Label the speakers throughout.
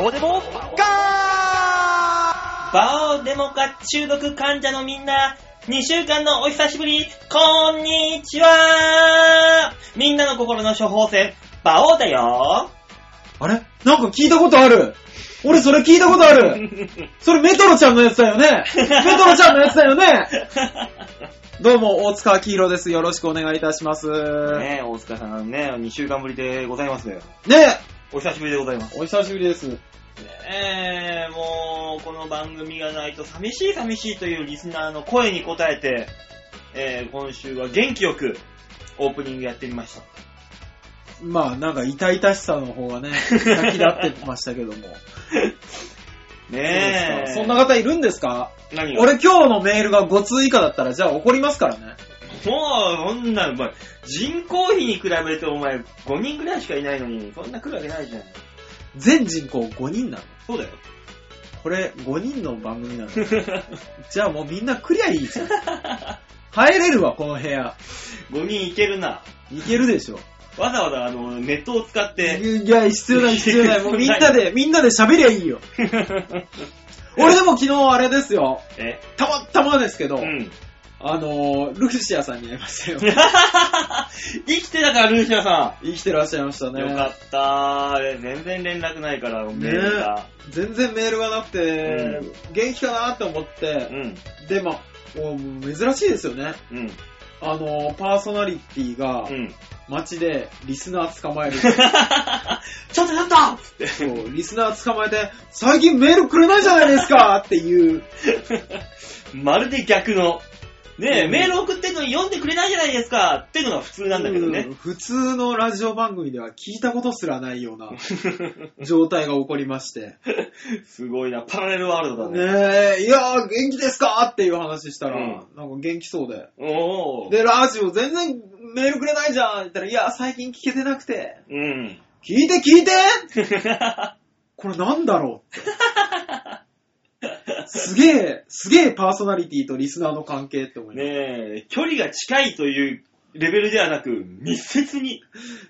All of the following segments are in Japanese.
Speaker 1: オデモガ
Speaker 2: バオデモカ中毒患者のみんな、2週間のお久しぶり、こんにちは。みんなの心の処方箋、バオだよ。
Speaker 3: あれ？なんか聞いたことある。俺それ聞いたことある。それメトロちゃんのやつだよね。メトロちゃんのやつだよね。どうも、大塚明宏です。よろしくお願いいたします。ね
Speaker 2: ねえ、大塚さんね、2週間ぶりでございます。よ。
Speaker 3: え、
Speaker 2: お久しぶりでございます。
Speaker 3: お久しぶりです。
Speaker 2: ねえ、もう、この番組がないと寂しい寂しいというリスナーの声に応えて、えー、今週は元気よくオープニングやってみました。
Speaker 3: まあ、なんか痛々しさの方がね、先立ってましたけども。そうです
Speaker 2: ねえ。
Speaker 3: かそんな方いるんですか？
Speaker 2: 何が？
Speaker 3: 俺今日のメールが5通以下だったら、じゃあ怒りますからね。
Speaker 2: もう、そんな、お前、人口比に比べるとお前、5人ぐらいしかいないのに、そんな来るわけないじゃん。
Speaker 3: 全人口5人なの。
Speaker 2: そうだよ。
Speaker 3: これ5人の番組なの。じゃあもうみんな来りゃいいじゃん。入れるわ、この部屋。
Speaker 2: 5人いけるな。
Speaker 3: いけるでしょ。
Speaker 2: わざわざ、あの、ネットを使って、
Speaker 3: いや、必要ない、必要ない。もうみんなで、みんなで喋りゃいいよ。俺でも昨日あれですよ。
Speaker 2: え？
Speaker 3: たまたまですけど、
Speaker 2: うん。
Speaker 3: あのー、ルシアさんに会いましたよ。
Speaker 2: 生きてたから、ルーシアさ
Speaker 3: 生きてらっしゃいました
Speaker 2: ん。
Speaker 3: ね。
Speaker 2: よかった全然連絡ないから、メールが。
Speaker 3: 全然メールがなくて、
Speaker 2: う
Speaker 3: 元気かなって思って
Speaker 2: う、ん。
Speaker 3: で、まあ、もう珍しいですよね。
Speaker 2: うん。
Speaker 3: あのー、パーソナリティが
Speaker 2: うん。
Speaker 3: 街でリスナー捕まえる。
Speaker 2: ちょっとちょっとつって。
Speaker 3: そう、リスナー捕まえて、最近メールくれないじゃないですかっていう。
Speaker 2: まるで逆の。ねえ、
Speaker 3: うん
Speaker 2: メール送ってんのに読んでくれないじゃないですかっていうのが普通なんだけどね
Speaker 3: うん。普通のラジオ番組では聞いたことすらないような 状態が起こりまして。
Speaker 2: すごいな、パラレルワールドだね。
Speaker 3: ねえ、いやー、元気ですかっていう話したら、
Speaker 2: うん
Speaker 3: なんか元気そうで。で、ラジオ全然メールくれないじゃんって言ったら、いや、最近聞けてなくて。
Speaker 2: うん。
Speaker 3: 聞いて聞いて これなんだろうって。すげえ、すげえパーソナリティとリスナーの関係って思います。
Speaker 2: ねえ、距離が近いというレベルではなく、密接に、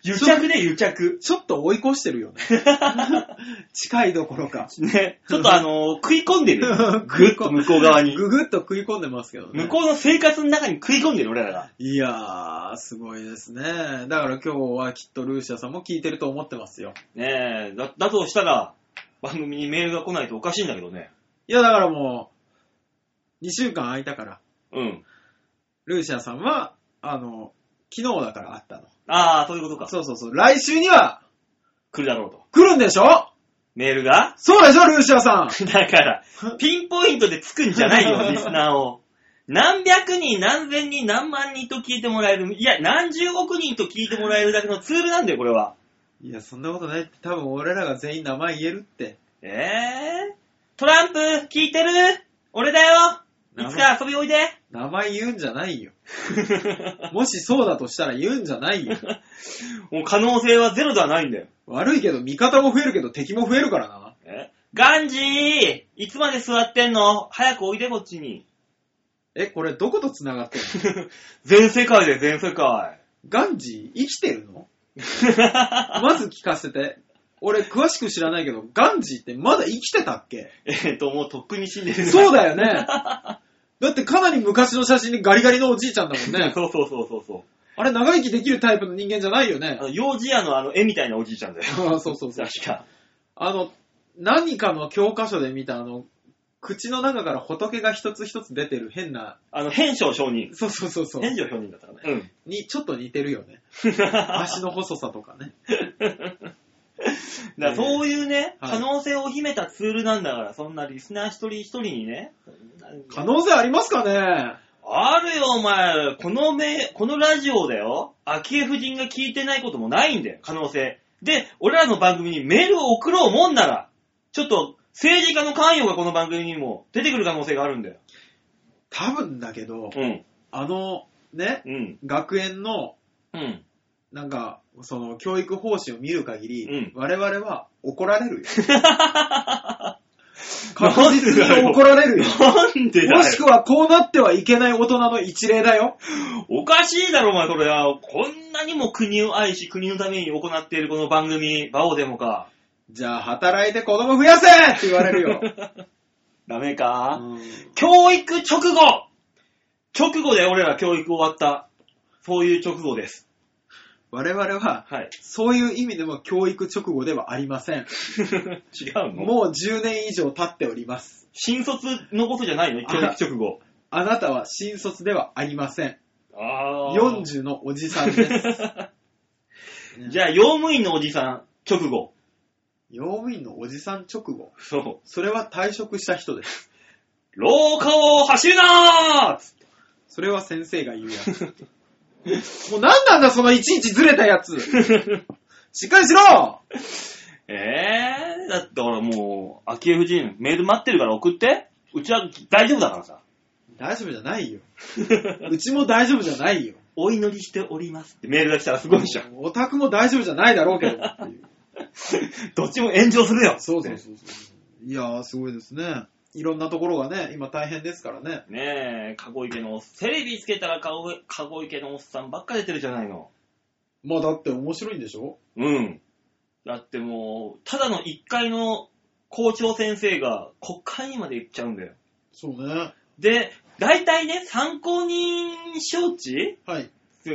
Speaker 2: 癒着で癒着。
Speaker 3: ちょっと追い越してるよね。近いどころか。
Speaker 2: ね、ちょっとあのー食い込んでる。ぐっと向こう側に。
Speaker 3: ぐぐっと食い込んでますけどね。
Speaker 2: 向こうの生活の中に食い込んでる、俺らが。
Speaker 3: いやー、すごいですね。だから今日はきっとルーシアさんも聞いてると思ってますよ。
Speaker 2: ねえ、だ、だとしたら、番組にメールが来ないとおかしいんだけどね。
Speaker 3: いや、だからもう、2週間空いたから、
Speaker 2: うん。
Speaker 3: ルーシアさんは、あの、昨日だから会ったの。
Speaker 2: ああ、そういうことか。
Speaker 3: そうそうそう。来週には
Speaker 2: 来るだろうと。
Speaker 3: 来るんでしょ？
Speaker 2: メールが？
Speaker 3: そうでしょ、ルーシアさん。
Speaker 2: だから、ピンポイントでつくんじゃないよ、リスナーを。何百人、何千人、何万人と聞いてもらえる。いや、何十億人と聞いてもらえるだけのツールなんだよ、これは。
Speaker 3: いや、そんなことないって、多分俺らが全員名前言えるって。
Speaker 2: えー、トランプ、聞いてる？俺だよいつか遊びおいで
Speaker 3: 名前言うんじゃないよ。もしそうだとしたら言うんじゃないよ。
Speaker 2: もう可能性はゼロではないんだよ。
Speaker 3: 悪いけど、味方も増えるけど敵も増えるからな。
Speaker 2: え？ガンジーいつまで座ってんの？早くおいで、こっちに。
Speaker 3: え、これどこと繋がってんの？
Speaker 2: 全世界で全世界。
Speaker 3: ガンジー生きてるの？まず聞かせて。俺詳しく知らないけど、ガンジーってまだ生きてたっけ？
Speaker 2: えっと、もうとっくに死んでる。
Speaker 3: そうだよね。だってかなり昔の写真にガリガリのおじいちゃんだもんね。
Speaker 2: そうそうそうそうそう。
Speaker 3: あれ長生きできるタイプの人間じゃないよね
Speaker 2: あ。の、幼児屋のあの絵みたいなおじいちゃんだよ。
Speaker 3: あそうそうそう。
Speaker 2: 確か。
Speaker 3: あの、何かの教科書で見たあの、口の中から仏が一つ一つ出てる変な、
Speaker 2: あの、変称承認。
Speaker 3: そうそうそうそう。
Speaker 2: 変称承認だったかな。うん。
Speaker 3: に、ちょっと似てるよね。足の細さとかね。
Speaker 2: だからそういうね、
Speaker 3: はい
Speaker 2: 可能性を秘めたツールなんだから、そんなリスナー一人一人にね。
Speaker 3: 可能性ありますかね？
Speaker 2: あるよ、お前。このめ、このラジオだよ。昭恵夫人が聞いてないこともないんだよ、可能性。で、俺らの番組にメールを送ろうもんなら、ちょっと政治家の関与がこの番組にも出てくる可能性があるんだよ。
Speaker 3: 多分だけど、
Speaker 2: うん。
Speaker 3: あの、ね、
Speaker 2: うん。
Speaker 3: 学園の、
Speaker 2: うん。
Speaker 3: なんか、その、教育方針を見る限り、
Speaker 2: うん
Speaker 3: 我々は怒られる よ。確実に怒られるよ。
Speaker 2: なんでだ
Speaker 3: もしく
Speaker 2: よ。
Speaker 3: はこうなってはいけない大人の一例だよ。
Speaker 2: おかしいだろ、お前、それは。こんなにも国を愛し、国のために行っているこの番組、バオデモか。
Speaker 3: じゃあ働いて子供増やせって言われるよ。
Speaker 2: ダメか、
Speaker 3: うん
Speaker 2: 教育直後直後で俺ら教育終わった。そういう直後です。
Speaker 3: 我々は、
Speaker 2: はい。
Speaker 3: そういう意味でも教育直後ではありません。
Speaker 2: 違うの？
Speaker 3: もう10年以上経っております。
Speaker 2: 新卒のことじゃないの？教育直後。
Speaker 3: あなたは新卒ではありません。
Speaker 2: あー。
Speaker 3: 40のおじさんです。
Speaker 2: じゃあ、用務員のおじさん、直後。
Speaker 3: 用務員のおじさん直後？
Speaker 2: そう。
Speaker 3: それは退職した人です。
Speaker 2: 廊下を走るなーつって
Speaker 3: それは先生が言うやつ。もう何なんだそのいちいちずれたやつ。しっかりしろ
Speaker 2: えー、だって俺もう、昭恵夫人、メール待ってるから送って。うちは大丈夫だからさ。
Speaker 3: 大丈夫じゃないよ。うちも大丈夫じゃないよ。
Speaker 2: お祈りしておりますってメールが来たらすごいじゃん。
Speaker 3: オタクも大丈夫じゃないだろうけどっていう。
Speaker 2: どっちも炎上するよ。
Speaker 3: そうそうそうそう。いやー、すごいですね。いろんなところがね、今大変ですからね。
Speaker 2: ねえ、かご池の、テレビつけたらかごかご池のおっさんばっか出てるじゃないの。
Speaker 3: まあだって面白いんでしょ？
Speaker 2: うん。だってもう、ただの一階の校長先生が国会にまで行っちゃうんだよ。
Speaker 3: そうね。
Speaker 2: で、大体ね、参考人招致？
Speaker 3: はい。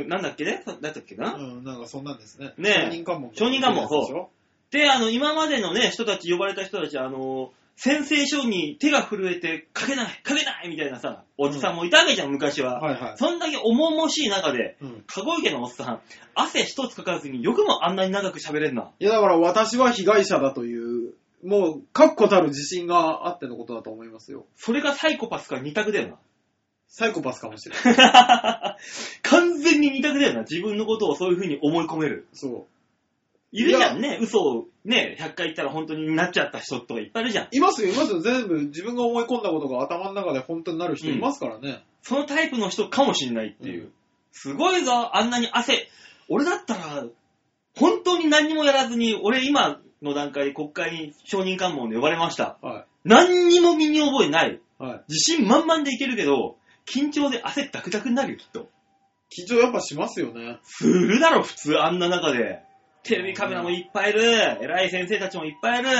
Speaker 2: なんだっけね？だったっけな、
Speaker 3: うん、なんかそんなんですね。
Speaker 2: ねえ
Speaker 3: 承認喚問。
Speaker 2: 承認喚問そう
Speaker 3: で、
Speaker 2: あの、今までのね、人たち、呼ばれた人たち、あの、宣誓書に手が震えて、書けない、書けないみたいなさ、おじさんもいたわけじゃん、昔は。
Speaker 3: はいはい。
Speaker 2: そんだけ重々しい中で、
Speaker 3: うん。
Speaker 2: かご池のおっさん、汗一つかかずによくもあんなに長く喋れんな。
Speaker 3: いやだから私は被害者だという、もう確固たる自信があってのことだと思いますよ。
Speaker 2: それがサイコパスか二択だよな。
Speaker 3: サイコパスかもしれない。
Speaker 2: 完全に二択だよな。自分のことをそういう風に思い込める。
Speaker 3: そう。
Speaker 2: いるじゃんね。嘘をね、100回言ったら本当になっちゃった人とかいっぱいいるじゃん。
Speaker 3: いますよ、いますよ。全部自分が思い込んだことが頭の中で本当になる人いますからね。
Speaker 2: そのタイプの人かもしんないっていう。
Speaker 3: うん
Speaker 2: すごいぞ、あんなに汗。俺だったら、本当に何にもやらずに、俺今の段階で国会に承認喚問で呼ばれました。
Speaker 3: は
Speaker 2: 何にも身に覚えない。
Speaker 3: い。はい。
Speaker 2: 自信満々でいけるけど、緊張で汗ダクダクになるよ、きっと。
Speaker 3: 緊張やっぱしますよね。
Speaker 2: するだろ、普通、あんな中で。テレビカメラもいっぱいいる。偉い先生たちもいっぱいいる。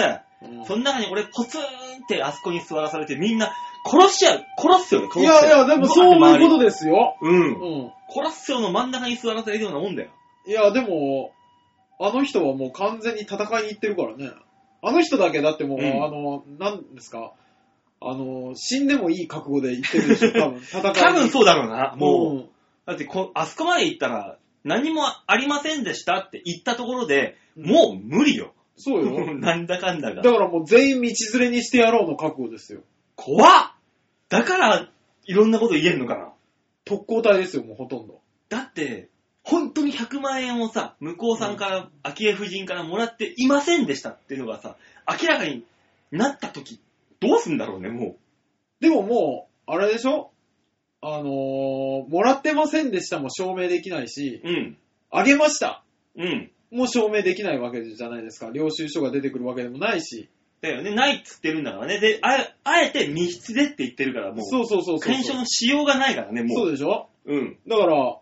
Speaker 3: うん
Speaker 2: その中に俺ポツンってあそこに座らされてみんな殺しちゃう。殺すよね、殺すよ。
Speaker 3: いやいや、でもそういうこと
Speaker 2: で。
Speaker 3: ですよ。
Speaker 2: うん。
Speaker 3: うん。
Speaker 2: 殺すよの真ん中に座らされるようなもんだよ。
Speaker 3: いや、でも、あの人はもう完全に戦いに行ってるからね。あの人だけだってもう、
Speaker 2: うん
Speaker 3: あの、なんですか、あの、死んでもいい覚悟で行ってるでしょ、多分、戦いに。
Speaker 2: 多分そうだろうな。もう、
Speaker 3: うん
Speaker 2: だってこ、あそこまで行ったら、何もありませんでしたって言ったところで、
Speaker 3: うん
Speaker 2: もう無理よ。
Speaker 3: そうよ。
Speaker 2: なんだかんだが
Speaker 3: だ。からもう全員道連れにしてやろうの覚悟ですよ。
Speaker 2: 怖っだから、いろんなこと言えんのかな。
Speaker 3: 特攻隊ですよ、もうほとんど。
Speaker 2: だって、本当に100万円をさ、向こうさんから、昭恵夫人からもらっていませんでしたっていうのがさ、明らかになった時、どうすんだろうね、も
Speaker 3: でももう、あれでしょ？あのー、もらってませんでしたも証明できないし、
Speaker 2: う。うん。
Speaker 3: あげました
Speaker 2: うん。
Speaker 3: もう証明できないわけじゃないですか。領収書が出てくるわけでもないし。
Speaker 2: だよね、ないっつってるんだからね。で、あえあえて密室でって言ってるから、もう、
Speaker 3: そうそうそうそう。
Speaker 2: 検証のしようがないからね、も。
Speaker 3: そううでしょ？
Speaker 2: うん。
Speaker 3: だから、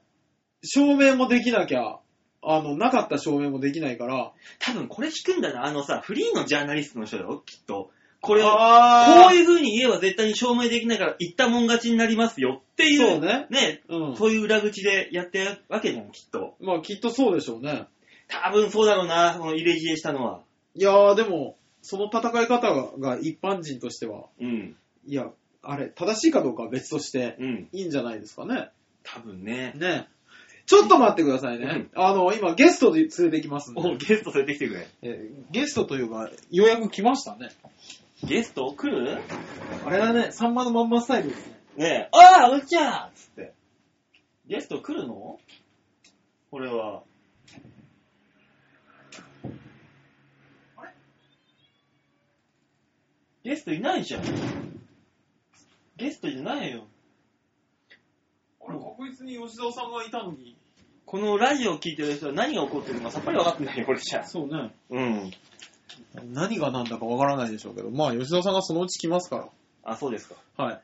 Speaker 3: 証明もできなきゃ、あの、なかった証明もできないから、
Speaker 2: 多分これ聞くんだな、あのさ、フリーのジャーナリストの人だよ、きっと。これを、
Speaker 3: あ
Speaker 2: こういう風に言えば絶対に証明できないから、言ったもん勝ちになりますよっていう、
Speaker 3: そうね。
Speaker 2: ね、
Speaker 3: うん。
Speaker 2: そういう裏口でやってるわけじゃん、きっと。
Speaker 3: まあ、きっとそうでしょうね。
Speaker 2: 多分そうだろうな、この入れ知恵したのは。
Speaker 3: いやー、でも、その戦い方がが一般人としては、
Speaker 2: うん。
Speaker 3: いや、あれ、正しいかどうかは別として、
Speaker 2: うん。
Speaker 3: いいんじゃないですかね。
Speaker 2: 多分ね。
Speaker 3: ねちょっと待ってくださいね。あの、今、ゲストで連れてきますんで。
Speaker 2: お、ゲスト連れてきてくれ。
Speaker 3: えーゲストというか、ようやく来ましたね。
Speaker 2: ゲスト来る？
Speaker 3: あれだね、サンマのまんまスタイルですね。
Speaker 2: ねえ、ああ、うっちゃーつって。ゲスト来るの？これは。ゲストいないじゃん。ゲストじゃないよ。
Speaker 3: あれ、確実に吉沢さんがいたのに。
Speaker 2: このラジオを聞いてる人は何が起こってるのかさっぱり分かってないよ、これじゃ。
Speaker 3: そうね。
Speaker 2: うん。
Speaker 3: 何が何だかわからないでしょうけど、まあ、吉沢さんがそのうち来ますか
Speaker 2: あ、そうですか。
Speaker 3: ら。はい。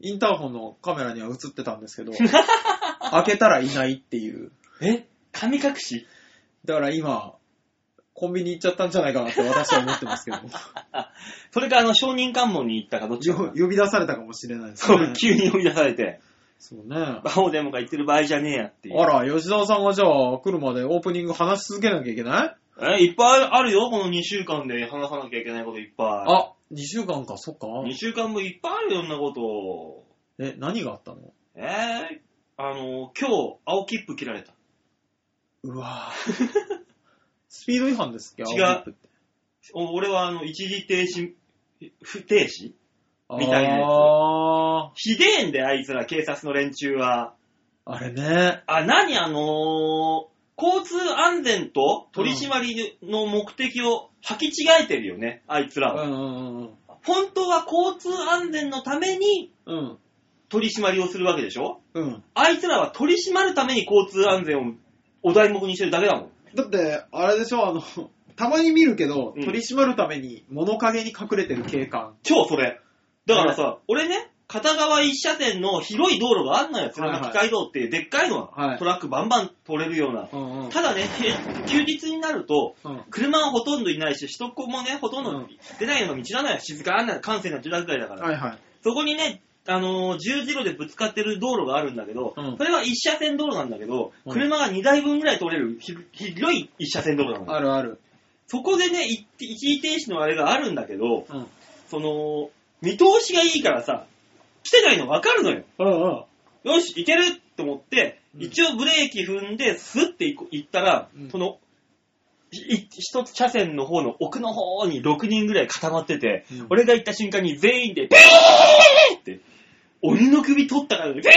Speaker 3: インターホンのカメラには映ってたんですけど、開けたらいないっていう。
Speaker 2: え？神隠し？
Speaker 3: だから今、コンビニ行っちゃったんじゃないかなって私は思ってますけど。
Speaker 2: それか、あの、証人喚問に行ったかどっちか
Speaker 3: よ。呼び出されたかもしれないですね
Speaker 2: そう、。急に呼び出されて、
Speaker 3: そうね。あ
Speaker 2: バオデモが言ってる場合じゃねえやっていう。
Speaker 3: ら、吉沢さんがじゃあ来るまでオープニング話し続けなきゃいけない？
Speaker 2: え、いっぱいあるよ、この2週間で話さなきゃいけないこといっぱ
Speaker 3: あ、2週間か、そっか。
Speaker 2: い。2週間もいっぱいあるよ、いろんなこと。
Speaker 3: え、何があったの？
Speaker 2: えー、あの、今日、青切符切られた。
Speaker 3: うわぁ。スピード違反ですっけ？
Speaker 2: 違う
Speaker 3: 青切符って
Speaker 2: お俺は、あの、一時停止、不停止？みたいなやつ
Speaker 3: あ
Speaker 2: ひでえんだよ、あいつら、警察の連中は。
Speaker 3: ー、あれね。
Speaker 2: あ、何あのー交通安全と取り締まりの目的を履き違えてるよね、あいつらは。
Speaker 3: うんうんうん
Speaker 2: 本当は交通安全のために
Speaker 3: うん。うん。
Speaker 2: 取り締まりをするわけでしょ？
Speaker 3: うん。
Speaker 2: あいつらは取り締まるために交通安全をお題目にしてるだけだもん。
Speaker 3: だって、あれでしょ、あの、たまに見るけど、
Speaker 2: うん
Speaker 3: 取り締まるために物陰に隠れてる警官。
Speaker 2: 超それ。だからさ、俺ね、片側一車線の広い道路があんのよ。鶴巻街道っていうでっかいのは、
Speaker 3: はい
Speaker 2: トラックバンバン通れるような。
Speaker 3: うんうん。
Speaker 2: ただね、へ休日になると、
Speaker 3: うん。
Speaker 2: 車はほとんどいないし、人っ子もね、ほとんど
Speaker 3: うん
Speaker 2: 出ないような道なのよ。静かな、閑静な住宅街だから。
Speaker 3: はいはい。
Speaker 2: そこにね、あのー十字路でぶつかってる道路があるんだけど、
Speaker 3: うん
Speaker 2: それは一車線道路なんだけど、
Speaker 3: うん
Speaker 2: 車が2台分ぐらい通れるひ広い一車線道路なのよ。
Speaker 3: あるある。
Speaker 2: そこでね、一一時停止のあれがあるんだけど、
Speaker 3: うん。
Speaker 2: その、見通しがいいからさ、来てないの分かるのよ。
Speaker 3: うんうん。
Speaker 2: よし、行けると思って、
Speaker 3: うん
Speaker 2: 一応ブレーキ踏んで、スッて行ったら、
Speaker 3: うん
Speaker 2: その、い一つ車線の方の奥の方に6人ぐらい固まってて、
Speaker 3: うん
Speaker 2: 俺が行った瞬間に全員で、ビーって、鬼の首取ったから、ビー
Speaker 3: 閉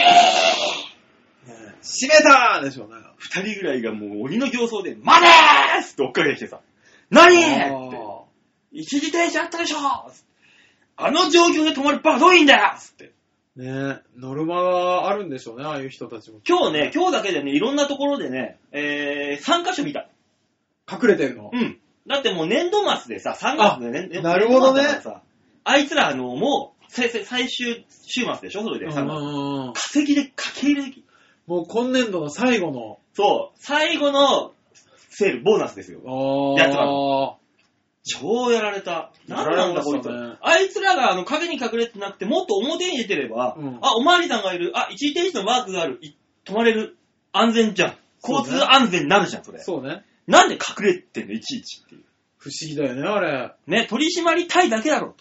Speaker 3: めたーでしょ、なんか。
Speaker 2: 二人ぐらいがもう鬼の形相で、待てーって追っかけてきてさ、何って、
Speaker 3: あ
Speaker 2: 一時停止あったでしょあの状況で止まるバカどういいんだよつって。
Speaker 3: ーねノルマがあるんでしょうね、ああいう人たちも。
Speaker 2: 今日ね、今日だけでね、いろんなところでね、えー、3カ所見た。
Speaker 3: 隠れてるの？
Speaker 2: うん。だってもう年度末でさ、3月でね、
Speaker 3: なるほどね
Speaker 2: 年度末だからさあいつらあの、もう、せせ最終週末でしょそれで、3月。
Speaker 3: うんうんうん
Speaker 2: 化石でかけ入れ、
Speaker 3: もう今年度の最後の、
Speaker 2: そう、最後のセール、ボーナスですよ。
Speaker 3: あ
Speaker 2: やつら
Speaker 3: ー
Speaker 2: 超やられた。なんなんだこいつ
Speaker 3: ね。
Speaker 2: あいつらがあの影に隠れてなくて、もっと表に出てれば、
Speaker 3: うん
Speaker 2: あ、おまわりさんがいる、あ、一時停止のマークがある、い止まれる、安全じゃん。交通安全になるじゃん、それ。
Speaker 3: そうね。
Speaker 2: なんで隠れてんの、いちいちっていう。
Speaker 3: 不思議だよね、あれ。
Speaker 2: ね、取り締まりたいだけだろ、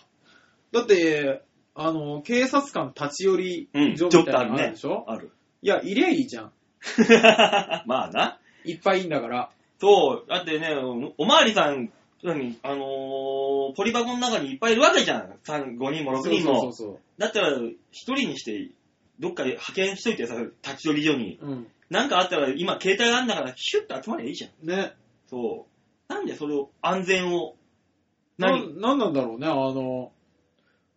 Speaker 2: と。
Speaker 3: だって、あの、警察官立ち寄り
Speaker 2: うん、
Speaker 3: 所
Speaker 2: ちょ
Speaker 3: みたいなのある
Speaker 2: っとあるね
Speaker 3: でしょ、。
Speaker 2: ある。
Speaker 3: いや、いりゃいいじゃん。
Speaker 2: まあな。
Speaker 3: いっぱいいんだから。
Speaker 2: そう、だってね、おまわりさん、何？あのーポリバゴンの中にいっぱいいるわけじゃん。3、5人も6人も。
Speaker 3: そうそう
Speaker 2: だったら、一人にして、どっかで派遣しといてさ、立ち寄り所に。
Speaker 3: そう。うん。
Speaker 2: なんかあったら、今携帯があんだから、シュッと集まりゃいいじゃん。
Speaker 3: ね。
Speaker 2: そう。なんでそれを、安全を、
Speaker 3: な、
Speaker 2: 何？
Speaker 3: なんなんだろうね、あの、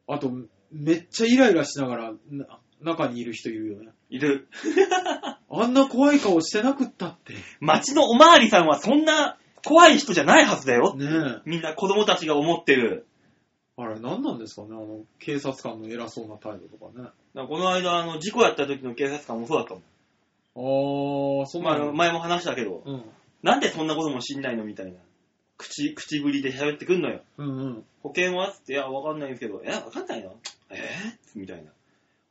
Speaker 3: あと、めっちゃイライラしながら、な中にいる人いるよね。
Speaker 2: いる。
Speaker 3: あんな怖い顔してなくったって。
Speaker 2: 町のおまわりさんはそんな怖い人じゃないはずだよ。
Speaker 3: ねえ。
Speaker 2: みんな子供たちが思ってる。
Speaker 3: あれ、何なんですかね、あの、警察官の偉そうな態度とかね。
Speaker 2: だからこの間、あの、事故やった時の警察官もそうだったもん。
Speaker 3: あー、そん
Speaker 2: まあ、
Speaker 3: なの、
Speaker 2: あの前も話したけど、
Speaker 3: うん。
Speaker 2: なんでそんなことも知んないのみたいな。口、口ぶりで喋ってくんのよ。
Speaker 3: うんうん。
Speaker 2: 保険はつって、いや、わかんないんですけど、え、わかんないの？えー、みたいな。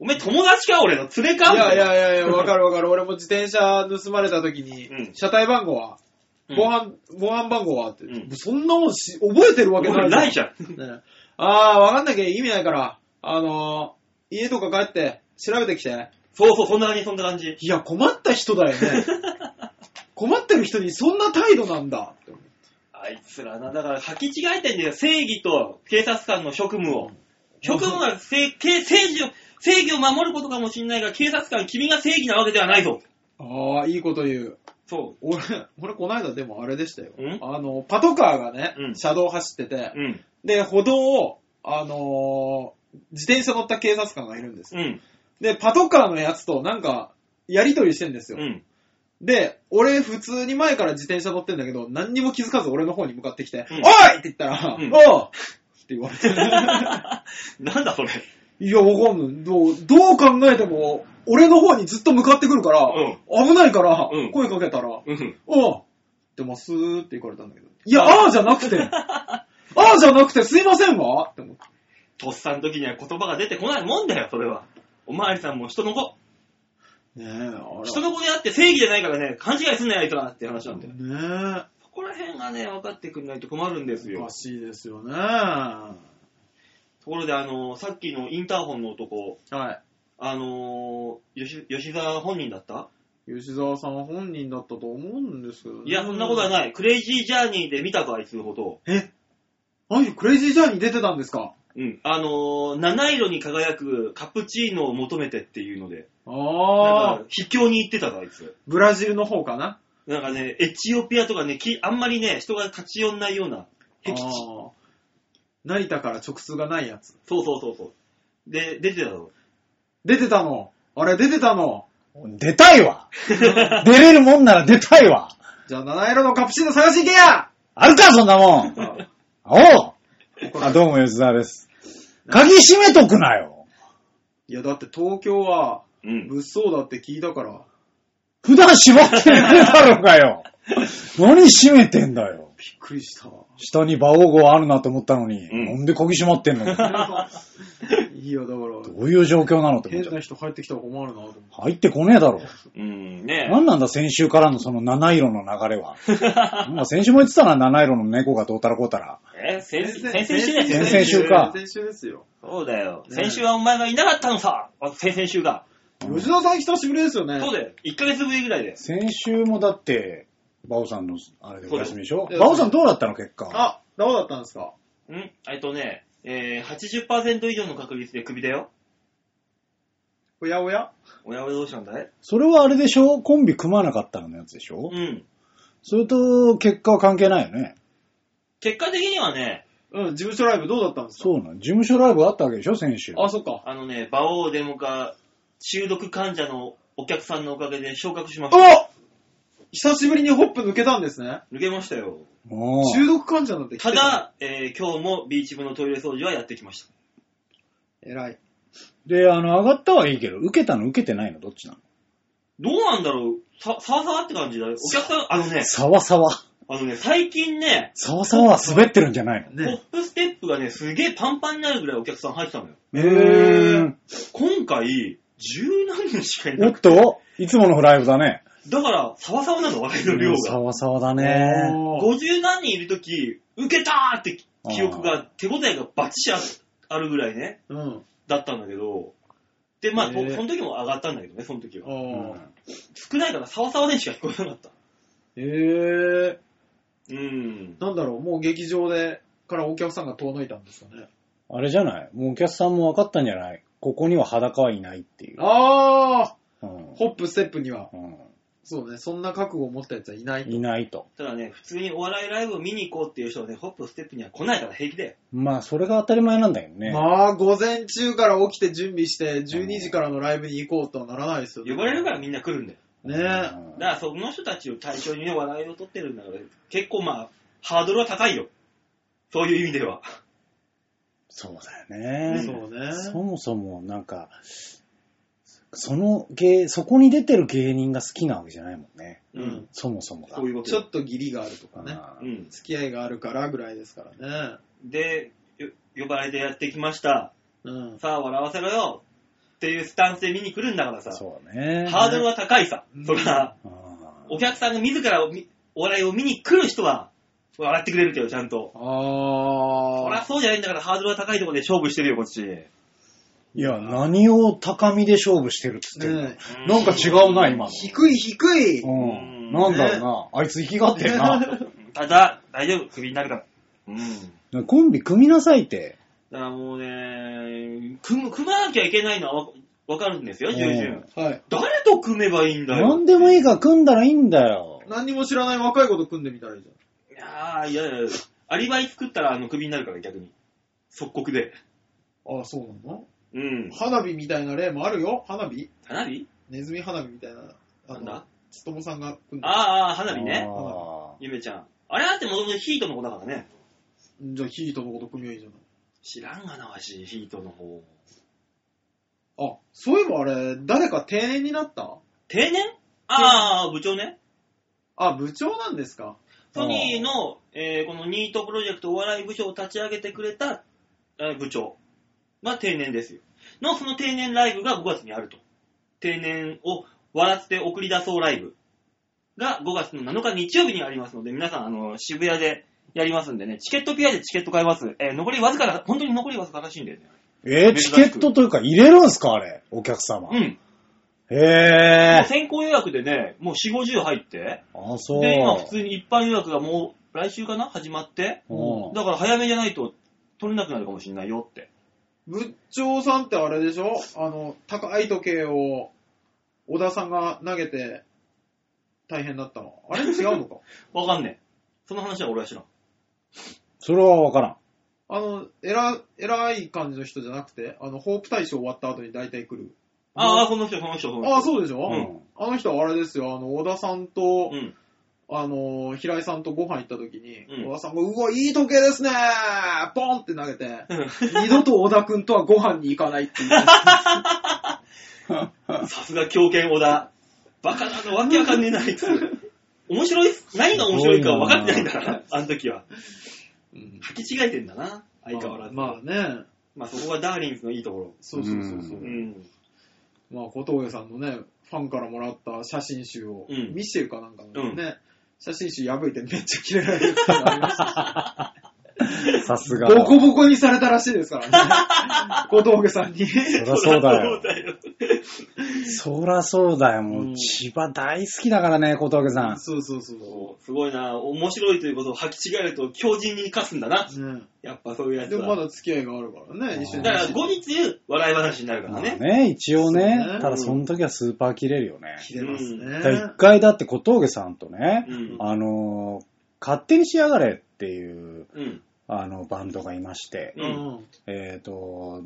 Speaker 2: おめえ友達か俺の連れか？
Speaker 3: いやい
Speaker 2: みた
Speaker 3: やいやいや、わかるわかる。俺も自転車盗まれた時に、
Speaker 2: うん
Speaker 3: 車体番号は、
Speaker 2: うん
Speaker 3: 防犯、防犯番号はって、
Speaker 2: うん
Speaker 3: そんなもんし覚えてるわけない
Speaker 2: 俺ないじゃん。
Speaker 3: ねあー、わかんなきゃ意味ないから、あのー、家とか帰って調べてきて。
Speaker 2: そうそう、そんな感じ、そんな感じ。
Speaker 3: いや、困った人だよね。困ってる人にそんな態度なんだって思う。
Speaker 2: あいつらな、だから履き違えてんだよ。正義と警察官の職務を。職務は正正正義を、正義を守ることかもしんないが、警察官、君が正義なわけではないぞ。
Speaker 3: あー、いいこと言う。
Speaker 2: そ
Speaker 3: 俺、俺この間でもあれでしたよ
Speaker 2: ん？
Speaker 3: あの、パトカーがね、
Speaker 2: うん
Speaker 3: 車道走ってて
Speaker 2: う。、うん。
Speaker 3: で、歩道を、あのー自転車乗った警察官がいるんですよ。
Speaker 2: うん。
Speaker 3: で、パトカーのやつとなんか、やりとりしてんですよ。
Speaker 2: うん。
Speaker 3: で、俺普通に前から自転車乗ってんだけど、何にも気づかず俺の方に向かってきて、
Speaker 2: うん
Speaker 3: おいって言ったら、
Speaker 2: うん
Speaker 3: おうって言われて。
Speaker 2: なんだそれ。
Speaker 3: いや、わかんない。どう、どう考えても、俺の方にずっと向かってくるから、危ないから
Speaker 2: うん、
Speaker 3: 声かけたら、
Speaker 2: うん。
Speaker 3: おう出ますって言われたんだけど。いや、ああじゃなくて、ああじゃなくてすいませんわって思って。
Speaker 2: とっさの時には言葉が出てこないもんだよ、それは。おまわりさんも人の子。
Speaker 3: ねえ、あら。
Speaker 2: 人の子であって正義じゃないからね、勘違いすんなよ、あいつらって話なんだよ。
Speaker 3: ね
Speaker 2: そこら辺がね、分かってくんないと困るんです
Speaker 3: え、お
Speaker 2: よ
Speaker 3: か。しいですよね。
Speaker 2: ところで、あの、さっきのインターホンの男、
Speaker 3: はい。
Speaker 2: あのー、吉吉沢本人だった？
Speaker 3: 吉沢さん本人だったと思うんですけどね。
Speaker 2: いや、そんなことはない。クレイジージャーニーで見たぞ、あいつのことを。
Speaker 3: え？あい、クレイジージャーニー出てたんですか？
Speaker 2: うん。あのー、七色に輝くカプチーノを求めてっていうので、
Speaker 3: あ
Speaker 2: なん
Speaker 3: あ
Speaker 2: か、秘境に行ってたぞ、あいつ。
Speaker 3: ブラジルの方かな？
Speaker 2: なんかね、エチオピアとかね、きあんまりね、人が立ち寄んないような僻地。
Speaker 3: あー成田から直通がないやつ。
Speaker 2: そうそうそうそう。で、出てたぞ。
Speaker 3: 出てたの。あれ、出てたの。
Speaker 1: 出たいわ。出れるもんなら出たいわ。
Speaker 3: じゃあ、七色のカプチーノ探しに行けや。
Speaker 1: あるか、そんなもん。おう。あ、どうも吉沢です。鍵閉めとくなよ。
Speaker 3: いや、だって東京は
Speaker 2: うん。
Speaker 3: 物騒だって聞いたから、
Speaker 1: 普段閉まってねえだろうがよ。何閉めてんだよ。
Speaker 3: びっくりした。わ。
Speaker 1: 下に馬王号あるなと思ったのに、
Speaker 2: うん。
Speaker 1: なんで鍵閉まってんの？ど
Speaker 3: いいよ、だから、
Speaker 1: ういう状況なのって思っちゃう。
Speaker 3: 変な人入ってきたら困るなと思って。
Speaker 1: 入ってこねえだろ。
Speaker 2: うん、ね
Speaker 1: なんなんだ、先週からのその七色の流れは。まあ先週も言ってたな、七色の猫がどうたらこうたら。
Speaker 2: え、先先々週ですよ。
Speaker 1: 先々週か
Speaker 3: 先週ですよ。
Speaker 2: そうだよ。
Speaker 3: ね
Speaker 2: 先週はお前がいなかったのさ。あ先々週が。
Speaker 3: 吉田さん久しぶりですよね。
Speaker 2: そうだよ。1ヶ月ぶりぐらいで。
Speaker 1: 先週もだって、バオさんのあれでお休みでしょ？バオさんどうだったの結果？
Speaker 3: あ、どうだったんですか？
Speaker 2: んえっとね、えー、80%以上の確率でクビだよ。
Speaker 3: おやおや？
Speaker 2: おやおやどうしたんだい？
Speaker 1: それはあれでしょ？コンビ組まなかったのやつでしょ？
Speaker 2: うん。
Speaker 1: それと結果は関係ないよね。
Speaker 2: 結果的にはね、
Speaker 3: うん、事務所ライブどうだったんですか？
Speaker 1: そうなの。事務所ライブあったわけでしょ？先週。
Speaker 3: あ、そっか。
Speaker 2: あのね、馬王デモカ中毒患者のお客さんのおかげで昇格しました。
Speaker 3: お久しぶりにホップ抜けたんですね。
Speaker 2: 抜けましたよ。
Speaker 1: もう
Speaker 3: 中毒患者なんて来て
Speaker 2: た、だ、えー今日もビーチ部のトイレ掃除はやってきました。
Speaker 3: 偉い。
Speaker 1: で、あの、上がったはいいけど、受けたの受けてないのどっちなの？
Speaker 2: どうなんだろう？さ、さわさわって感じだよ。お客さん、あのね、
Speaker 1: さわさわ。
Speaker 2: あのね、最近ね、
Speaker 1: さわさわは滑ってるんじゃないの？
Speaker 2: ポッ
Speaker 3: ね。
Speaker 2: プステップがね、すげえパンパンになるぐらいお客さん入ってたのよ。
Speaker 1: へ
Speaker 3: ー
Speaker 2: 今回、十何人しかい
Speaker 1: おっ
Speaker 2: なくて。
Speaker 1: と？いつものライブだね。
Speaker 2: だから、サワサワなの、笑いの量が。
Speaker 1: さわさわだね。
Speaker 3: おー
Speaker 2: 50何人いるとき、受けたーって記憶が、手応えがバチシああるぐらいね、
Speaker 3: うん。
Speaker 2: だったんだけど、で、まあ、
Speaker 3: へー
Speaker 2: その時も上がったんだけどね、その時は。
Speaker 3: ああ。
Speaker 2: 少ないから、サワサワでしか聞こえなかった。
Speaker 3: へえ。
Speaker 2: うん。
Speaker 3: なんだろう、もう劇場で、からお客さんが遠のいたんですかね。
Speaker 1: あれじゃないもうお客さんも分かったんじゃないここには裸はいないっていう。
Speaker 3: ああ
Speaker 1: うん
Speaker 3: ホップ、ステップには。
Speaker 1: うん
Speaker 3: そうね、そんな覚悟を持ったやつはいないと。
Speaker 1: いないと。
Speaker 2: ただね、普通にお笑いライブを見に行こうっていう人はね、ホップステップには来ないから平気で。
Speaker 1: まあ、それが当たり前なんだけどね。
Speaker 3: まあ、午前中から起きて準備して、12時からのライブに行こうとはならないですよね。
Speaker 2: 呼ばれるからみんな来るんだよ。
Speaker 3: ね
Speaker 1: うん
Speaker 2: だからその人たちを対象にね、笑いを取ってるんだから、結構まあ、ハードルは高いよ。そういう意味では。
Speaker 1: そうだよね。
Speaker 3: そうね。
Speaker 1: そもそも、なんか、その芸、そこに出てる芸人が好きなわけじゃないもんね。
Speaker 3: うん。
Speaker 1: そもそもが。
Speaker 2: そういうこと
Speaker 3: ちょっと義理があるとかね。
Speaker 1: あー
Speaker 2: うん。
Speaker 3: 付き合いがあるからぐらいですからね。
Speaker 2: で、よ呼ばれてやってきました。
Speaker 3: うん。
Speaker 2: さあ、笑わせろよ。っていうスタンスで見に来るんだからさ。
Speaker 1: そうね。
Speaker 2: ハードルは高いさ
Speaker 3: う。ん
Speaker 2: そりゃ、
Speaker 1: あー
Speaker 2: お客さんが自らおみお笑いを見に来る人は、笑ってくれるけど、ちゃんと。そりゃ
Speaker 3: あ
Speaker 2: そうじゃないんだから、ハードルは高いところで勝負してるよ、こっち。
Speaker 1: いや、何を高みで勝負してるっつっ
Speaker 3: ー。
Speaker 1: てんの
Speaker 3: ね
Speaker 1: なんか違うな、今の。
Speaker 3: 低い低い。
Speaker 1: うん。なんだろうな。あいつ生きがってるな。
Speaker 2: ただ、大丈夫、クビになるから。うん。
Speaker 1: コンビ組みなさいって。
Speaker 2: だからもうね、組む、組まなきゃいけないのはわわかるんですよ、重々。
Speaker 3: はい。
Speaker 2: 誰と組めばいいんだよ。
Speaker 1: 何でもいいから組んだらいいんだよ。
Speaker 3: 何にも知らない若い子と組んでみたらいいじ
Speaker 2: いやー、いやいや、アリバイ作ったら、あの、クビになるから、逆に。即刻で。
Speaker 3: ゃん。ああ、そうなの
Speaker 2: うん。
Speaker 3: 花火みたいな例もあるよ。花火？
Speaker 2: 花火？
Speaker 3: ネズミ花火みたいな。あの
Speaker 2: なんだ？
Speaker 3: つともさんが組んで
Speaker 2: ああ、ああ花火ね。
Speaker 1: あ
Speaker 2: ゆめちゃん。あれだってもともとヒートの子だからね。
Speaker 3: じゃあヒートのこと組みはいいじゃない。
Speaker 2: 知らんがな、わし、ヒートの方。
Speaker 3: あ、そういえばあれ、誰か定年になった？
Speaker 2: 定年？ああ、部長ね。
Speaker 3: あ、部長なんですか？
Speaker 2: ソニーの、えーこのニートプロジェクトお笑い部署を立ち上げてくれた、えー部長が定年ですよ。の、その定年ライブが5月にあると。定年を笑って送り出そうライブが5月の7日日曜日にありますので、皆さん、あの、渋谷でやりますんでね、チケットピアでチケット買えます。えー残りわずかだ、本当に残りわずからしいんだよね。
Speaker 1: えー、チケットというか入れるんすかあれ、お客様。
Speaker 2: うん。
Speaker 1: へえ。
Speaker 2: 先行予約でね、もう4、50入って、
Speaker 1: あ、そう。
Speaker 2: で、今普通に一般予約がもう来週かな？始まって、
Speaker 1: うん
Speaker 2: だから早めじゃないと取れなくなるかもしれないよって。
Speaker 3: 部長さんってあれでしょ？あの、高い時計を小田さんが投げて大変だったの。あれ違うのか？
Speaker 2: わかんねえ。その話は俺は知らん。
Speaker 1: それはわからん。
Speaker 3: あの、偉、偉い感じの人じゃなくて、あの、ホープ大賞終わった後に大体来る。
Speaker 2: ああ、この人、その人、その人。
Speaker 3: ああ、そうでしょ、
Speaker 2: うん
Speaker 3: あの人はあれですよ、あの、小田さんと、
Speaker 2: うん。
Speaker 3: あの、平井さんとご飯行った時に、
Speaker 2: うん
Speaker 3: 小田さんが、うわ、いい時計ですねポンって投げて、
Speaker 2: うん
Speaker 3: 二度と小田くんとはご飯に行かないっていう。
Speaker 2: さすが狂犬小田。バカだの、わけわかんねえな、あいつ。面白い、何が面白いか分かってないんだから、あの時は。
Speaker 3: うん
Speaker 2: 履き違えてんだな、相変わらず。
Speaker 3: まあね、
Speaker 2: まあそこがダーリンズのいいところ。
Speaker 3: そうそうそうそう。
Speaker 2: うん。
Speaker 3: まあ、小峠さんのね、ファンからもらった写真集を、
Speaker 2: うん
Speaker 3: ミシェルかなんかのね、
Speaker 2: うん
Speaker 3: 写真集破いてめっちゃキレられるっていうのがありました。
Speaker 1: さすが。
Speaker 3: ボコボコにされたらしいですからね。小峠さんに。
Speaker 1: そりゃそうだよ
Speaker 2: そう。だよ。
Speaker 1: そりゃそうだよ。もう、
Speaker 3: うん
Speaker 1: 千葉大好きだからね、小峠さん。
Speaker 3: そうそうそうそ
Speaker 2: そうすごいな、面白いということを履き違えると強靭に生かすんだな。やっぱそういうやつ
Speaker 3: でもま
Speaker 2: は。
Speaker 3: だ付き合いがあるからね、一緒に。
Speaker 2: だから後日、笑い話になるから
Speaker 1: まあ
Speaker 2: ね。
Speaker 1: ね、一応ね
Speaker 3: そうね
Speaker 1: ただその時はスーパー切れるよね。
Speaker 3: 切れますね。
Speaker 1: だから一回だって小峠さんとね、
Speaker 2: うん。
Speaker 1: あのー、勝手にしやがれっていう、
Speaker 2: うん。
Speaker 1: あの、バンドがいまして、
Speaker 2: う
Speaker 3: うんん。
Speaker 1: えっ、と、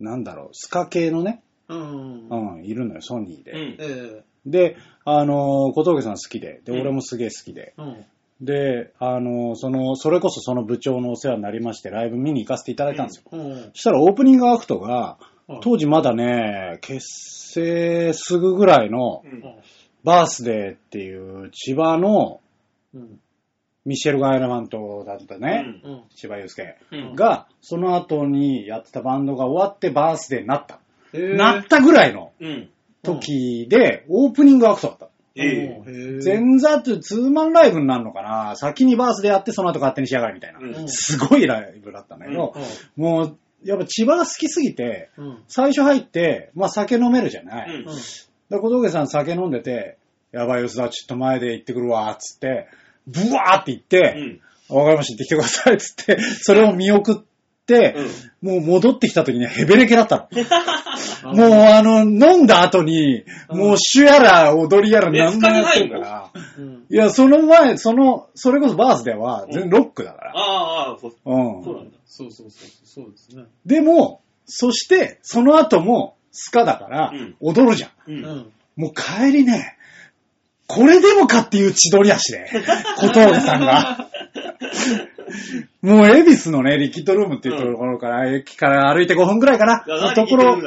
Speaker 1: なんだろう、スカ系のね、
Speaker 3: うん。
Speaker 1: うん、いるのよ、ソニーで。
Speaker 2: うん。
Speaker 3: え
Speaker 1: で、あのー小峠さん好きで、で、
Speaker 2: うん
Speaker 1: 俺もすげえ好きで。
Speaker 3: えうん。
Speaker 1: で、あのーその、それこそその部長のお世話になりまして、ライブ見に行かせていただいたんですよ。
Speaker 3: うん。
Speaker 1: そしたらオープニングアクトが、
Speaker 3: うん
Speaker 1: 当時まだね、結成すぐぐらいの
Speaker 2: うん
Speaker 1: バースデーっていう千葉の
Speaker 3: うん。
Speaker 1: ミシェルガン・エレファントだったね、
Speaker 3: うん。
Speaker 1: 千葉祐介
Speaker 2: うん。
Speaker 1: が、その後にやってたバンドが終わってバースデーになった。
Speaker 3: えー
Speaker 1: なったぐらいの
Speaker 2: うん。
Speaker 1: 時で、オープニングアクトだった。
Speaker 2: ええ。
Speaker 3: え
Speaker 1: 前座ってツーマンライブになるのかな？先にバースデーやってその後勝手にしやがれみたいな。
Speaker 2: うん
Speaker 1: すごいライブだったんだけど、もう、やっぱ千葉が好きすぎて、
Speaker 3: うん。
Speaker 1: 最初入って、まあ酒飲めるじゃない。
Speaker 2: うん
Speaker 1: 小峠さん酒飲んでて、やばい吉田ちょっと前で行ってくるわ、つって、ブワーって言って、
Speaker 2: うん。
Speaker 1: わかりました、行ってきてください、つって、それを見送って、もう戻ってきた時にはヘベレケだったの。もうあの、飲んだ後に、もう主やら踊りやら何もやってるから。
Speaker 3: うん。
Speaker 1: いや、その前、その、それこそバースデーは全然ロックだから。
Speaker 2: ああ、ああ、そう
Speaker 1: うん。
Speaker 2: そうなんだ。
Speaker 3: そうそうそう。そうですね。
Speaker 1: でも、そして、その後も、スカだから
Speaker 2: うん、
Speaker 1: 踊るじゃん。
Speaker 2: う。
Speaker 3: うんん。
Speaker 1: もう帰りね、これでもかっていう千鳥足で、小峠さんが。もう、恵比寿のね、リキッドルームっていうところから、駅から歩いて5分くらいかな、のところ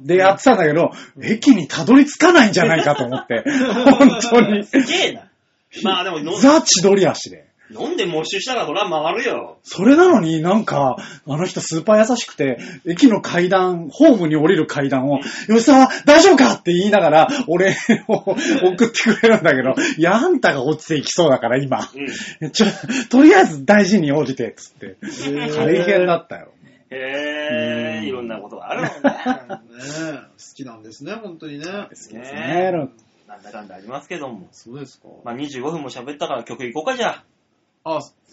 Speaker 1: でやってたんだけど、駅にたどり着かないんじゃないかと思って、本当に。
Speaker 2: すげえな。まあでもの、
Speaker 1: ザ・千鳥足で。
Speaker 2: 飲んで没収したらほら回るよ。
Speaker 1: それなのになんか、あの人スーパー優しくて、駅の階段、ホームに降りる階段を、吉沢大丈夫か？って言いながら、俺を送ってくれるんだけど、いや、あんたが落ちていきそうだから今。
Speaker 2: うん。
Speaker 1: ちょ、とりあえず大事に降りて、つって。
Speaker 3: ー
Speaker 1: 大変だったよ。
Speaker 2: へえ、
Speaker 1: うん
Speaker 2: いろんなことがあるもんね。
Speaker 3: 好きなんですね、本当にね。
Speaker 1: です
Speaker 2: ね
Speaker 1: ね。
Speaker 2: なんだかんだありますけども。
Speaker 3: そうですか。
Speaker 2: まあ25分も喋ったから曲いこうかじゃ
Speaker 3: あ、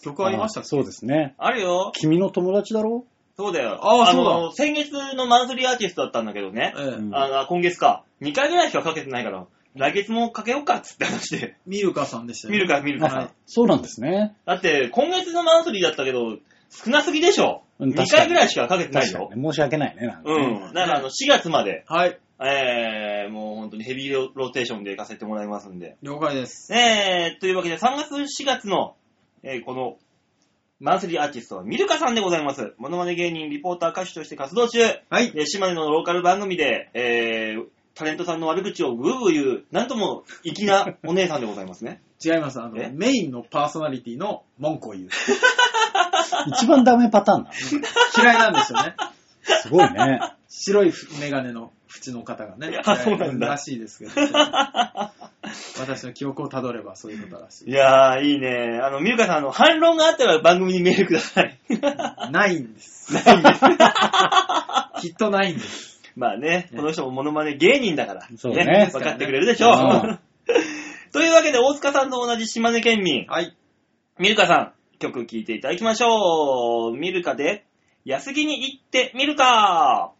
Speaker 3: 曲ありましたっけ？
Speaker 1: そうですね。
Speaker 2: あ。あるよ。
Speaker 1: 君の友達だろ？
Speaker 2: そうだよ。
Speaker 3: ああ
Speaker 2: の、先月のマンスリーアーティストだったんだけどね。
Speaker 3: ええ
Speaker 1: うん
Speaker 2: あの今月か。2回ぐらいしかかけてないから、来月もかけようかっつって話で。
Speaker 3: ミルカさんでしたよ
Speaker 2: 見るか見るかさ。
Speaker 3: はい
Speaker 1: そうなんですね。
Speaker 2: だって、今月のマンスリーだったけど、少なすぎでしょ。2
Speaker 1: うん確かに
Speaker 2: 回ぐらいしかかけてないよ
Speaker 1: 確かに。ね。申し訳ないね、なんか
Speaker 2: う
Speaker 1: ね。
Speaker 2: ん。だからあの、4月まで、
Speaker 3: はい、
Speaker 2: えー、もう本当にヘビーロローテーションで行かせてもらいますんで。
Speaker 3: 了解です。
Speaker 2: えー、というわけで3月4月の、えーこの、マンスリーアーティストはミルカさんでございます。モノマネ芸人、リポーター、歌手として活動中。
Speaker 3: はい。
Speaker 2: で、島根のローカル番組で、えー、
Speaker 4: タレントさんの悪口をグーグー言う、なんとも粋なお姉さんでございますね。
Speaker 3: 違います。あの
Speaker 4: え、
Speaker 3: メインのパーソナリティの文句を言う。
Speaker 1: 一番ダメパターンなの？
Speaker 3: 嫌いなんですよね。
Speaker 1: すごいね。
Speaker 3: 白いメガネの縁の方がね。
Speaker 4: あそうなんだ
Speaker 3: らしいですけど。私の記憶をたどればそういうことらし
Speaker 4: いやー、いいね。あの、ミルカさん、あの、反論があったら番組にメールください。
Speaker 3: い。ないんです。
Speaker 4: ないんです。
Speaker 3: きっとないんです。
Speaker 4: まあね、この人もモノマネ芸人だから。
Speaker 1: そうね
Speaker 4: 分かってくれるでしょう。
Speaker 1: うん
Speaker 4: というわけで、大塚さんと同じ島根県民、
Speaker 3: はい。
Speaker 4: ミルカさん、曲聴いていただきましょう。ミルカで、安木に行ってみるか。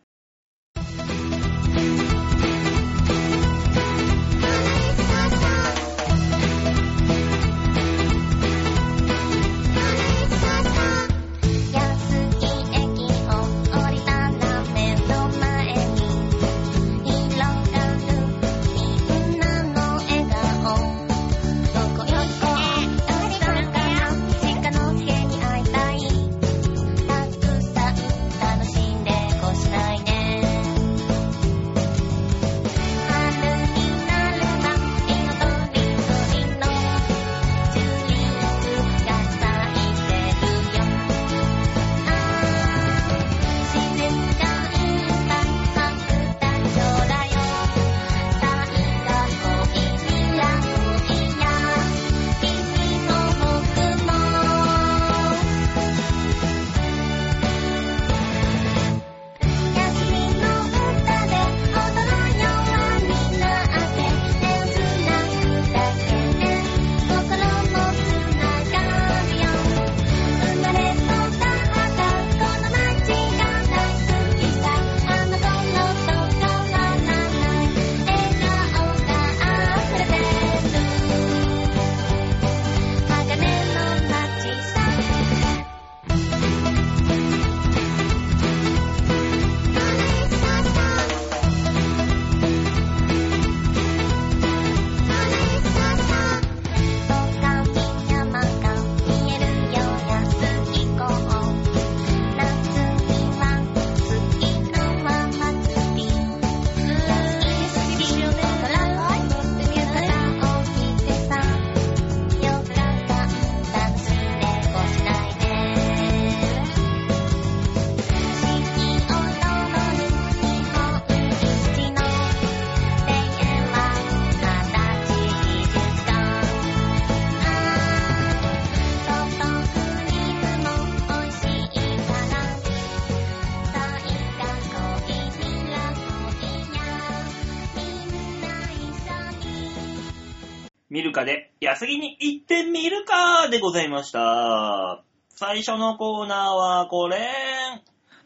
Speaker 2: で
Speaker 4: ございました。最初のコーナーはこれ。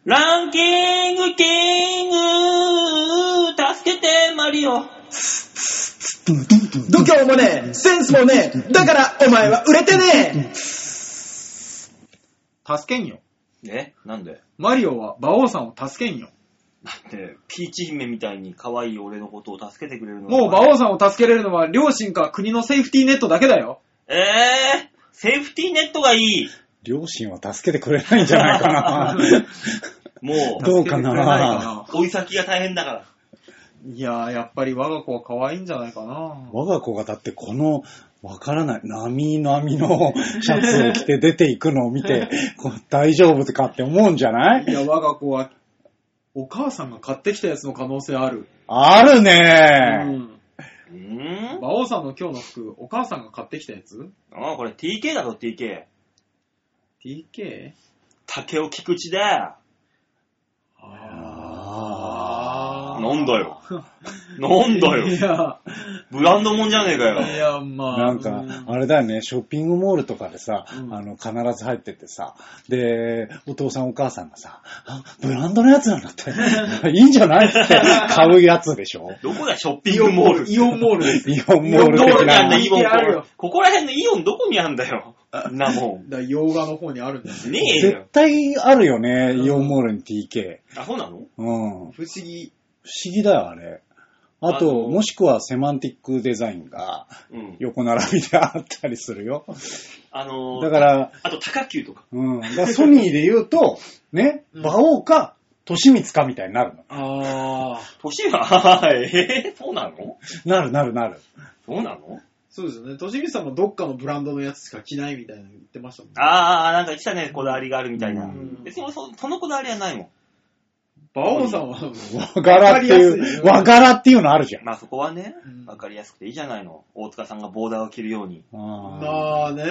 Speaker 4: ランキングキング助けてマリオ
Speaker 3: 度胸もねえ、センスもねえ、だからお前は売れてねえ助けんよ。
Speaker 4: え？なんで？
Speaker 3: マリオは馬王さんを助けんよ。
Speaker 4: だって、ピーチ姫みたいに可愛い俺のことを助けてくれるの？
Speaker 3: もう馬王さんを助けれるのは両親か国のセーフティーネットだけだよ。
Speaker 4: えー、セーフティーネットがいい
Speaker 1: 両親は助けてくれないんじゃないかな。
Speaker 4: も
Speaker 1: どうかな
Speaker 4: 追い先が大変だから。
Speaker 3: いやー、やっぱり我が子は可愛いんじゃないかな。
Speaker 1: 我が子がだってこの、わからない、波波のシャツを着て出ていくのを見て、こう大丈夫かって思うんじゃない？
Speaker 3: いや、我が子は、お母さんが買ってきたやつの可能性ある。
Speaker 1: ある
Speaker 3: う
Speaker 1: ね
Speaker 3: ん。
Speaker 4: うーん？
Speaker 3: 馬王さんの今日の服、お母さんが買ってきたやつ？
Speaker 4: あこれ TK だろ、TK。
Speaker 3: ?TK?
Speaker 4: 竹尾菊池だ
Speaker 1: あ
Speaker 4: なんだよ。なんだ
Speaker 3: い
Speaker 4: よ。
Speaker 3: や、
Speaker 4: ブランドもんじゃねえかよ。
Speaker 3: いや、まあ。
Speaker 1: なんか、あれだよね、ショッピングモールとかでさ、
Speaker 3: うん
Speaker 1: あの、必ず入ってってさ、で、お父さんお母さんがさ、あ、ブランドのやつなんだって、いいんじゃないって買うやつでしょ
Speaker 4: どこだよ、ショッピ
Speaker 3: イ
Speaker 4: ングモール。
Speaker 3: イオンモールです。
Speaker 1: イオンモール
Speaker 4: どこ。にあんだ、イオン
Speaker 3: 人気あるよ
Speaker 4: ここら辺のイオンどこにあんだよ。んなもん。
Speaker 3: だから洋画の方にあるんだよね。
Speaker 4: ねえ
Speaker 1: 絶
Speaker 4: よ。
Speaker 1: 対あるよね、イオンモールに TK。
Speaker 4: あ、そうなの？
Speaker 1: うん。不思
Speaker 3: 不思議。
Speaker 1: 議だよ、あれ。あと、
Speaker 4: あの
Speaker 1: もしくはセマンティックデザインが
Speaker 4: うん。
Speaker 1: 横並びであったりするよ。
Speaker 4: あのー、
Speaker 1: だから、
Speaker 4: あと、高級とか。
Speaker 1: うん。だからソニーで言うと、ね、
Speaker 3: うん
Speaker 1: 馬王か年光かみたいになるの。
Speaker 3: ああ、
Speaker 2: 年は、えー、そうなの？
Speaker 1: なるなるなる。
Speaker 2: そうなの？
Speaker 3: そうですよね。としみさんもどっかのブランドのやつしか着ないみたいなの言ってましたもんね。
Speaker 2: あー、なんか言ってたね、こだわりがあるみたいな。
Speaker 1: うん
Speaker 2: 別にそそのこだわりはないもん。
Speaker 3: バオンさんは、
Speaker 1: 和柄ってい、
Speaker 3: わかりやすいう
Speaker 1: 和柄っていうのあるじゃん。
Speaker 2: まあそこはね
Speaker 3: うん、
Speaker 2: わかりやすくていいじゃないの。大塚さんがボーダーを着るように。
Speaker 1: あ
Speaker 3: まあね、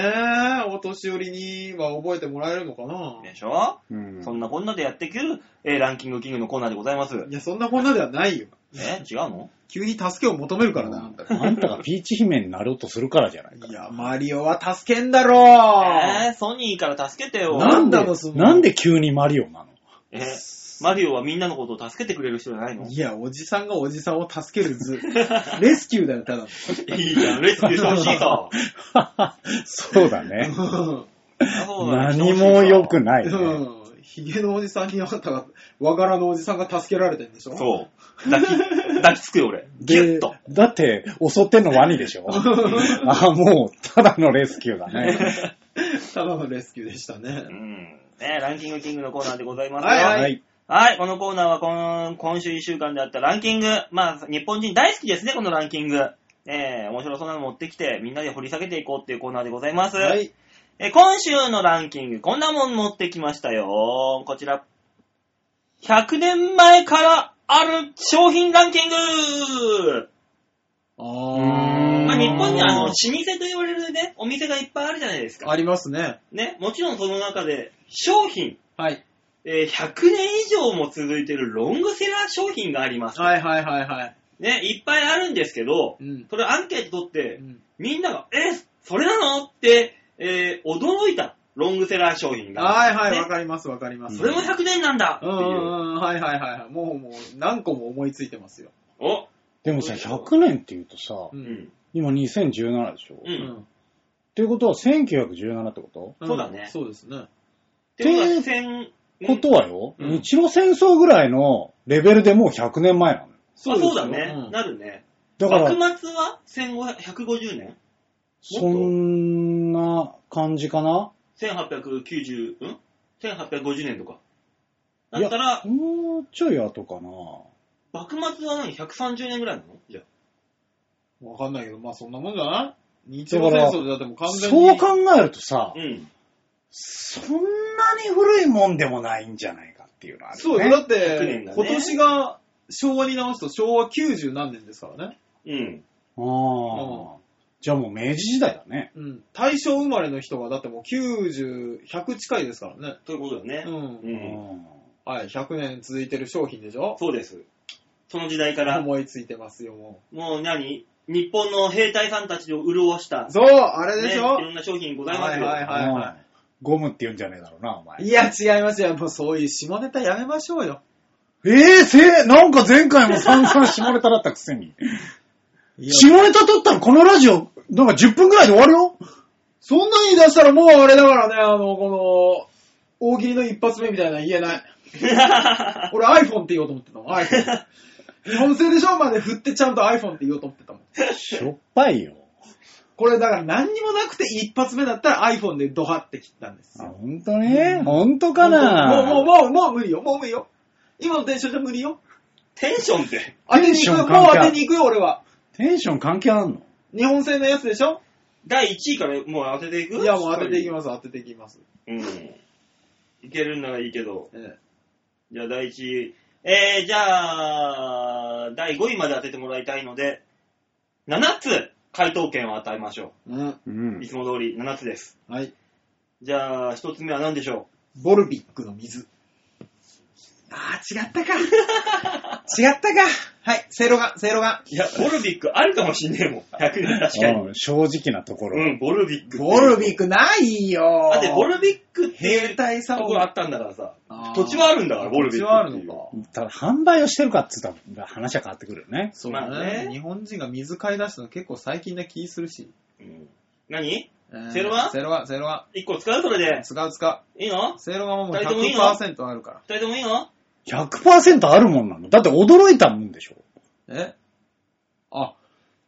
Speaker 3: お年寄りには覚えてもらえるのかな。
Speaker 2: でしょ、
Speaker 1: ーうん
Speaker 2: そんなこんなでやってくる、えーランキングキングのコーナーでございます。
Speaker 3: いや、そんなこんなではないよ。
Speaker 2: え？違うの？
Speaker 3: 急に助けを求めるからな、あんた
Speaker 1: あんたがピーチ姫になろうとするからじゃないか。
Speaker 3: いや、マリオは助けんだろ
Speaker 2: えー、ソニーから助けてよ。
Speaker 3: なんだの
Speaker 1: なんで急にマリオなの？
Speaker 2: え？ーマリオはみんなのことを助けてくれる人じゃないの？
Speaker 3: いや、おじさんがおじさんを助ける図。レスキューだよ、ただの。
Speaker 2: いいじゃん、レスキューしてほしいさ。
Speaker 1: そうだね。
Speaker 2: そうだね
Speaker 1: 何も良くない、ね。
Speaker 3: うん。ヒゲのおじさんにあなたが、和柄のおじさんが助けられてんでしょ？う。
Speaker 2: そう。抱き、抱きつくよ、俺。ギュッ
Speaker 1: で
Speaker 2: と。、
Speaker 1: だって、襲ってんのワニでしょ？あ、もう、ただのレスキューだね。
Speaker 3: ただのレスキューでした
Speaker 2: う
Speaker 3: ね。
Speaker 2: ん。ね、ランキングキングのコーナーでございますよ。
Speaker 3: はいはい
Speaker 1: はい。
Speaker 2: はい、このコーナーはこの今週1週間であったランキング。まあ、日本人大好きですね、このランキング。えー、面白そうなの持ってきて、みんなで掘り下げていこうっていうコーナーでございます。
Speaker 3: はい。
Speaker 2: えー今週のランキング、こんなもん持ってきましたよ。こちら。100年前からある商品ランキング
Speaker 3: あ
Speaker 2: まあ、日本にはあの、老
Speaker 3: あ
Speaker 2: 舗と言われるね、お店がいっぱいあるじゃないですか。
Speaker 3: ありますね。
Speaker 2: ね、もちろんその中で、商品、
Speaker 3: はい。
Speaker 2: えー100年以上も続いてるロングセラー商品があります。
Speaker 3: はいはいはいはい。
Speaker 2: ね、いっぱいあるんですけど
Speaker 3: う、ん。
Speaker 2: それアンケート取って
Speaker 3: う、ん
Speaker 2: みんなが、え、それなの？って、えー驚いたロングセラー商品が
Speaker 3: はいはい、わかりますわかります。
Speaker 2: それも100年なんだっていう。
Speaker 3: うんうんうん、はいはいはいはい。もうもう何個も思いついてますよ。
Speaker 2: お
Speaker 1: でもさ、100年って言うとさ
Speaker 3: う、。
Speaker 2: うんん。
Speaker 1: 今2017でしょ、
Speaker 2: う。
Speaker 3: うんん。
Speaker 1: っていうことは1917ってこと？
Speaker 2: そうだね
Speaker 3: そうですね。
Speaker 2: っていうことは千
Speaker 1: ことはよ、
Speaker 2: うん
Speaker 1: 日露戦争ぐらいのレベルでもう100年前なのよ。
Speaker 2: あそうだね、
Speaker 3: うん
Speaker 2: なるね。
Speaker 1: だから、
Speaker 2: 幕末は1500 150年？
Speaker 1: そんな感じかな
Speaker 2: ?1890、ん ?1850 年とか。だったら、
Speaker 1: もうちょい後かな。
Speaker 2: 幕末は何 ?130 年ぐらいなの？じゃあ。
Speaker 3: わかんないけど、まあそんなもんじゃない？日露戦争でだってもう完全に。
Speaker 1: そう考えるとさ、
Speaker 2: うん。
Speaker 1: そんなに古いもんでもないんじゃないかっていうのはある
Speaker 3: そう
Speaker 1: よね。
Speaker 3: だっ
Speaker 2: 100
Speaker 3: て
Speaker 2: ね
Speaker 3: 今年が昭和に直すと昭和90何年ですからね。
Speaker 2: うん。
Speaker 1: ああ。じゃあもう明治時代だね。
Speaker 3: うん。大正生まれの人がだってもう90、100近いですからね。
Speaker 2: ということだね。
Speaker 3: うん。
Speaker 2: うん。
Speaker 3: はい、100年続いてる商品でしょ？
Speaker 2: そうです。その時代から、
Speaker 3: 思いついてますよ、も
Speaker 2: もう何？日本の兵隊さんたちを潤した
Speaker 3: う。、そう、あれ
Speaker 2: ね、い
Speaker 3: でしょ、
Speaker 2: ろんな商品ございますよ。
Speaker 3: はいはいはい
Speaker 1: うんゴムって言うんじゃねえだろうな、お前。
Speaker 3: いや、違いますよ。もうそういう下ネタやめましょうよ。
Speaker 1: ええせなんか前回も散々下ネタだったくせに。
Speaker 3: いや
Speaker 1: 下ネタ取ったらこのラジオ、なんか10分くらいで終わるよ。
Speaker 3: そんなに出したらもうあれだからね、あの、この、大喜利の一発目みたいなの言えない。俺 iPhone って言おうと思ってたもん、iPhone。日本製でしょ？まで振ってちゃんと iPhone って言おうと思ってたもん。
Speaker 1: しょっぱいよ。
Speaker 3: これだから何にもなくて一発目だったら iPhone でドハって切ったんです
Speaker 1: あ、
Speaker 3: よ。
Speaker 1: ほんとねほんとかな？
Speaker 3: もう、もう、もう、もう無理よ、もう無理よ。今のテンションじゃ無理よ。
Speaker 2: テンションって。
Speaker 3: 当てに行くよ、もう当てに行くよ、俺は。
Speaker 1: テンション関係あんの？
Speaker 3: 日本製のやつでしょ？
Speaker 2: 第1位からもう当てていく？
Speaker 3: いや、もう当てていきます、当てていきます。
Speaker 2: うん。いけるんならいいけど。
Speaker 3: え
Speaker 2: じゃあ第1位。えー、じゃあ、第5位まで当ててもらいたいので、7つ回答権を与えましょ
Speaker 3: えうん。
Speaker 1: うん
Speaker 2: う。い。つも通り7つです。
Speaker 3: はい。
Speaker 2: じゃあ、1つ目は何でしょ
Speaker 3: ボルビックの水。あー、違ったか。違ったか。はい、せいろがん、せいろが
Speaker 2: ういや、ボルビックあるかもしんねえもん。100年確かに。
Speaker 1: うん正直なところ。
Speaker 2: うん、ボルビック。
Speaker 3: ん。ボルビックないよ。
Speaker 2: だってボルビックっていう
Speaker 3: 兵隊さん
Speaker 2: とこがあったんだからさ。
Speaker 3: あー
Speaker 2: 土地はあるんだから、ボルビック
Speaker 3: 土地はあ。るのか。
Speaker 1: ただ販売をしてるかっつったら話は変わってくるよね。
Speaker 3: そう
Speaker 2: まあね
Speaker 3: ね。日本人が水買い出したの結構最近な気するし。
Speaker 2: うん何？
Speaker 3: えー
Speaker 2: せいろが？ん
Speaker 3: せいろがん、せいろが
Speaker 2: ?1 個使う？それで
Speaker 3: ん。。使う使
Speaker 2: いいの？
Speaker 3: う。せいろがんはもう
Speaker 2: 二人ともいいの
Speaker 3: ？100%あるから。
Speaker 2: 二人ともいいの？
Speaker 1: 100%あるもんなの？だって驚いたもんでしょ？
Speaker 3: え？あ、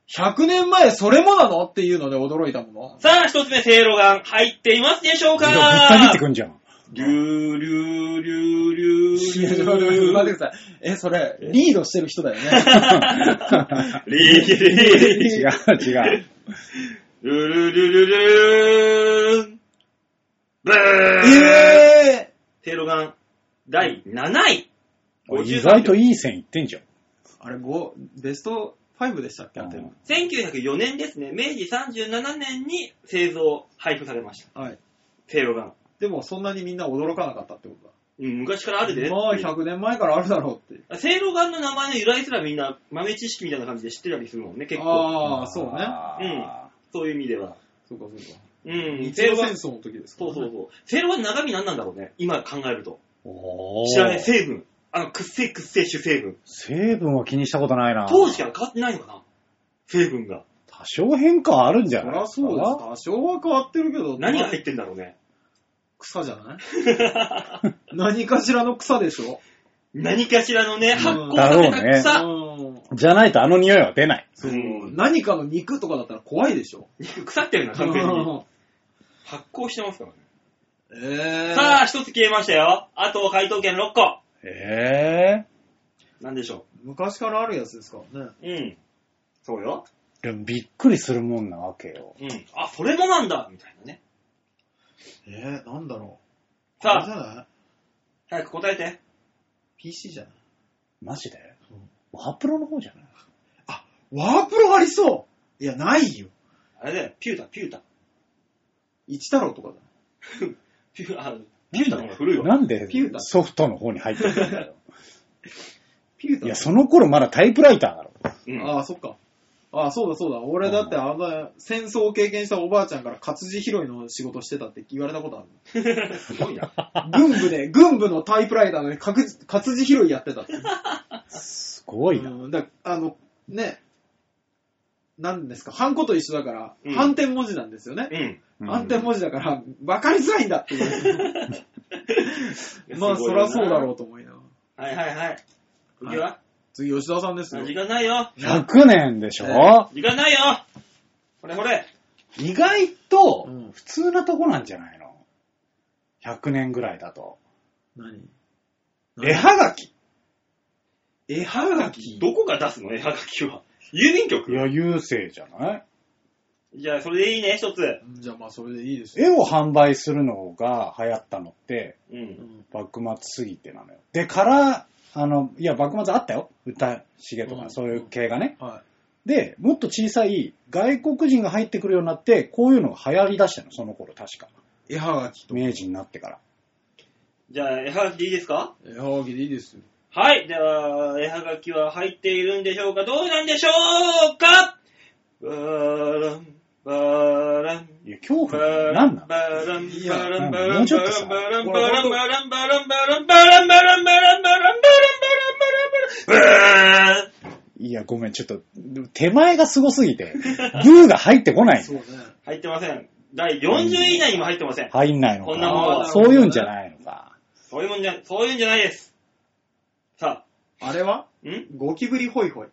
Speaker 3: 100年前それもなの？っていうので驚いたもの？
Speaker 2: さあ、一つ目、せいろがん、入っていますでしょうか？
Speaker 1: いやぶった切ってくんじゃん。
Speaker 2: リューリューリューリュー
Speaker 3: 待ってください。え、それ、リードしてる人だよね。
Speaker 2: リーリー
Speaker 1: 違う違う。
Speaker 2: ルルルルルーンブー
Speaker 3: え
Speaker 2: テロガン第7位。
Speaker 1: 意外といい線いってんじゃん。
Speaker 3: ー、あれ、5、ベスト5でしたっけ？あてる
Speaker 2: 1904年ですね、明治37年に製造、配布されました。
Speaker 3: はい。
Speaker 2: テロガン。
Speaker 3: でも、そんなにみんな驚かなかったってことだ。
Speaker 2: うん、昔からあるで。
Speaker 3: まあ、100年前からあるだろうって。
Speaker 2: セイロガンの名前の由来すらみんな豆知識みたいな感じで知ってたりするもんね、結構。
Speaker 3: ああ、そうね。
Speaker 1: あ
Speaker 2: そういう意味では。
Speaker 3: そうか、そうか。
Speaker 2: うん、
Speaker 3: 日。露戦争の時ですからね
Speaker 2: そうそうそう。セイロガンの中身何なんだろうね、今考えると。
Speaker 1: ーおー
Speaker 2: 知らない成分。あの、くっせえくっせえ主成分。
Speaker 1: 成分は気にしたことないな。
Speaker 2: 当時から変わってないのかな？成分が。
Speaker 1: 多少変化はあるんじゃ
Speaker 3: そりゃ
Speaker 1: ないです
Speaker 3: そうです。多少は変わってるけど。
Speaker 2: 何が入ってんだろうね？
Speaker 3: 草じゃない？何かしらの草でしょ？
Speaker 2: 何かしらのね、
Speaker 3: ん
Speaker 2: 発酵させた草。
Speaker 3: うん。
Speaker 1: じゃないとあの匂いは出ない。
Speaker 3: そう
Speaker 2: うん
Speaker 3: 何かの肉とかだったら怖いでしょ？
Speaker 2: 腐ってるな、完全に。発酵してますからね。
Speaker 3: えー。
Speaker 2: さあ、一つ消えましたよ。あと、回答権6個。
Speaker 1: え
Speaker 2: なんでしょ
Speaker 3: 昔からあるやつですからね。
Speaker 2: う。うん。そうよ。
Speaker 1: えでもびっくりするもんなわけよ。
Speaker 2: うん。あ、それもなんだみたいなね。
Speaker 3: えー、なんだろう。
Speaker 2: さあ
Speaker 3: あれじゃない？
Speaker 2: 早く答えて。
Speaker 3: ?PC じゃない？
Speaker 1: マジで？ワープロの方じゃない？
Speaker 3: ワープロありそういや、ないよ。
Speaker 2: あれだよ、ピュータ、ピュータ。
Speaker 3: 一太郎とかだ。
Speaker 2: ピュー、あ、ピュータの方が古いわ。
Speaker 1: なんで
Speaker 3: ピュータ？
Speaker 1: ソフトの方に入ってるんだよ。
Speaker 3: ピュータ？
Speaker 1: いや、その頃まだタイプライターだろ。
Speaker 2: うん。
Speaker 3: ああ、そっか。ああ、そうだそうだ。俺だってあの、戦争を経験したおばあちゃんから活字拾いの仕事してたって言われたことある。
Speaker 2: すごいな。
Speaker 3: 軍部で、軍部のタイプライターで活字活字拾いやってたって。
Speaker 1: すごいな。
Speaker 3: うん、だあの、ね、なんですか、ハンコと一緒だから、
Speaker 2: うん
Speaker 3: 反転文字なんですよね。
Speaker 2: うん。
Speaker 1: うん
Speaker 3: 反転文字だから、分かりづらいんだって言われて。まあ、そりゃそうだろうと思いながら。
Speaker 2: はいはいはい。次は、
Speaker 3: 次、吉田さんですよ。
Speaker 2: 時間ないよ。
Speaker 1: 100年でしょ、
Speaker 2: 時間ないよ。これこれ。
Speaker 1: 意外と
Speaker 3: うん
Speaker 1: 普通なとこなんじゃないの ?100 年ぐらいだと。
Speaker 3: 何？
Speaker 1: 絵はがき。
Speaker 3: 絵はがき？
Speaker 2: どこが出すの？絵はがきは。郵便局？
Speaker 1: いや、郵政じゃない？
Speaker 2: じゃあ、それでいいね、一つ。
Speaker 3: うんじゃあまあ、それでいいですよ。
Speaker 1: 絵を販売するのが流行ったのって、
Speaker 2: う。
Speaker 3: うんん
Speaker 1: 幕末過ぎてなのよ。で、から、あの、いや、幕末あったよ。歌、重とか、
Speaker 3: うん
Speaker 1: そういう系がね。
Speaker 3: は
Speaker 1: で、もっと小さい外国人が入ってくるようになって、こういうのが流行り出したの、その頃確か。
Speaker 3: い。絵はがきと。
Speaker 1: 明治になってから。
Speaker 2: じゃあ、絵はがきでいいですか？
Speaker 3: 絵はがきでいいですよ。
Speaker 2: はい。では、絵はがきは入っているんでしょうか？どうなんでしょうか？バーラン、バーラン。
Speaker 1: いや、恐
Speaker 2: バ
Speaker 1: 怖
Speaker 2: ーラン、
Speaker 1: なん
Speaker 2: バーラン、バーラン、バー
Speaker 1: も
Speaker 2: ラン、
Speaker 1: うちょっとさ
Speaker 2: バーラン、バーラン、バーラン、バーラン、バーラン、バーラン、バーラン、バーラン、バーラン、バーラン、バーラン、バーラン、バーラン、バーラン、バーラン。
Speaker 1: いや、ごめん、ちょっと、手前がすごすぎて、ブーが入ってこない
Speaker 3: そうね。
Speaker 2: 入ってません。第40位以内にも入ってません。
Speaker 1: 入んないのか。
Speaker 2: こんなもんは
Speaker 1: そういうんじゃないのか。
Speaker 2: そういうもんじゃ、そういうんじゃないです。さ
Speaker 3: あれは？
Speaker 2: あ、ん？
Speaker 3: ゴキブリホイホイ。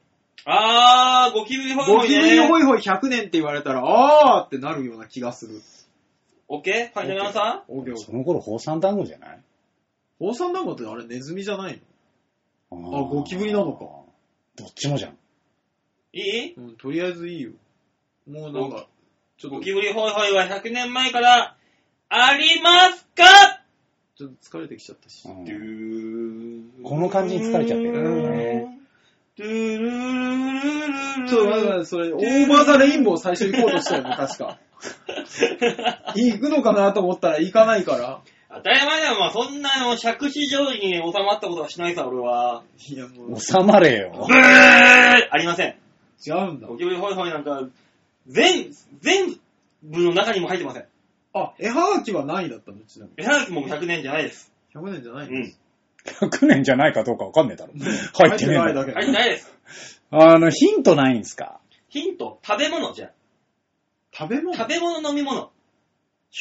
Speaker 2: あー、ゴキブリホイ
Speaker 3: ゴ
Speaker 2: ホイ
Speaker 3: キブリホ
Speaker 2: ね。
Speaker 3: イホイ100年って言われたら、あーってなるような気がする。
Speaker 2: オッケー？ファイナルアンサ
Speaker 3: オーケーオーケー。
Speaker 1: その頃、宝山団子じゃない？
Speaker 3: 宝山団子ってあれネズミじゃない
Speaker 1: あ
Speaker 3: あゴキブリなのか。
Speaker 1: どっちもじゃん。
Speaker 2: ーいい？
Speaker 3: のうん、とりあえずいいよ。もうなんか、ちょっと、
Speaker 2: ゴキブリホイホイは100年前からありますか？
Speaker 3: ちょっと疲れてきちゃったし。
Speaker 1: うんこの感じに疲れちゃってるね。
Speaker 2: ドゥルルルルルル
Speaker 3: ちょっと待っそれ、オーバーザレインボー最初行こうとしたよね、確か。行くのかなと思ったら行かないから。
Speaker 2: 当たり前だよ、まあそんなの尺子定規に収まったことはしないさ、俺は。
Speaker 3: いや、もう、
Speaker 1: 収まれよ
Speaker 2: ブ。ーありません。
Speaker 3: 違うんだ
Speaker 2: ゴ。キブリホイホイなんか、全、全部の中にも入ってません。
Speaker 3: あ、絵はがきは何位だったのちなみに。
Speaker 2: 絵はがきも100年じゃないです。
Speaker 3: 100年じゃないの
Speaker 2: うん。
Speaker 1: 100年じゃないかどうかわかんねえだろ。入ってねえんだよ
Speaker 3: ないだけ
Speaker 2: 入ってないです。
Speaker 1: あの、ヒントないんすか？
Speaker 2: ヒント、食べ物じゃ。
Speaker 3: 食べ物
Speaker 2: 食べ物、飲み物。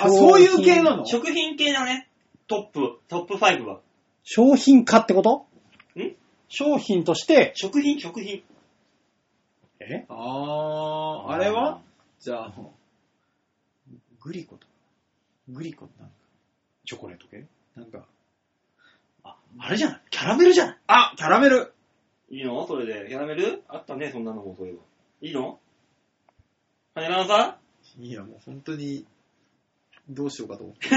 Speaker 3: あ、そういう系なの？
Speaker 2: 食品系だね。トップ、トップ5は。
Speaker 1: 商品化ってこと？
Speaker 2: ん？
Speaker 1: 商品として、
Speaker 2: 食品、食品。
Speaker 1: え？
Speaker 3: あー、あれは？じゃあ、グリコとか。グリコって何
Speaker 1: チョコレート系？
Speaker 3: なんか。
Speaker 1: あ、あれじゃないキャラメルじゃない
Speaker 3: あ、キャラメル
Speaker 2: いいの？それで。キャラメル？あったね、そんなのも、そういえば。いいの？はい、なさ
Speaker 3: いや、もう本当に、どうしようかと思って。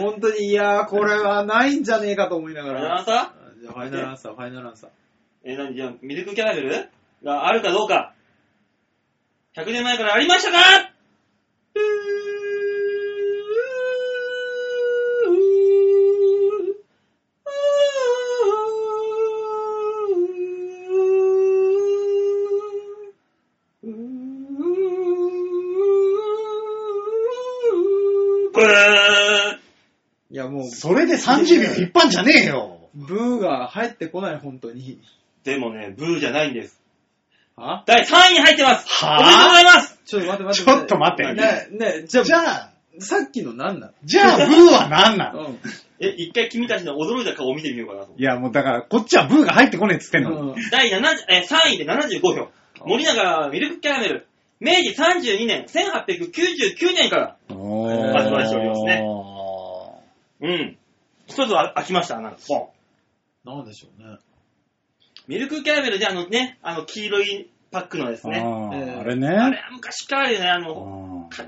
Speaker 3: 本当に、いやー、これはないんじゃねえかと思いなが
Speaker 2: ファイナル
Speaker 3: ら。
Speaker 2: アンサ
Speaker 3: じゃあ、ファイナルアンサー、ファイナルアンサー。
Speaker 2: ーえー、なに、じゃあ、ミルクキャラメルがあるかどうか。100年前からありましたか？
Speaker 1: それで30秒引っ張んじゃねえよ。
Speaker 3: ブーが入ってこない、本当に。
Speaker 2: でもね、ブーじゃないんです。
Speaker 3: は？
Speaker 2: 第3位に入ってます
Speaker 1: はぁ
Speaker 2: おめでとうございます
Speaker 3: ちょっと待って待って。
Speaker 1: ちょっと待って
Speaker 3: ね、ね、じゃあ、
Speaker 1: じゃあ、
Speaker 3: さっきの何なの？
Speaker 1: じゃあ、ブーは何なの？
Speaker 3: うん。
Speaker 2: え、一回君たちの驚いた顔を見てみようかなと。
Speaker 1: いや、もうだから、こっちはブーが入ってこねえっつってんのに。
Speaker 3: うん
Speaker 2: 第7え3位で75票。森永ミルクキャラメル。明治32年、1899年から。
Speaker 1: お
Speaker 2: 発売しておりますねうん。一つは開きました、なんか、ポン。
Speaker 3: なんでしょうね。
Speaker 2: ミルクキャラメルであのね、あの黄色いパックのですね。
Speaker 3: えー
Speaker 1: あれね。
Speaker 2: あれは昔からあるよね、あの、
Speaker 1: あ
Speaker 2: か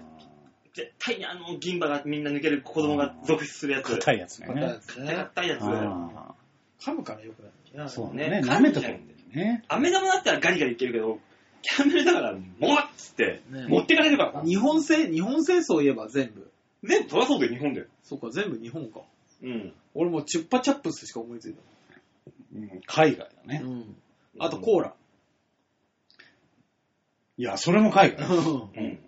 Speaker 2: 絶対にあの銀歯がみんな抜ける子供が続出するやつ。
Speaker 1: ー硬いやつね。
Speaker 3: 硬いやつね。
Speaker 2: 硬いやつ。
Speaker 1: あ
Speaker 3: 噛むからよくないんだよ
Speaker 1: ーそう
Speaker 2: ね
Speaker 1: ね。舐めとけばいいんだよね。
Speaker 2: 飴玉だったらガリガリいけるけど、キャラメルだから、もわっつって、
Speaker 3: ね
Speaker 2: 持ってかれるからな。
Speaker 3: 日本製、日本製そういえば全部。
Speaker 2: 全部取らそうで日本で。
Speaker 3: そっか、全部日本か。
Speaker 2: うん。
Speaker 3: 俺もうチュッパチャップスしか思いついた。
Speaker 1: うん海外だね。
Speaker 3: うん。あとコーラ。
Speaker 1: いや、それも海外。
Speaker 2: うん。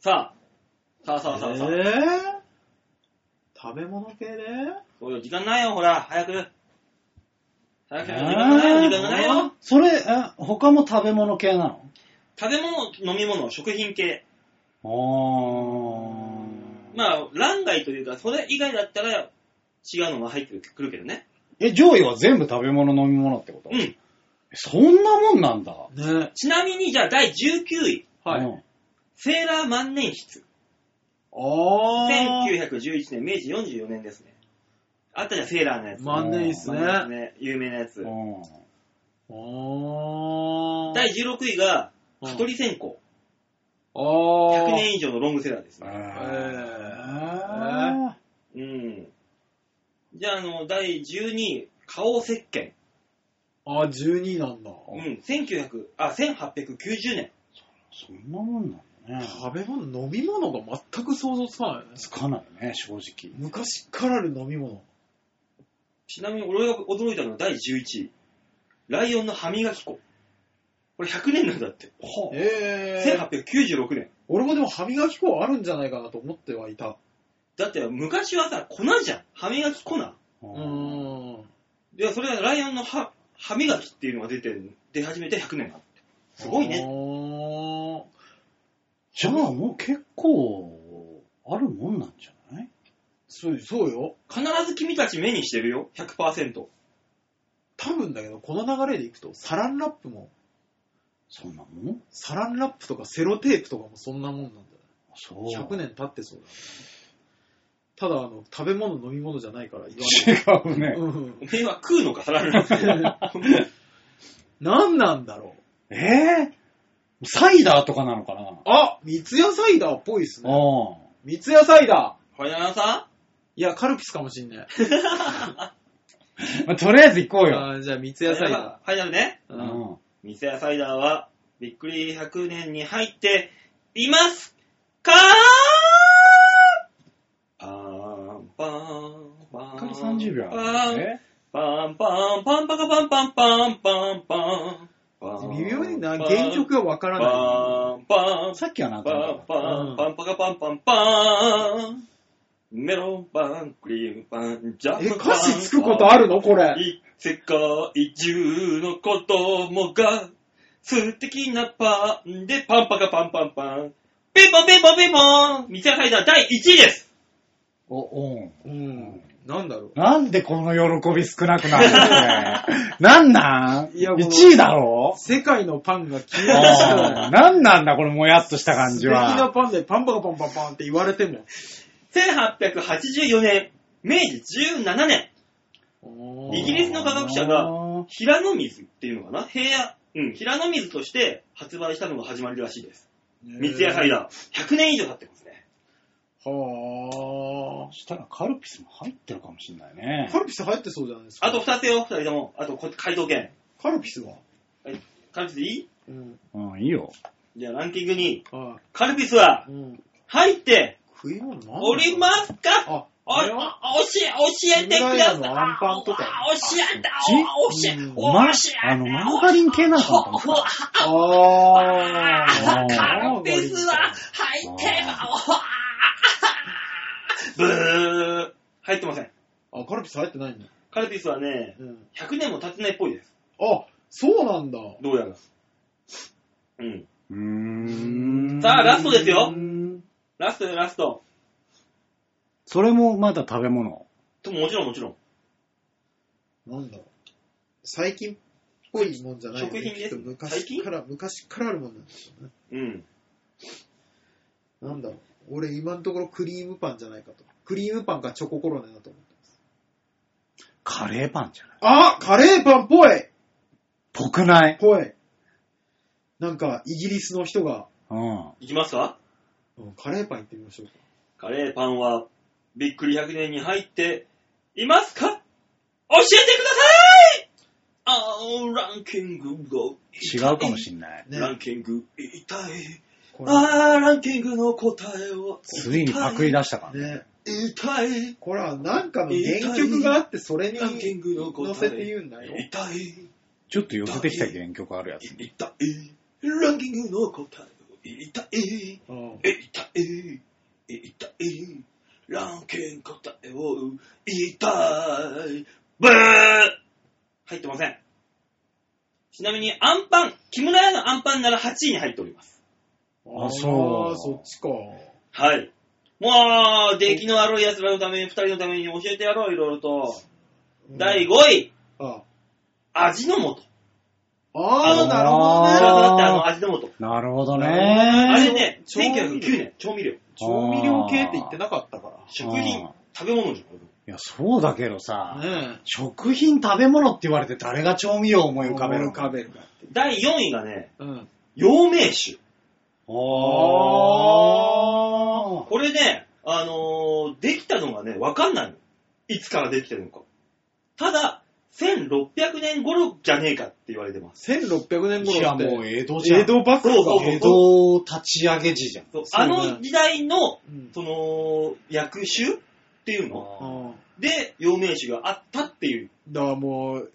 Speaker 2: さあ、さあさあさあさあ。
Speaker 3: えー？食べ物系で？
Speaker 2: そうよ、時間ないよ、ほら、早く。早く、時間がないよ、時間がないよ。
Speaker 1: それ、え他も食べ物系なの？
Speaker 2: 食べ物、飲み物、食品系。
Speaker 1: あー。
Speaker 2: まあ、欄外というか、それ以外だったら違うのが入ってくるけどね。
Speaker 1: え、上位は全部食べ物飲み物ってこと？
Speaker 2: うん。
Speaker 1: そんなもんなんだ。
Speaker 3: ね。
Speaker 2: ちなみに、じゃあ、第19位。
Speaker 3: はい。
Speaker 1: うん
Speaker 2: セーラー万年筆。
Speaker 3: あー。
Speaker 2: 1911年、明治44年ですね。あったじゃん、セーラーのやつ。
Speaker 3: 万年筆ね。
Speaker 2: 万年筆ね有名なやつ。
Speaker 1: うん
Speaker 3: あー。
Speaker 2: 第16位が、
Speaker 3: うん
Speaker 2: 蚊取り線香。
Speaker 3: あー。
Speaker 2: 100年以上のロングセラーですね。
Speaker 1: あ
Speaker 2: うん。じゃあ、あの、第12位、顔石鹸。
Speaker 3: あー、12なんだ。
Speaker 2: うん、1900、あ、1890年。
Speaker 1: そんなもんなんだね。
Speaker 3: 食べ物、飲み物が全く想像つかないよね。
Speaker 1: つかないね、正直。
Speaker 3: 昔からある飲み物。
Speaker 2: ちなみに俺が驚いたのは第11位。ライオンの歯磨き粉。これ100年なんだって。
Speaker 3: えー。
Speaker 2: 1896年。
Speaker 3: 俺もでも歯磨き粉あるんじゃないかなと思ってはいた。
Speaker 2: だって昔はさ、粉じゃん。歯磨き粉。
Speaker 3: うーん。
Speaker 2: で、それがライオンの歯、歯磨きっていうのが出て、出始めて100年だって。すごいね。
Speaker 3: ね。
Speaker 1: じゃあもう結構、あるもんなんじゃない？
Speaker 3: そう、そうよ。
Speaker 2: 必ず君たち目にしてるよ。100%。
Speaker 3: 多分だけど、この流れでいくと、サランラップも、
Speaker 1: そんなもん？
Speaker 3: サランラップとかセロテープとかもそんなもんなんだよ。
Speaker 1: そう。
Speaker 3: 100年経ってそうだ。ただ、あの、食べ物、飲み物じゃないから言わない。
Speaker 1: 違うね。
Speaker 3: うん
Speaker 2: おめえは食うのか、さらに。
Speaker 3: 何なんだろう。
Speaker 1: えー、サイダーとかなのかな？
Speaker 3: あ三ツ矢サイダーっぽいっすね。
Speaker 1: あ
Speaker 3: 三ツ矢サイダー。
Speaker 2: ファイナルアンサ
Speaker 3: いや、カルピスかもしんない。
Speaker 1: まあ、とりあえず行こうよ。
Speaker 3: あーじゃあ、三ツ
Speaker 2: ー
Speaker 3: 矢サイダ
Speaker 2: ファイナルね。
Speaker 3: ー。
Speaker 1: う
Speaker 3: うん
Speaker 1: ん。
Speaker 2: ミセアサイダーは、びっくり100年に入っていますかパーンパーンパーン。
Speaker 1: から30秒
Speaker 2: パーン
Speaker 1: あるんだね。
Speaker 2: パンパンパンパカパンパンパンパンパン。
Speaker 3: 微妙にな、原曲がわからない。
Speaker 2: パンパン
Speaker 1: さっきはな
Speaker 2: パン
Speaker 1: か
Speaker 2: パンパンパカパンパンパン。メロンパン、クリームパン、ジャム
Speaker 3: え、
Speaker 2: パン。
Speaker 3: 歌詞つくことあるの？これ。
Speaker 2: 世界中の子供が素敵なパンでパンパカパンパンパン。ピンポンピンポンピンポン店サイダー第1位です
Speaker 1: お、お
Speaker 3: うん。なんだろう。
Speaker 1: なんでこの喜び少なくなるの？これ なんなん？
Speaker 3: いやこの
Speaker 1: ?1 位だろ
Speaker 3: 世界のパンが消えました
Speaker 1: あーなんなんだこのもやっとした感じ
Speaker 3: 素敵な
Speaker 1: は。
Speaker 3: パンでパンパカパンパンパンって言われても。
Speaker 2: 1884年、明治17年、イギリスの科学者が
Speaker 1: あ
Speaker 2: 平野水っていうのかな？平野、うん、平野水として発売したのが始まりらしいです。三ツ矢サイダー。100年以上経ってますね。
Speaker 3: は
Speaker 1: ーしたらカルピスも入ってるかもしんないね
Speaker 3: あ。。カルピス入ってそうじゃないですか。
Speaker 2: あと2つよ、2人とも。あと、こ回答権。
Speaker 3: カルピスは？
Speaker 2: カルピスいい？
Speaker 3: うん。
Speaker 1: うん、いいよ。
Speaker 2: じゃあランキングに、
Speaker 3: は。
Speaker 2: カルピスは。入って
Speaker 3: 食い物な
Speaker 2: おりますか？
Speaker 3: あ、
Speaker 2: お、教え、教えてください。
Speaker 3: のアンパンとか
Speaker 2: あ教えて、お、教え、
Speaker 3: うん
Speaker 2: お、
Speaker 1: ま
Speaker 2: 教え、
Speaker 1: あのマーガリン系なのかな
Speaker 3: あ
Speaker 1: あー
Speaker 2: カルピスは入ってます。ブー。入ってません。
Speaker 3: あ、カルピス入ってないんだ。
Speaker 2: カルピスはね、
Speaker 3: うん。
Speaker 2: 100年も経ってないっぽいです。
Speaker 3: あ、そうなんだ。
Speaker 2: どうやら。うん。
Speaker 1: うーん。
Speaker 2: さあラストですよ
Speaker 1: うーん
Speaker 2: ラストよ、ラスト。
Speaker 1: それもまだ食べ物？
Speaker 2: ともちろんもちろん。
Speaker 3: なんだ。最近っぽいもんじゃないよね
Speaker 2: 食品です
Speaker 3: きっと
Speaker 2: 最近
Speaker 3: 昔から、昔からあるもんなんですよね。
Speaker 2: うん。
Speaker 3: なんだろう。俺今のところクリームパンじゃないかと。クリームパンかチョココロネだと思ってます。
Speaker 1: カレーパンじゃない
Speaker 3: あカレーパンっぽい
Speaker 1: ぽくない？
Speaker 3: ぽい。なんか、イギリスの人が、
Speaker 1: うん。
Speaker 2: いきますか
Speaker 3: うんカレーパン行ってみましょうか。
Speaker 2: カレーパンは、びっくり100年に入っていますか？教えてくださいあー、ランキングが
Speaker 1: 違うかもしんない。
Speaker 3: ね
Speaker 2: ランキング痛い。
Speaker 3: これ
Speaker 2: あー、ランキングの答えを。
Speaker 1: ついにパクリ出したからね。
Speaker 3: ね。
Speaker 2: 痛い。
Speaker 3: これはなんかの原曲があって、それに
Speaker 2: ランキングの答え。
Speaker 3: 乗せて言うんだよ。
Speaker 2: 痛い。
Speaker 1: ちょっと寄せてきた原曲あるやつ。
Speaker 2: 痛い。ランキングの答えを。痛い。
Speaker 3: うん
Speaker 2: 痛い。痛い。ランキング答えを。痛い。ブー入ってません。ちなみに、アンパン、木村屋のアンパンなら8位に入っております。
Speaker 1: あそう
Speaker 3: あーそっちか。
Speaker 2: はい。もう、出来の悪い奴らのために、二人のために教えてやろう、いろいろと。第5位、
Speaker 3: あ
Speaker 2: 味の素。
Speaker 3: あー、
Speaker 2: の
Speaker 3: なるほどね。
Speaker 2: 知らなかった、あの味の素。
Speaker 1: なるほど
Speaker 3: あ
Speaker 1: ね。
Speaker 2: あれね、
Speaker 3: 調味料
Speaker 2: 1909年、調味料。
Speaker 3: 調味料系って言ってなかったか
Speaker 2: 食品食べ物じ
Speaker 1: いや、そうだけど
Speaker 3: ら。
Speaker 1: さ、
Speaker 3: ね
Speaker 1: 食品食べ物って言われて誰が調味料を思
Speaker 3: え。
Speaker 1: い浮かべる
Speaker 3: 浮かべるかって。
Speaker 2: 第4位がね、
Speaker 3: うん。
Speaker 2: 陽明酒。
Speaker 1: あ
Speaker 2: これね、あのーできたのがね、わかんないの。いつからできてるのか。ただ、1600年頃じゃねえかって言われてます。
Speaker 3: 1600年
Speaker 1: ー。いや、
Speaker 3: 頃って、
Speaker 1: もう江戸じゃん。
Speaker 3: 江戸幕府が
Speaker 2: そうそう
Speaker 1: 江戸立ち上げ時じゃん。
Speaker 2: そう
Speaker 3: そうね
Speaker 2: あの時代の、
Speaker 3: うん
Speaker 2: その、薬酒っていうの
Speaker 3: うん
Speaker 2: で、陽明酒があったっていう。
Speaker 3: だからもう、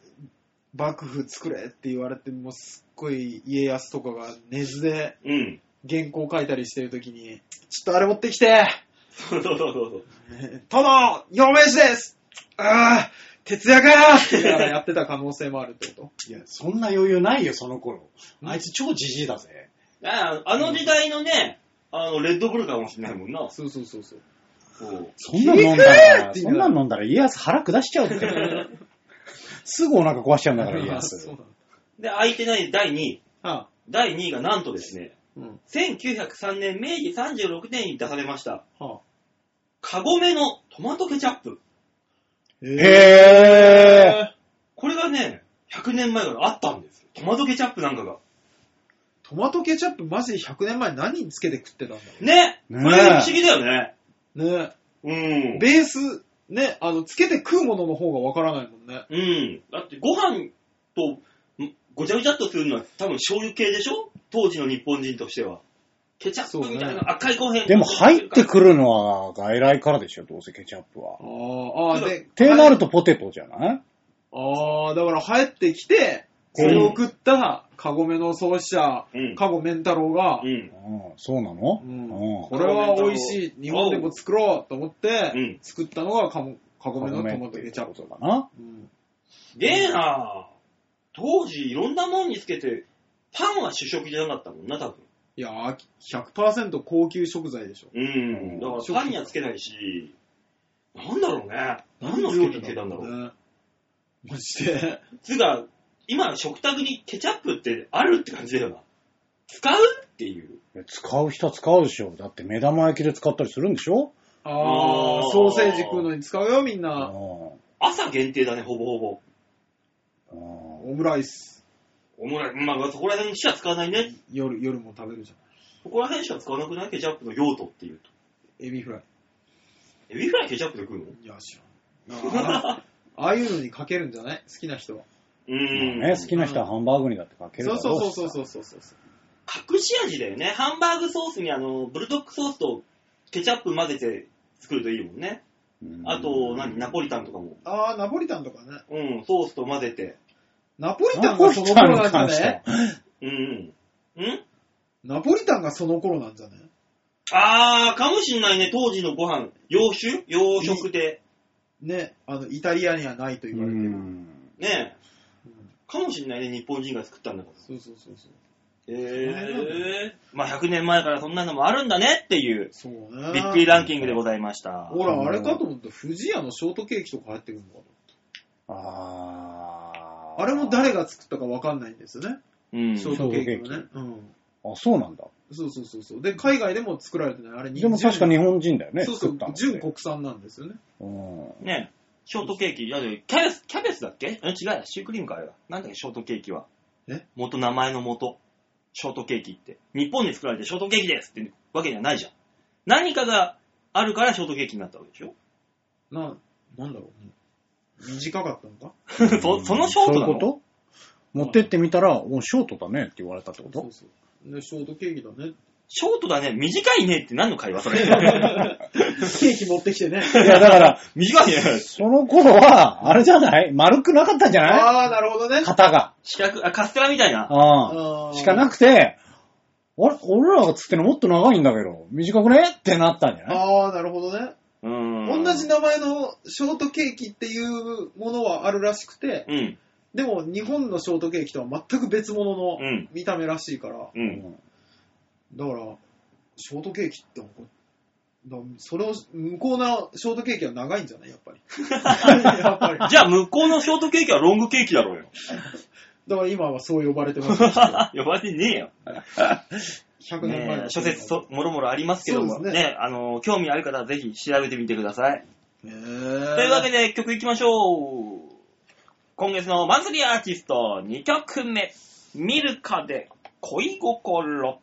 Speaker 3: 幕府作れって言われて、もうすっごい家康とかが根津で
Speaker 2: うん。
Speaker 3: 原稿書いたりしてるときに、ちょっとあれ持ってきて、
Speaker 2: そうそうそうそう。
Speaker 3: 殿陽明酒ですああ徹夜かってやってた可能性もあるってこ
Speaker 1: いや、そんな余裕ないよ、その頃。あいつ超じじいだぜ。
Speaker 2: ああの時代のね、あの、レッドブルかもしれないもんな
Speaker 3: と。そうそうそうそう。
Speaker 2: そう
Speaker 1: そんなん飲んだら、
Speaker 3: ー
Speaker 1: そんなん飲んだら家康腹下しちゃうって。すぐお腹壊しちゃうんだから、家
Speaker 3: そう
Speaker 1: 康
Speaker 3: な。の
Speaker 2: で、空いてない第2位。
Speaker 3: あ
Speaker 2: 第2位がなんとですね、
Speaker 3: うん。
Speaker 2: 1903年、明治36年に出されました、
Speaker 3: は
Speaker 2: カゴメのトマトケチャップ。
Speaker 3: あ、
Speaker 1: へ
Speaker 2: これがね、100年前からあったんですよ。トマトケチャップなんかが。
Speaker 3: トマトケチャップマジで100年前何につけて食ってたんだろ
Speaker 2: ね
Speaker 1: ね
Speaker 2: これ不思議だよね。
Speaker 3: うね。
Speaker 2: うん。
Speaker 3: ベース、ね、あの、つけて食うものの方がわからないもんね。
Speaker 2: うん。だってご飯とんごちゃごちゃっとするのは多分醤油系でしょ？当時の日本人としては。ケチャップみたいな赤いご飯。
Speaker 1: でも入ってくるのは外来からでしょ、どうせケチャップは。
Speaker 3: ああ、ああ、で、
Speaker 1: ってなるとポテトじゃない？
Speaker 3: ああ、だから入ってきて、それを食ったカゴメの創始者、
Speaker 2: うん。
Speaker 3: カゴメン太郎が、
Speaker 2: うん。
Speaker 1: うん、そうなの？
Speaker 3: うん。
Speaker 1: うん。
Speaker 3: これは美味しい、日本でも作ろうと思って、
Speaker 2: うん。
Speaker 3: 作ったのがカモカゴメのトマトケチャップ。
Speaker 1: プ。かな。
Speaker 3: うん。
Speaker 2: すげえな当時いろんなもんにつけて、パンは主食じゃなかったもんな、多分。
Speaker 3: いやー、100%高級食材でしょ。
Speaker 2: うん。だからパンにはつけないし、なんだろうね。何の料理につけたんだろう。
Speaker 3: ね。マジで。
Speaker 2: つうか、今食卓にケチャップってあるって感じだよな。使うっていう。
Speaker 1: 使う人は使うでしょ。だって目玉焼きで使ったりするんでしょ
Speaker 3: あ
Speaker 2: あー
Speaker 3: ー、ソーセージ食うのに使うよ、みん
Speaker 1: あ
Speaker 3: な。
Speaker 2: 朝限定だね、ほぼほぼ。
Speaker 1: あ
Speaker 3: オムライス。
Speaker 2: オムライまあ、そこら辺しか使わないね。
Speaker 3: 夜、夜も食べるじゃ
Speaker 2: そこら辺しか使わなくない？ケチャップの用途っていうと。
Speaker 3: ん。エビフライ。
Speaker 2: エビフライケチャップで食うの？
Speaker 3: いや、知らん。あああいうのにかけるんじゃない？好きな人は。
Speaker 2: うーん。
Speaker 1: ね、好きな人はハンバーグにだってかける
Speaker 3: そうそうそうそうそうそうそう。
Speaker 2: 隠し味だよね。ハンバーグソースにあの、ブルドックソースとケチャップ混ぜて作るといいもんね。
Speaker 1: うん
Speaker 2: あと、何？ナポリタンとかも。
Speaker 3: あー、ナポリタンとかね。
Speaker 2: うん、ソースと混ぜて。
Speaker 3: ナポリタンがその頃なんじゃね
Speaker 2: うんうん。ん？
Speaker 3: ナポリタンがその頃なんじゃね
Speaker 2: あー、かもしんないね。当時のご飯。洋酒？洋食で。
Speaker 3: ね、あの、イタリアにはないと言われてる。
Speaker 1: うん
Speaker 2: ね
Speaker 3: うん
Speaker 2: かもしんないね。日本人が作ったんだから。
Speaker 3: そうそうそうそう。
Speaker 2: へえ。まあ100年前からそんなのもあるんだねっていう、
Speaker 3: そうね。
Speaker 2: びっくりランキングでございました。
Speaker 3: ほら、あれかと思った。富士屋のショートケーキとか入ってくるのか
Speaker 1: あ
Speaker 3: な。あれも誰が作ったかわかんないんですよね。
Speaker 2: うん。
Speaker 3: ショートケーキも
Speaker 1: ショー
Speaker 3: ね。うん。
Speaker 1: あ、そうなんだ。
Speaker 3: そうそうそうそう。で、海外でも作られてない。あれ、
Speaker 1: でも確か日本人だよね。
Speaker 3: そうそう
Speaker 1: 作ったの、って
Speaker 3: 純国産なんですよね。
Speaker 1: うん
Speaker 2: ねショートケーキ、いやキャベツ、キャベツだっけ？うん違うや、シュークリームかあれは。なんだっけ、ショートケーキは。
Speaker 3: え？
Speaker 2: 元、名前の元。ショートケーキって。日本に作られてショートケーキですってわけにはないじゃん。何かがあるからショートケーキになったわけでしょ？
Speaker 3: な、なんだろうね。短かったのか？
Speaker 2: そそのショートなの？
Speaker 1: そういうこと？持ってってみたら、お、ショートだねって言われたってこと？
Speaker 3: そうそう。で、ショートケーキだね。
Speaker 2: ショートだね、短いねって何の会話それ？
Speaker 3: ケーキ持ってきてね。
Speaker 1: いや、だから、
Speaker 2: 短いね。
Speaker 1: その頃は、あれじゃない？丸くなかったんじゃない？
Speaker 3: ああ、なるほどね。
Speaker 1: 型が。
Speaker 2: 四角、あ、カステラみたいな。
Speaker 1: あ
Speaker 3: あー
Speaker 1: あしかなくて、あれ俺らがつってのもっと長いんだけど、短くね？ってなったんじゃない？
Speaker 3: ああ、なるほどね。
Speaker 2: うーん。
Speaker 3: 同じ名前のショートケーキっていうものはあるらしくて、
Speaker 2: うん。
Speaker 3: でも日本のショートケーキとは全く別物の
Speaker 2: うん
Speaker 3: 見た目らしいから、
Speaker 2: うん。
Speaker 3: だから、ショートケーキって、だそれを、向こうのショートケーキは長いんじゃない？やっぱり。やっぱり。だ
Speaker 2: じゃあ向こうのショートケーキはロングケーキだろうよ。
Speaker 3: から今はそう呼ばれてます。
Speaker 2: 呼ばれてねえよ。
Speaker 3: 100年前の
Speaker 2: ねえ諸説そもろもろありますけども、
Speaker 3: そうですね
Speaker 2: ね、あの、興味ある方はぜひ調べてみてください。
Speaker 3: へ
Speaker 2: と
Speaker 3: ー
Speaker 2: いうわけで曲いきましょう。今月のマンスリーアーティスト2曲目、ミルカで恋心。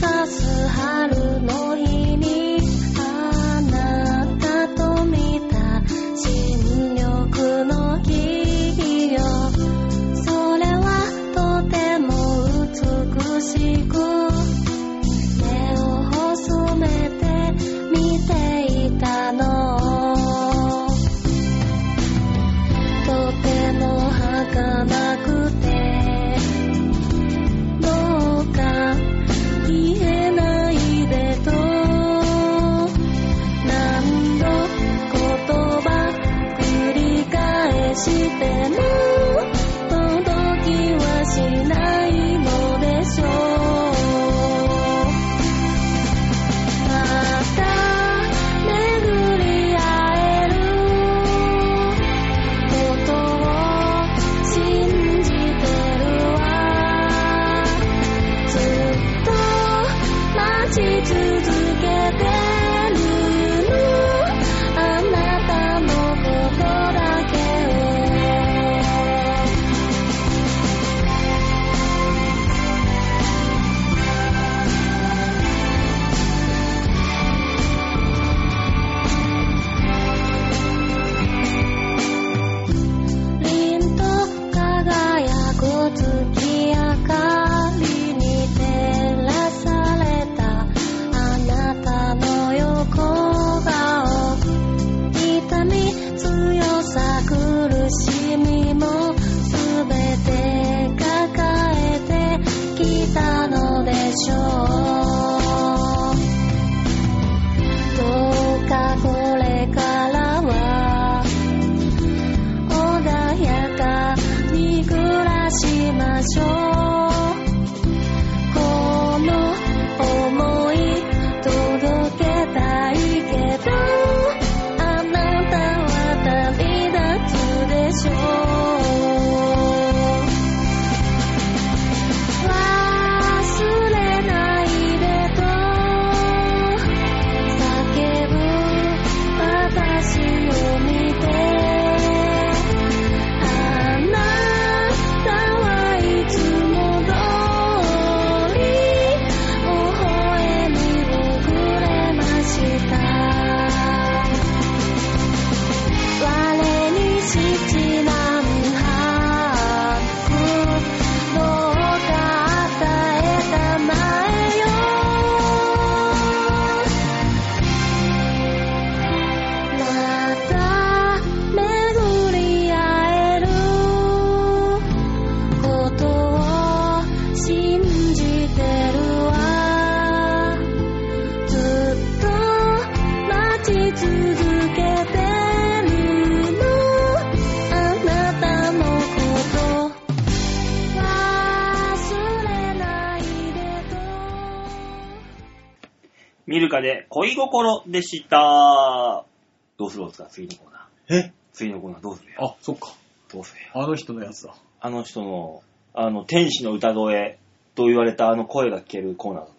Speaker 5: れ日差でした。どう
Speaker 2: するんですか？次のコーナー。
Speaker 3: え？
Speaker 2: 次のコーナーどうするよ。
Speaker 3: あ、そっか。
Speaker 2: どうするよ。
Speaker 3: あの人のやつだ。
Speaker 2: あの人の、あの、天使の歌声と言われたあの声が聞けるコーナーだ。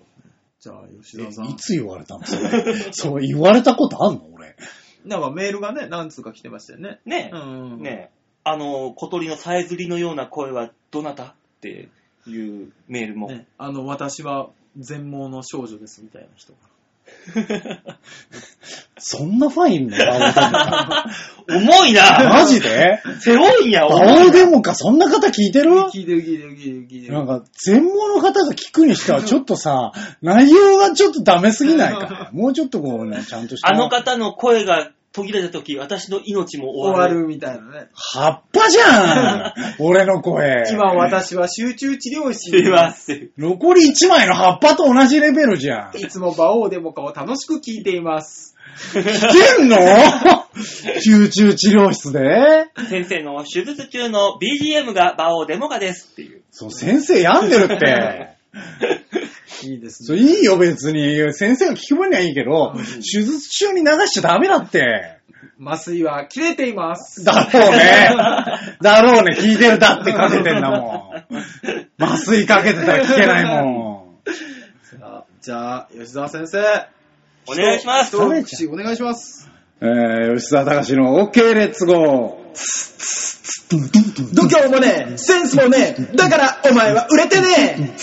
Speaker 3: じゃあ、吉田さん。
Speaker 1: いつ言われたの？それ。そう言われたことあんの？俺。
Speaker 3: なんかメールがね、何通か来てましたよね。
Speaker 2: ねえ、
Speaker 3: うん。
Speaker 2: ねえ、あの、小鳥のさえずりのような声はどなた？っていうメールも。
Speaker 3: ね、あの、私は全盲の少女ですみたいな人が。
Speaker 1: そんなファンいんの？
Speaker 2: 重いな
Speaker 1: マジで？
Speaker 2: 背負いんや、
Speaker 1: バオデモカそんな方聞いてる？
Speaker 3: 聞いてる聞いてる聞いてる聞いてる。
Speaker 1: なんか、全盲の方が聞くにしてはちょっとさ、内容がちょっとダメすぎないか？もうちょっとこうね、ちゃんとした。
Speaker 2: あの方の声が途切れた時、私の命も終
Speaker 3: 終
Speaker 2: わる。
Speaker 3: わるみたいなね。
Speaker 1: 葉っぱじゃん俺の声。
Speaker 3: 今私は集中治療室
Speaker 2: す いません。
Speaker 1: 残り1枚の葉っぱと同じレベルじゃん。
Speaker 3: いつも馬王デモカを楽しく聞いています。
Speaker 1: 聞けんの？集中治療室で？
Speaker 2: 先生の手術中の BGM がバオデモカですっていう。
Speaker 1: そう、先生病んでるって。
Speaker 3: いいです
Speaker 1: そう、いいよ別に。先生が聞く分にはいいけど、手術中に流しちゃダメだって。
Speaker 3: 麻酔は切れています。
Speaker 1: だろうね。だろうね。聞いてるだってかけてんだもん。麻酔かけてたら聞けないもん。
Speaker 3: さあじゃあ、吉沢先生。
Speaker 2: お願いします
Speaker 3: 一口お願いします。
Speaker 1: えー、吉沢隆の OK レッツゴー。
Speaker 3: 度胸もねえ、センスもねえ、だからお前は売れてね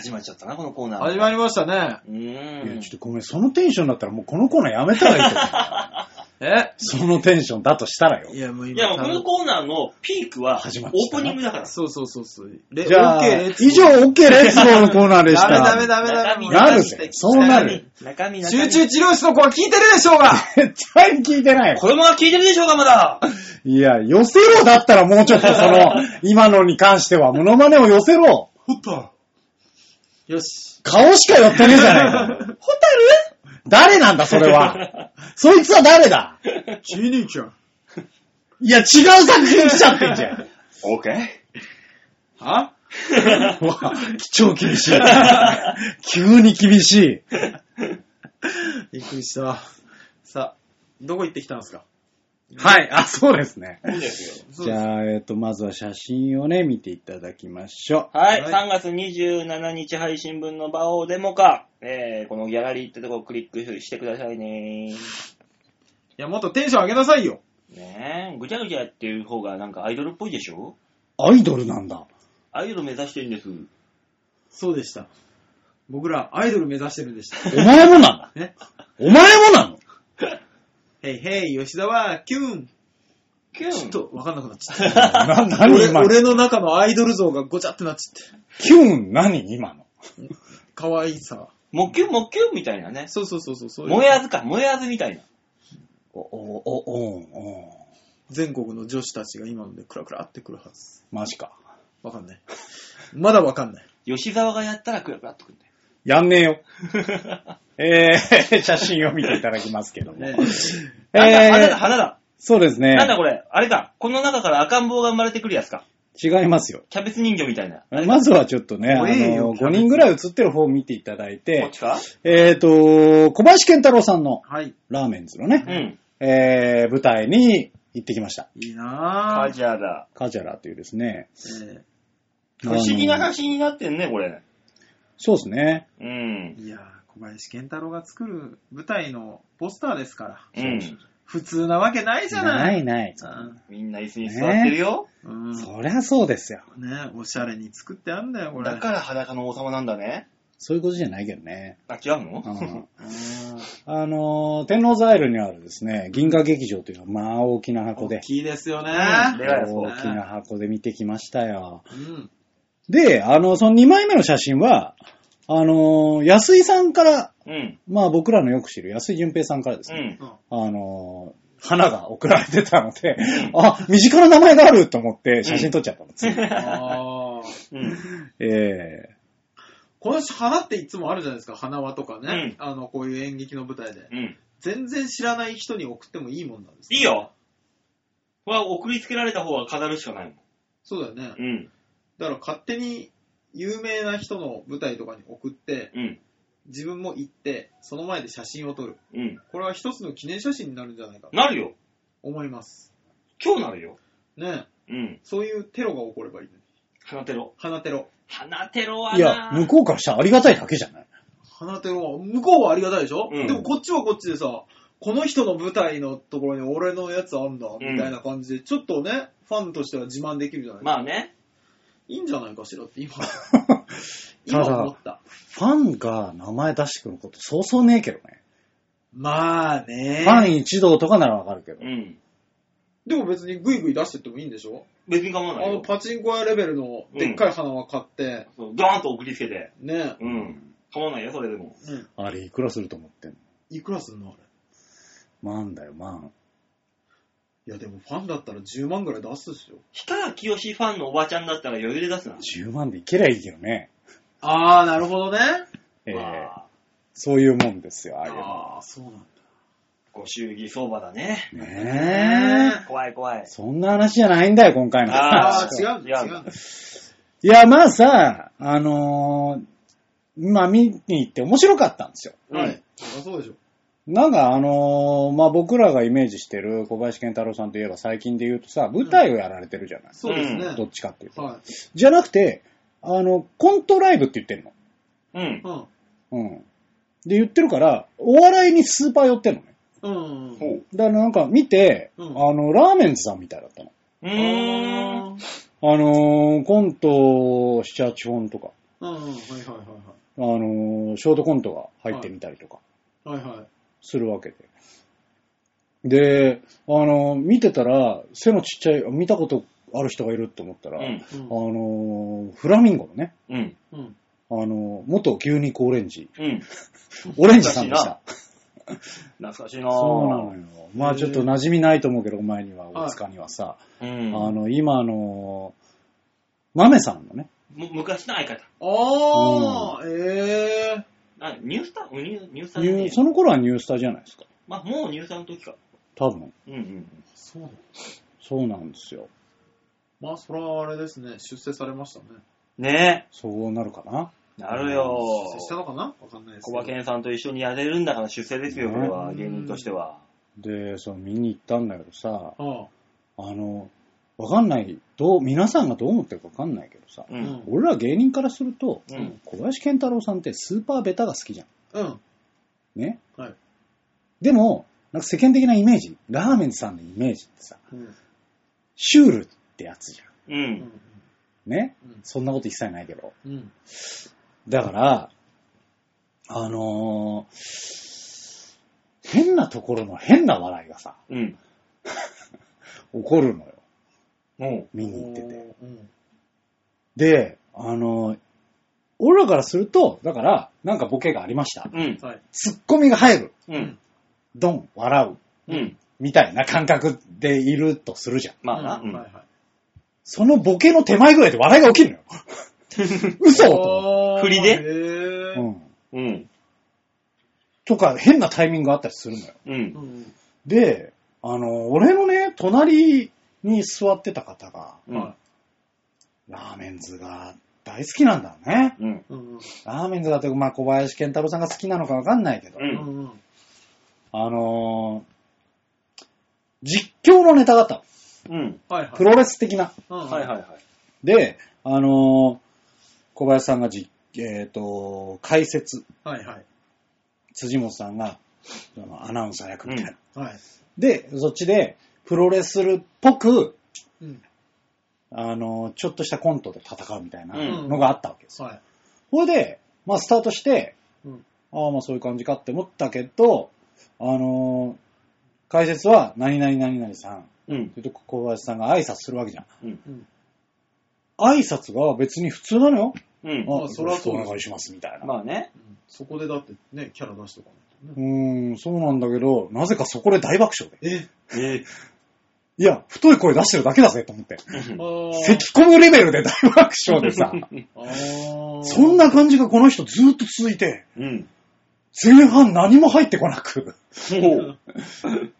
Speaker 2: 始まっちゃったな、このコーナ
Speaker 3: え
Speaker 2: ー。
Speaker 3: 始まりましたね。
Speaker 2: う
Speaker 1: いやちょ。っとごめん、そのテンションだったらもうこのコーナーやめたらいいと思う。
Speaker 3: え？
Speaker 1: そのテンションだとしたらよ
Speaker 3: い。や、もう
Speaker 2: いや、
Speaker 3: 今
Speaker 2: もうこのコーナーのピークは、オ
Speaker 1: 始まっちゃった
Speaker 2: ープニングだから。
Speaker 3: そうそうそうそう。レ
Speaker 1: じゃあ、
Speaker 3: OK レッツ
Speaker 1: 以上 OK レッツゴーのコーナーでした。
Speaker 3: ダメダメダメダメ。
Speaker 1: なるぜそうなる
Speaker 2: 中身、中身。
Speaker 3: 集中治療室の子は聞いてるでしょうが
Speaker 1: 絶対に聞いてない。
Speaker 2: 子供が聞いてるでしょうか、まだ。
Speaker 1: いや、寄せろだったらもうちょっとその、今のに関しては、モノマネを寄せろ。
Speaker 3: よし。
Speaker 1: 顔しか寄ってねえじゃないか。ホタル？誰なんだ、それは。そいつは誰だ？
Speaker 3: チーニーちゃん。
Speaker 1: いや、違う作品来ちゃってんじゃん。
Speaker 2: オーケ
Speaker 3: は？
Speaker 1: う わ超厳しい。急に厳しい。
Speaker 3: びっくりした。さあ、どこ行ってきたんですか？
Speaker 1: はい、あ、そうですね。
Speaker 2: ー。いいですよ。
Speaker 1: じゃあ、えっと、まずは写真をね、見ていただきましょ
Speaker 2: はい、
Speaker 3: はい
Speaker 2: 3月27日配信分の場をデモか、えー、このギャラリーってとこをクリックしてくださいね。
Speaker 3: いや、もっとテンション上げなさいよ。
Speaker 2: ねえ、ぐちゃぐちゃやってる方がなんかアイドルっぽいでしょ？
Speaker 1: う。アイドルなんだ。
Speaker 2: アイドル目指してるんです。
Speaker 3: そうでした。僕らアイドル目指してるんでした。
Speaker 1: お前もなんだ。
Speaker 3: え？
Speaker 1: お前もなの？
Speaker 3: へいへい、吉沢、キュン。
Speaker 2: キュン
Speaker 3: ちょっとわかんなくなっちゃった。
Speaker 1: な、何
Speaker 3: 俺
Speaker 1: 今の？
Speaker 3: 俺の中のアイドル像がごちゃってなっちゃって。
Speaker 1: キュン？何今の？
Speaker 3: 可愛いさ。
Speaker 2: もっきゅんもっきゅんみたいなね。
Speaker 3: そうそうそうそうそういう。
Speaker 2: 燃えあずか、燃えあずみたいな。
Speaker 1: お、お、お、お、お。
Speaker 3: 全国の女子たちが今のでクラクラってくるはず。
Speaker 1: マジか。
Speaker 3: わかんない。まだわかんない。
Speaker 2: 吉沢がやったらクラクラっとくんだよ。
Speaker 1: やんねえよ。えー、写真を見ていただきますけども。
Speaker 3: ね
Speaker 1: え
Speaker 2: なんだ、花だ、
Speaker 1: ー、
Speaker 2: 花だ。
Speaker 1: そうですね。
Speaker 2: なんだこれ、あれか。この中から赤ん坊が生まれてくるやつか。
Speaker 1: 違いますよ。
Speaker 2: キャベツ人形みたいな。
Speaker 1: まずはちょっとね、あの、5人ぐらい写ってる方を見ていただい
Speaker 2: こってち、か？
Speaker 1: えーと、小林健太郎さんの
Speaker 3: はい。
Speaker 1: ラーメンズのね、
Speaker 2: うん。
Speaker 1: えー、舞台に行ってきました。
Speaker 3: いいなぁ。
Speaker 2: カジャラ。
Speaker 1: カジャラというですね。
Speaker 3: え
Speaker 2: 不思議な
Speaker 1: あの
Speaker 2: 写真になってんね、これ。
Speaker 1: そうですね。
Speaker 2: うん。
Speaker 3: ーいやー小林健太郎が作る舞台のポスターですから。
Speaker 2: うん。
Speaker 3: 普通なわけないじゃな。
Speaker 1: ないいない。
Speaker 2: みんな椅子に座ってるよ。
Speaker 3: うん。うん
Speaker 1: そりゃそうですよ。
Speaker 3: ねおしゃれに作ってあんだよ、これ。
Speaker 2: だから裸の王様なんだね。
Speaker 1: そういうことじゃないけどね。
Speaker 2: あ、違うの？
Speaker 1: うん
Speaker 3: うん
Speaker 1: あのー、天王ザイルにあるですね、銀河劇場というのは、まあ大きな箱
Speaker 3: 大
Speaker 1: で、
Speaker 3: きいですよね。
Speaker 1: 大きな箱で見てきましたよ。
Speaker 3: うん。
Speaker 1: で、あの、その2枚目の写真は、あのー、安井さんから、
Speaker 2: うん。
Speaker 1: まあ僕らのよく知る安井淳平さんからですね、
Speaker 2: うん。
Speaker 1: あのー、花が送られてたので、あ、身近な名前があると思って写真撮っちゃったの、つい
Speaker 3: あー
Speaker 2: うん。
Speaker 1: ええ
Speaker 3: この人花っていつもあるじゃないですか。花輪とかね。あの、こういう演劇の舞台で。
Speaker 2: うん。
Speaker 3: 全然知らない人に送ってもいいもんなんですか？
Speaker 2: いいよ。これは送りつけられた方が飾るしかないもん。
Speaker 3: そうだよね。
Speaker 2: うん。
Speaker 3: だから勝手に有名な人の舞台とかに送って、
Speaker 2: うん。
Speaker 3: 自分も行って、その前で写真を撮る。
Speaker 2: うん。
Speaker 3: これは一つの記念写真になるんじゃないかと
Speaker 2: なるよ。
Speaker 3: 思います。
Speaker 2: 今日なるよ。
Speaker 3: ね
Speaker 2: うん。
Speaker 3: そういうテロが起こればいいのに。
Speaker 2: 花テロ？
Speaker 3: 花テロ。
Speaker 2: 花テロはい
Speaker 1: や、
Speaker 2: な
Speaker 1: 向こうからしたらありがたいだけじゃない？
Speaker 3: 花テロは、向こうはありがたいでしょ、
Speaker 2: うん
Speaker 3: でもこっちはこっちでさ、この人の舞台のところに俺のやつあんだ、みたいな感じで、ちょっとね、ファンとしては自慢できるじゃないですか。
Speaker 2: まあね。
Speaker 3: いいんじゃないかしらって今、
Speaker 1: た
Speaker 3: 今
Speaker 1: だ
Speaker 3: 思った。
Speaker 1: ファンが名前出してくることそうそうねえけどね。
Speaker 3: まあね
Speaker 1: ファン一同とかならわかるけど
Speaker 2: う。ん。
Speaker 3: でも別にグイグイ出してってもいいんでしょ？
Speaker 2: 別に構わな
Speaker 3: あの
Speaker 2: いよ。
Speaker 3: パチンコ屋レベルのでっかい花輪買って、
Speaker 2: そうドーンと送りつけて。
Speaker 3: ね、
Speaker 2: うん。構わないよ、それでも。
Speaker 3: うん。
Speaker 1: あれいくらすると思ってんの？
Speaker 3: いくらすんのあれ？
Speaker 1: 万だよ、万。
Speaker 3: いやでもファンだったら10万ぐらい出すでしょ。
Speaker 2: 氷川きよしファンのおばちゃんだったら余裕で出すな。
Speaker 1: 10万でいけりゃいいけどね。
Speaker 3: あー、なるほどね。
Speaker 1: ええ
Speaker 2: まあ、
Speaker 1: そういうもんですよ、ああいうのは。
Speaker 3: あー、そうなんだ。
Speaker 2: ご祝儀相場だね。
Speaker 1: ねえ。
Speaker 2: 怖い怖い。
Speaker 1: そんな話じゃないんだよ、今回の
Speaker 2: あ
Speaker 3: あー、違うんだ、
Speaker 2: 違う。
Speaker 1: いや、まあさ、あのーまあ見に行って面白かったんですよ。
Speaker 2: うん
Speaker 3: はい。そりゃそうでしょ。
Speaker 1: なんかあのーまあ僕らがイメージしてる小林健太郎さんといえば最近で言うとさ、舞台をやられてるじゃない、
Speaker 3: そうですね。
Speaker 1: どっちかっていうと。
Speaker 3: はい。
Speaker 1: じゃなくて、あの、コントライブって言ってる
Speaker 2: うん。
Speaker 3: うん。
Speaker 1: の。うん。で言ってるから、お笑いにスーパー寄ってんのね。
Speaker 3: うん。
Speaker 2: ほう。
Speaker 1: だからなんか見て、
Speaker 3: うん
Speaker 1: あの、ラーメンズさんみたいだったの。
Speaker 2: うーん。
Speaker 3: あ
Speaker 1: あのーコント7、8本とか、
Speaker 3: ーうん、はいはい
Speaker 1: あのーショートコントが入ってみたりとか
Speaker 3: はいはい。はいはい。
Speaker 1: するわけで。で、あのー見てたら、背のちっちゃい、見たことある人がいると思ったら、
Speaker 2: うん。
Speaker 1: あのーフラミンゴのね、
Speaker 2: うん。
Speaker 3: うん。
Speaker 1: あのー元牛肉オレンジ、
Speaker 2: うん。
Speaker 1: オレンジさんでした。
Speaker 2: 懐かしいな
Speaker 1: そうなのよ。まあちょっと馴染みないと思うけど、お前には、
Speaker 3: はい
Speaker 1: 大塚にはさ、
Speaker 2: うん。
Speaker 1: あの、今あのー、豆さんのね、
Speaker 2: む昔の相方。
Speaker 3: あー、えー。
Speaker 2: あ、ニュースター？ニューニュースター
Speaker 1: ニューその頃はニュースターじゃないですか。
Speaker 2: まあ、もうニュースターの時か。
Speaker 1: 多分。
Speaker 2: うんうん。
Speaker 3: そうなの
Speaker 1: そうなんですよ。
Speaker 3: まあ、それはあれですね。出世されましたね。
Speaker 2: ね
Speaker 1: そうなるかな。
Speaker 2: え。なるよ
Speaker 3: 出世したのかな？わかんないですけど。
Speaker 2: 小馬健さんと一緒にやれるんだから出世ですよ、
Speaker 1: ね
Speaker 2: これは、芸人としては。
Speaker 1: で、その見に行ったんだけどさ、
Speaker 3: あ
Speaker 1: あの、わかんない、どう、皆さんがどう思ってるかわかんないけどさ、
Speaker 2: う。
Speaker 3: うんん。
Speaker 1: 俺ら芸人からすると、
Speaker 2: うん。
Speaker 1: 小林健太郎さんってスーパーベタが好きじゃん。
Speaker 3: うん。
Speaker 1: ね？
Speaker 3: はい。
Speaker 1: でも、なんか世間的なイメージ、ラーメンズさんのイメージってさ、
Speaker 3: うん。
Speaker 1: シュールってやつじゃ
Speaker 2: う。
Speaker 3: うんん。
Speaker 1: ん。ね？
Speaker 3: うん
Speaker 1: そんなこと一切ないけど。
Speaker 3: うん。
Speaker 1: だから、あのー変なところの変な笑いがさ、
Speaker 2: うん。
Speaker 1: 起こるのよ。見に行ってて。
Speaker 3: うん。
Speaker 1: で、あのー俺らからすると、だから、なんかボケがありました。
Speaker 2: うん。
Speaker 3: はい。
Speaker 1: ツッコミが入る。
Speaker 2: うん。
Speaker 1: ドン、笑う。
Speaker 2: うん。
Speaker 1: みたいな感覚でいるとするじゃん。
Speaker 2: まあな。
Speaker 3: はいはい。
Speaker 1: そのボケの手前ぐらいで笑いが起きるのよ。嘘と
Speaker 2: 振りで？
Speaker 3: へ
Speaker 1: う。
Speaker 3: ー
Speaker 1: うん。
Speaker 2: うん。
Speaker 1: とか、変なタイミングがあったりするのよ。
Speaker 2: う。
Speaker 3: うんん。
Speaker 1: で、あの、俺のね、隣に座ってた方が、
Speaker 2: うん。
Speaker 3: は
Speaker 1: ラーメンズが大好きなんだね。
Speaker 2: うん。
Speaker 3: い。うん。
Speaker 1: ラーメンズだと、まあ、小林健太郎さんが好きなのかわかんないけど、
Speaker 2: う。
Speaker 3: うん。
Speaker 1: あのー実況のネタだったの。
Speaker 2: うん。
Speaker 3: はいはい。
Speaker 1: プロレス的な。
Speaker 3: うん
Speaker 2: はいはいはい。
Speaker 1: で、あのー小林さんがじ、えっ、と、解説、
Speaker 3: はいはい。
Speaker 1: 辻本さんが、そのアナウンサー役みたいな。
Speaker 3: はい。
Speaker 1: で、そっちで、プロレスっぽく、
Speaker 3: うん。
Speaker 1: あのーちょっとしたコントで戦うみたいな
Speaker 2: うん
Speaker 1: のがあったわけですよ。
Speaker 3: はい。
Speaker 1: それで、まあ、スタートして、
Speaker 3: うん
Speaker 1: ああ、まあ、そういう感じかって思ったけど、あのー解説は、何々何々さん、
Speaker 2: うん。
Speaker 1: それと小林さんが挨拶するわけじゃん。
Speaker 2: うん。
Speaker 1: 挨拶が別に普通なのよ。
Speaker 2: うん。
Speaker 1: あ、
Speaker 3: まあそれはそう
Speaker 1: お願いします、みたいな。
Speaker 2: まあね。
Speaker 3: うんそこでだってね、キャラ出しとかないう
Speaker 1: ん、そうなんだけど、なぜかそこで大爆笑で。
Speaker 3: ね。え
Speaker 2: え
Speaker 1: いや、太い声出してるだけだぜと思って。
Speaker 3: あー
Speaker 1: 咳込むレベルで大爆笑でさ、
Speaker 3: あー
Speaker 1: そんな感じがこの人ずっと続いて、
Speaker 2: うん。
Speaker 1: 前半何も入ってこなく、
Speaker 2: もう。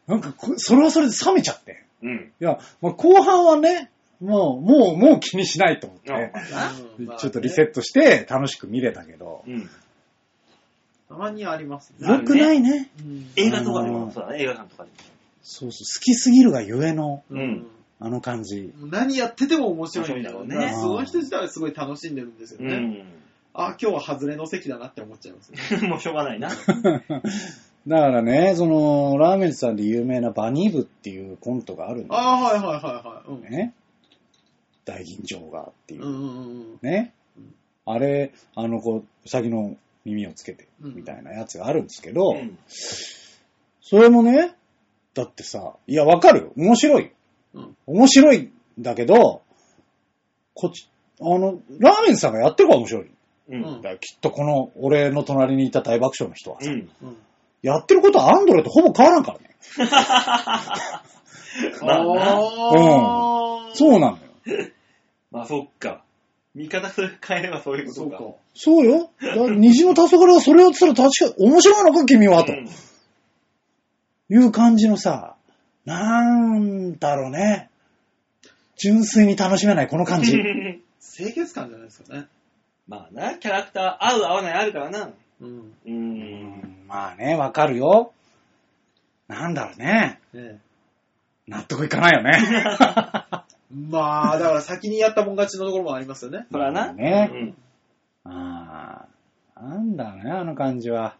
Speaker 1: なんかこ、それはそれで冷めちゃって。
Speaker 2: うん。
Speaker 1: いや、まあ、後半はね、もう、もう、もう気にしないと思って、
Speaker 3: うんまあね
Speaker 1: ちょっとリセットして楽しく見れたけど、
Speaker 2: うん。
Speaker 3: たまにありますね。
Speaker 2: な
Speaker 1: 良くないね。
Speaker 3: うん
Speaker 2: 映画とかで
Speaker 1: うん
Speaker 2: もそうだね、映画館とかで
Speaker 1: そうそう、好きすぎるがゆえの、
Speaker 2: うん
Speaker 1: あの感じ。
Speaker 3: 何やってても面白いんだろうね。
Speaker 2: 面白いんだろうね
Speaker 3: その人自体はすごい楽しんでるんですよ
Speaker 2: も。
Speaker 3: ね。あ、今日は外れの席だなって思っちゃいますね。
Speaker 2: うん。もうしょうがないな。
Speaker 1: だからね、その、ラーメンズさんで有名なバニーブっていうコントがあるんだよ
Speaker 3: ああ、はいはいはいはい。うん
Speaker 1: ね。大吟醸がっていうう。
Speaker 3: んうんうん
Speaker 1: ね
Speaker 3: うん。
Speaker 1: あれ、あの子、うさぎの耳をつけて、
Speaker 3: うん
Speaker 1: みたいなやつがあるんですけど、
Speaker 2: うん。
Speaker 1: それもね、だってさ、いや、わかるよ。面白いよ。
Speaker 3: うん
Speaker 1: 面白いんだけど、こっち、あの、ラーメンズさんがやってるから面白い。
Speaker 2: うん。
Speaker 3: うん
Speaker 1: だからきっとこの、俺の隣にいた大爆笑の人はさ、
Speaker 2: うん。
Speaker 3: うん。
Speaker 1: やってることはアンドレとほぼ変わらんからね。
Speaker 2: まあな。
Speaker 3: ああ。
Speaker 1: そうなのよ。
Speaker 2: まあそっか。見方する変えればそういうことか。
Speaker 3: そうか。
Speaker 1: そうよ。だから虹の黄昏がそれをやってたら確か面白いのか、君は、と
Speaker 2: うん
Speaker 1: いう感じのさ、なんだろうね。純粋に楽しめないこの感じ。
Speaker 3: 清潔感じゃないですかね。
Speaker 2: まあな、キャラクター合う合わないあるからな。
Speaker 3: うん。
Speaker 2: う。
Speaker 1: うんんまあね、わかるよ。なんだろうね。
Speaker 3: ね
Speaker 1: 納得いかないよね。
Speaker 3: まあ、だから先にやったもん勝ちのところもありますよね。
Speaker 2: そらな。
Speaker 1: ね
Speaker 2: うん。
Speaker 1: ああ、なんだろうね、あの感じは。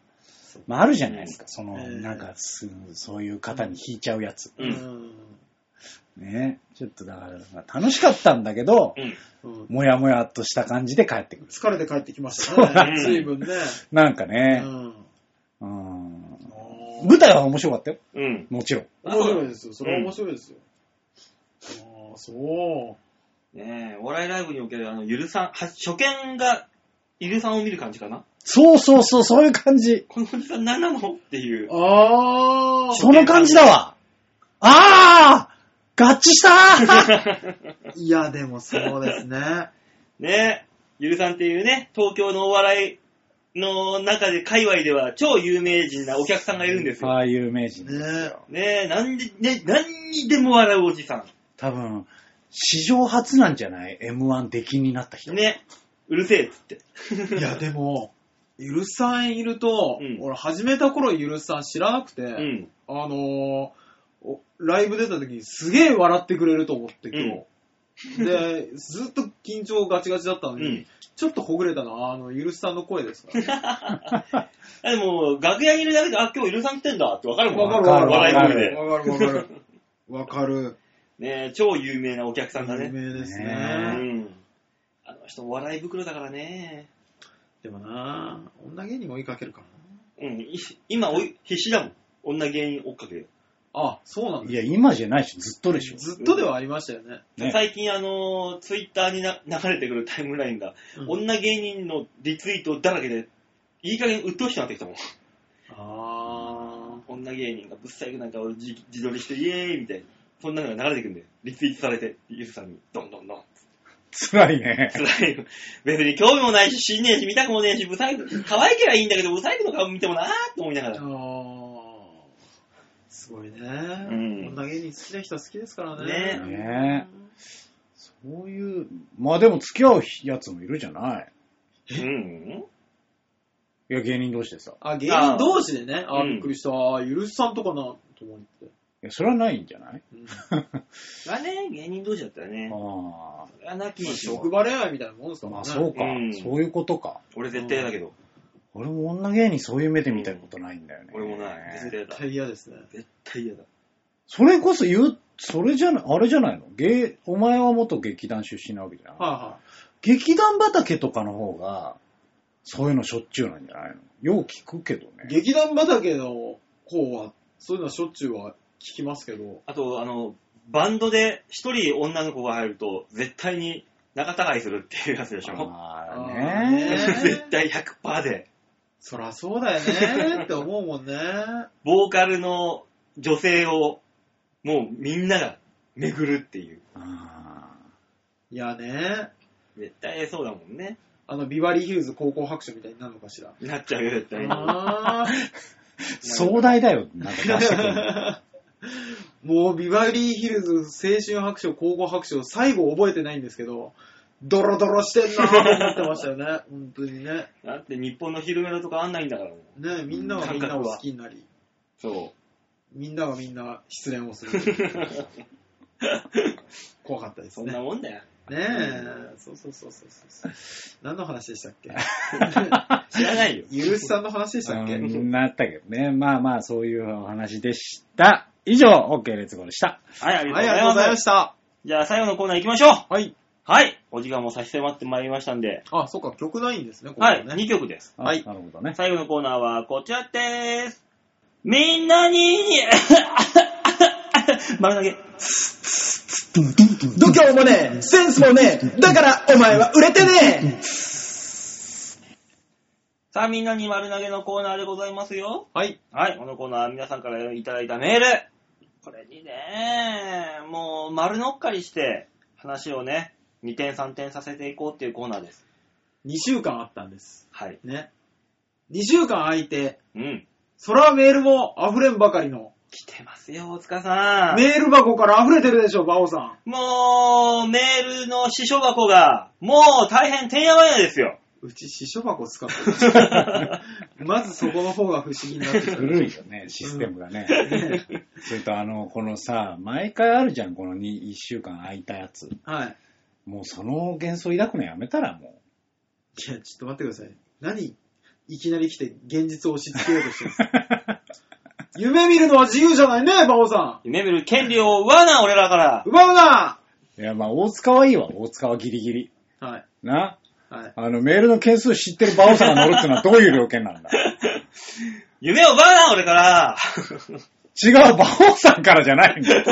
Speaker 1: まあ、あるじゃないですか、その、
Speaker 3: ええ
Speaker 1: なんかす、そういう方に引いちゃうやつ。
Speaker 2: うん
Speaker 1: ね。ちょっとだから、まあ楽しかったんだけど、
Speaker 2: うん。
Speaker 3: うん。
Speaker 1: もやもやっとした感じで帰ってくる。
Speaker 3: 疲れて帰ってきました
Speaker 1: そうだ
Speaker 3: ね。
Speaker 2: ね
Speaker 3: 随分ね。
Speaker 1: なんか
Speaker 3: う
Speaker 1: ね、
Speaker 3: ん。
Speaker 1: うん。舞台は面白かったよ。
Speaker 2: うん。
Speaker 1: もちろん。
Speaker 3: 面白いですよ。それは面白いですよ。ああ、そう。
Speaker 2: ねえ、お笑いライブにおけるあの、ゆるさん、は初見が、ゆるさんを見る感じかな？
Speaker 1: そうそうそう、そういう感じ。
Speaker 2: このおじさん何なのっていう。
Speaker 3: ああ。
Speaker 1: その感じだわ。ああ合致した
Speaker 3: いや、でもそうですね。
Speaker 2: ねえ、ゆるさんっていうね、東京のお笑いの中で、界隈では超有名人なお客さんがいるんですよ。
Speaker 1: ああ、有名人ですよ。
Speaker 2: ねえ、なんで、ね、何にでも笑うおじさ
Speaker 1: 多分、史上初なんじゃない ?M1 出禁になった人。
Speaker 2: ん。ね、うるせえっつって。
Speaker 3: いや、でも、ゆるさんいると、
Speaker 2: うん
Speaker 3: 俺始めた頃ゆるさん知らなくて、
Speaker 2: うん。
Speaker 3: あのーおライブ出た時にすげえ笑ってくれると思って今日。で、ずっと緊張ガチガチだったのに、
Speaker 2: うん
Speaker 3: ちょっとほぐれたのは、あの、ゆるさんの声ですから。
Speaker 2: でも、楽屋にいるだけで、あ、今日ゆるさん来てんだってわかるもん。
Speaker 3: わかる
Speaker 1: わかる
Speaker 2: 笑い声で。
Speaker 3: わかるわかる。わかる。
Speaker 2: ねえ、超有名なお客さんだ
Speaker 3: 有
Speaker 2: ね。
Speaker 3: 名ですね。
Speaker 2: う
Speaker 1: ね
Speaker 2: ん。人、笑い袋だからね。
Speaker 3: でもな女芸人追いかけるから
Speaker 2: うん。い今、おい必死だもん。女芸人追っかける。
Speaker 3: な。あ、そうなん
Speaker 1: いや、今じゃないし、ずっとでしょ。
Speaker 3: ずっとではありましたよね。
Speaker 1: ね
Speaker 2: 最近、あのー、ツイッターにな流れてくるタイムラインが、
Speaker 3: うん
Speaker 2: 女芸人のリツイートだらけで、いい加減鬱陶しくなってきたもん。
Speaker 3: あ
Speaker 2: 女芸人がぶっさいくなんかを自自撮りして、イエーイみたいな。そんなのが流れてくるんで、リツイートされて、ゆるさんに、どんどんどん。
Speaker 1: 辛いね。
Speaker 2: 辛いよ。別に興味もないし、死んねえし、見たくもねえし、ブサイク、可愛ければいいんだけど、ブサイクの顔見てもなーって思いなが
Speaker 3: あ。
Speaker 2: ら。
Speaker 3: あーすごいね。
Speaker 2: ん
Speaker 3: 女芸人好きな人は好きですからね。
Speaker 2: ね
Speaker 1: ねそういう、まあでも付き合うやつもいるじゃない。
Speaker 2: うん。
Speaker 1: いや、芸人同士でさ。
Speaker 3: あ、芸人同士でね。あ、
Speaker 2: うん
Speaker 3: びっくりした。あゆるさんとかな、と思って。
Speaker 1: いや、それはないんじゃない？
Speaker 3: うん
Speaker 2: がね、芸人同士だったらね。
Speaker 1: あ
Speaker 2: それはなきにしも
Speaker 3: 職場恋愛みたいなもんです
Speaker 1: あ。
Speaker 3: からね。
Speaker 1: まあそうか、
Speaker 2: うん
Speaker 1: そういうことか。
Speaker 2: 俺絶対嫌だけど。
Speaker 1: 俺も女芸人そういう目で見たことないんだよね。
Speaker 2: 俺もない。絶対嫌だ
Speaker 3: 絶。対嫌ですね。
Speaker 2: 絶対嫌だ。
Speaker 1: それこそ言う、それじゃない、あれじゃないの？芸、お前は元劇団出身なわけじゃん。
Speaker 3: は
Speaker 1: 劇団畑とかの方が、そういうのしょっちゅうなんじゃないの？よう聞くけど
Speaker 3: いはい。
Speaker 1: ね。
Speaker 3: 劇団畑の方は、そういうのはしょっちゅうは聞きますけど。
Speaker 2: あと、あの、バンドで一人女の子が入ると、絶対に仲違いするっていうやつでしょ？
Speaker 1: あ
Speaker 3: ー
Speaker 1: ね
Speaker 3: ね
Speaker 2: 絶対100%で。
Speaker 3: そらそうだよねって思うもんね。
Speaker 2: ボーカルの女性を、もうみんなが巡るっていう。
Speaker 1: あ
Speaker 3: いやね、
Speaker 2: 絶対そうだもんね。
Speaker 3: あの、ビバリーヒルズ高校白書みたいになるのかしら。
Speaker 2: なっちゃうよ、絶対に。
Speaker 3: あー
Speaker 1: ー壮大だよ、なんか出してくるの。
Speaker 3: もう、ビバリーヒルズ青春白書、高校白書、最後覚えてないんですけど、ドロドロしてんなーと思ってましたよね。本当にね。
Speaker 2: だって日本の昼メロとかあんないんだからもう。
Speaker 3: ねみんながみんなを好きになり、
Speaker 2: そ
Speaker 3: みんながみんな失恋をする。怖かったで
Speaker 2: う。そん
Speaker 3: すね。ね
Speaker 2: なもんだよ。
Speaker 3: え、そうそうそうそうそう。何の話でしたっけ？
Speaker 2: 知らないよ。
Speaker 3: ゆるしさんの話でしたっけ？
Speaker 1: うんなったけどね。まあまあ、そういうお話でした。以上、OK レッツゴーでした。
Speaker 2: はい、ありが
Speaker 3: とうご
Speaker 2: ざいま。
Speaker 3: した。
Speaker 2: じゃあ最後のコーナー行きましょう。
Speaker 3: はい。
Speaker 2: はい。お時間も差し迫ってまいりましたんで。
Speaker 3: あ、そうか、曲ないんですね、こ
Speaker 2: はい。
Speaker 3: こね。
Speaker 2: 2曲です。
Speaker 1: あ
Speaker 3: はい
Speaker 1: なるほどね。
Speaker 2: 最後のコーナーはこちらです。みんなに、丸投げ。
Speaker 3: 度胸もねえ、センスもねえ、だからお前は売れてね
Speaker 2: さあ、みんなに丸投げのコーナーでございますよ。
Speaker 3: はい。
Speaker 2: はい。このコーナーは皆さんからいただいたメール。これにね、もう丸乗っかりして、話をね、2点3点させていこうっていうコーナーです。
Speaker 3: 2週間あったんです。
Speaker 2: はい。
Speaker 3: ね。2週間空いて、
Speaker 2: うん。
Speaker 3: そらメールも溢れんばかりの、
Speaker 2: 来てますよ、大塚さん。
Speaker 3: メール箱から溢れてるでしょ、バオさん。
Speaker 2: もう、メールの支所箱が、もう大変てんやわんやですよ。
Speaker 3: うち、支所箱使ってる。まずそこの方が不思議になってくる。
Speaker 1: 古いよね、システムがね。それとあの、このさ、毎回あるじゃん、この1週間空いたやつ。
Speaker 3: はい。
Speaker 1: もうその幻想抱くのやめたらも
Speaker 3: いや、ちょっと待ってください。何いきなり来て現実を押し付けようとしてるんですか？夢見るのは自由じゃないね、バオさ
Speaker 2: 夢見る権利を奪うな、俺らから
Speaker 3: ん。。奪うな
Speaker 1: う。いや、まあ、大塚はいいわ、大塚はギリギリ。
Speaker 3: はい。
Speaker 1: な。
Speaker 3: はい。
Speaker 1: あの、メールの件数知ってるバオさんが乗るってのはどういう料件なんだ？
Speaker 2: 夢を奪うな、俺から。
Speaker 1: 違う、バオさんからじゃないんだよ。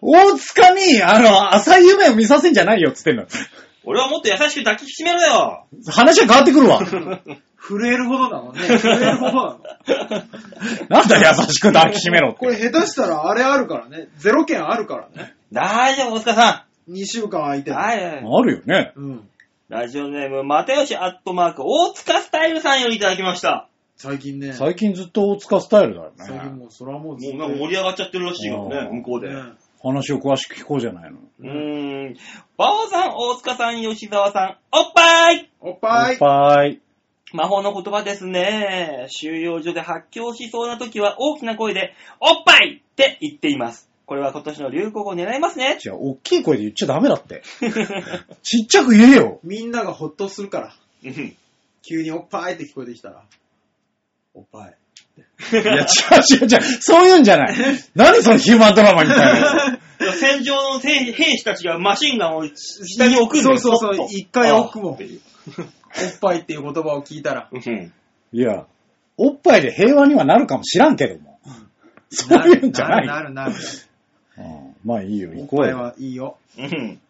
Speaker 1: 大塚に、あの、浅い夢を見させんじゃないよ、つってんの。
Speaker 2: 俺はもっと優しく抱きしめろよ。
Speaker 1: 話は変わってくるわ。
Speaker 3: 震えるほどなのね。震えるほどなの。
Speaker 1: なんだ優しく抱きしめろって。
Speaker 3: これ下手したらあれあるからね。ゼロ件あるからね。
Speaker 2: 大丈夫、大塚さ
Speaker 3: 2週間空いて
Speaker 2: ん。
Speaker 3: る。
Speaker 2: はい。
Speaker 1: あるよね。
Speaker 3: うん。
Speaker 2: ラジオネーム、またよしアットマーク、大塚スタイルさんよりいただきました。
Speaker 3: 最近ね。
Speaker 1: 最近ずっと大塚スタイルだよね。
Speaker 3: 最近もう、それはもう
Speaker 2: も
Speaker 3: ずっと
Speaker 2: うなんか盛り上がっちゃってるらしいよね、
Speaker 1: うん
Speaker 2: 向こうで。
Speaker 3: ね
Speaker 1: 話を詳しく聞こうじゃないの。
Speaker 2: うーん。バオさん、大塚さん、吉沢さん、おっぱい
Speaker 3: おっぱい。
Speaker 1: ぱい。
Speaker 2: 魔法の言葉ですね。収容所で発狂しそうな時は大きな声で、おっぱいって言っています。これは今年の流行語を狙いますね。
Speaker 1: じゃあ、大きい声で言っちゃダメだって。ちっちゃく言えよ。
Speaker 3: みんながほっとするから。
Speaker 2: うん
Speaker 3: 急におっぱいって聞こえてきたら。おっぱい。
Speaker 1: いや、違う違う違う。そういうんじゃない。何そのヒューマンドラマみたいな。
Speaker 2: 戦場の兵兵士たちがマシンガンを下に置くんだよ。
Speaker 3: そうそうそう一回置くもんおっぱいっていう言葉を聞いたら。
Speaker 2: うん
Speaker 1: いや、おっぱいで平和にはなるかもしらんけども。そういうんじゃない。
Speaker 3: なるなるなる。
Speaker 1: うんまあいいよ、行こうよ。
Speaker 3: はいいよ。
Speaker 2: うん。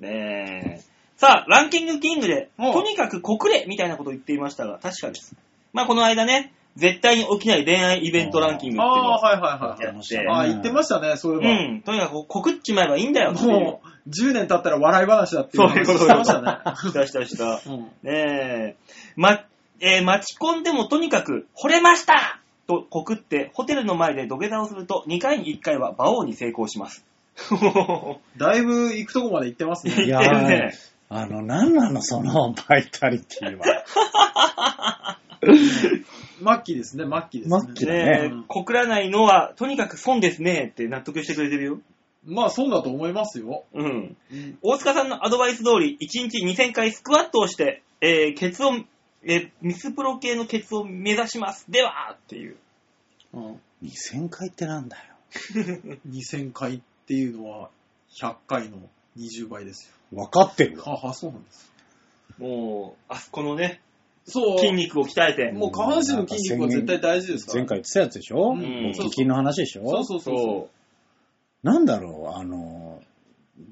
Speaker 2: ねえ。さあ、ランキングキングで、
Speaker 3: おう
Speaker 2: とにかく国れみたいなことを言っていましたが、確かです。まあ、この間ね、絶対に起きない恋愛イベントランキングっていうのを
Speaker 3: ああ、はいはいはい。ああ、言ってましたね、そういえば。
Speaker 2: うん、とにかく告っちまえばいいんだよっていう。
Speaker 3: もう、10年経ったら笑い話だっていう
Speaker 2: そういうこと
Speaker 3: してましたね。
Speaker 2: したしたした。
Speaker 3: うん
Speaker 2: ねえ。ま、えー、待ち込んでもとにかく、惚れましたと告って、ホテルの前で土下座をすると、2回に1回は馬王に成功します。
Speaker 3: だいぶ行くとこまで行ってますね。
Speaker 2: 言ってるね。
Speaker 1: あの、なんなの、そのバイタリティは。
Speaker 3: 末期ですね、末期ですね。
Speaker 1: 末期だ
Speaker 2: ねえ
Speaker 3: うん、
Speaker 2: 告らないのは、とにかく損ですねって納得してくれてるよ。
Speaker 3: まあ、そうだと思いますよ。
Speaker 2: うん。
Speaker 3: うん
Speaker 2: 大塚さんのアドバイス通り、1日2000回スクワットをして、えー、ケツを、えーミスプロ系のケツを目指します。ではっていう。
Speaker 3: うん
Speaker 1: 2000回ってなんだよ。
Speaker 3: 2000回っていうのは、100回の20倍です
Speaker 1: わかってる
Speaker 3: よ。
Speaker 1: よ。
Speaker 3: はは、そうなんです。
Speaker 2: もう、あそこのね、
Speaker 3: そう。
Speaker 2: 筋肉を鍛えて。
Speaker 3: もう下半身の筋肉は絶対大事ですから。
Speaker 1: 前回言ってたやつでしょ、
Speaker 3: うん
Speaker 1: お聞きの話でしょ？
Speaker 3: そうそうそうそ
Speaker 2: そ
Speaker 1: なんだろう、あの、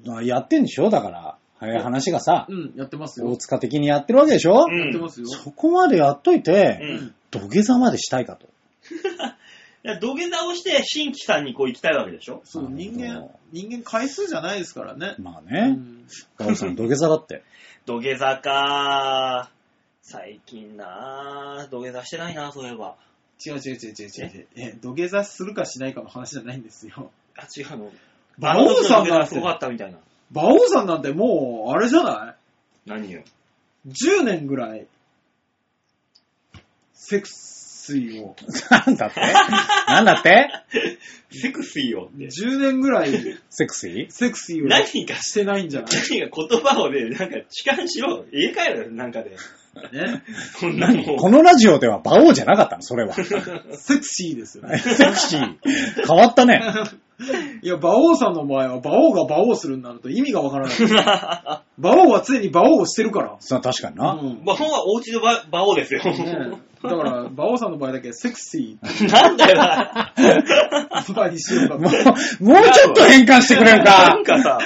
Speaker 1: あやってんでしょ？だから、早い話がさ
Speaker 3: う。、うん、やってますよ。
Speaker 1: 大塚的にやってるわけでしょ、
Speaker 2: うん
Speaker 3: やってますよ。
Speaker 1: そこまでやっといて、
Speaker 2: う。うん。
Speaker 1: 土下座までしたいかと。
Speaker 2: いや土下座をして新規さんにこう行きたいわけでしょ？
Speaker 3: そう、人間、人間回数じゃないですからね。う
Speaker 1: まあね。
Speaker 3: ん
Speaker 1: バオさん土下座だって。
Speaker 2: 土下座か最近なぁ、土下座してないなそういえば。
Speaker 3: 違う違う違う違う違う。え、土下座するかしないかの話じゃないんですよ。
Speaker 2: あ、違うの。
Speaker 3: 馬王さん
Speaker 2: あの時の土下
Speaker 3: なんて、
Speaker 2: 座すごかったみたいな。
Speaker 3: 馬王さんなんてもう、あれじゃな
Speaker 2: 何よ。
Speaker 3: い ?10 年ぐらい、セクシーを。
Speaker 1: なんだって？なんだって？
Speaker 2: セクシーよって。
Speaker 3: 10年ぐらい、
Speaker 1: セクシー
Speaker 3: セクシーを
Speaker 2: 何が？
Speaker 3: してないんじゃない？
Speaker 2: 何が言葉をね、なんか痴漢しろ。言い換えろよ、なんかで。
Speaker 3: ね。
Speaker 2: こんなもん。
Speaker 1: このラジオでは馬王じゃなかったの？それは。セ
Speaker 3: セクシーですよね。
Speaker 1: クシー。変わったね。
Speaker 3: いや、馬王さんの場合は、馬王が馬王するになると意味がわからない。馬王は常に馬王をしてるから。
Speaker 1: そう確かに
Speaker 3: う
Speaker 1: な。
Speaker 3: ん。
Speaker 2: 馬王はお家の馬馬王ですよ。
Speaker 3: ねだから、馬王さんの場合だけセクシー
Speaker 2: なんだよな。
Speaker 3: 言葉にしようか
Speaker 1: も
Speaker 3: と。
Speaker 1: う、もうちょっと変換してくれる
Speaker 2: な
Speaker 1: か
Speaker 2: ん。かさ、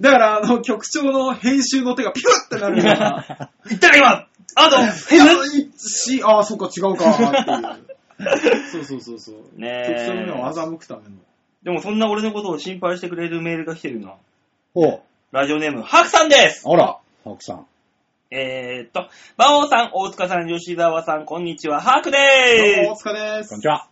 Speaker 3: だから、あの、局長の編集の手がピュッてなるような。
Speaker 2: 言ったか今あと、
Speaker 3: いや、いし、ああ、そっか、違うか、っていう。そうそうそうそう。
Speaker 2: ねえ
Speaker 3: 局長の目を欺くための。
Speaker 2: でもそんな俺のことを心配してくれるメールが来てるな。
Speaker 1: お
Speaker 2: ラジオネーム、ハクさんです
Speaker 1: あら、ハクさん。
Speaker 2: えーっと、馬王さん、大塚さん、吉沢さん、こんにちは、ハーク
Speaker 3: どう
Speaker 2: でー
Speaker 3: も、お疲れです
Speaker 1: こんにち。は。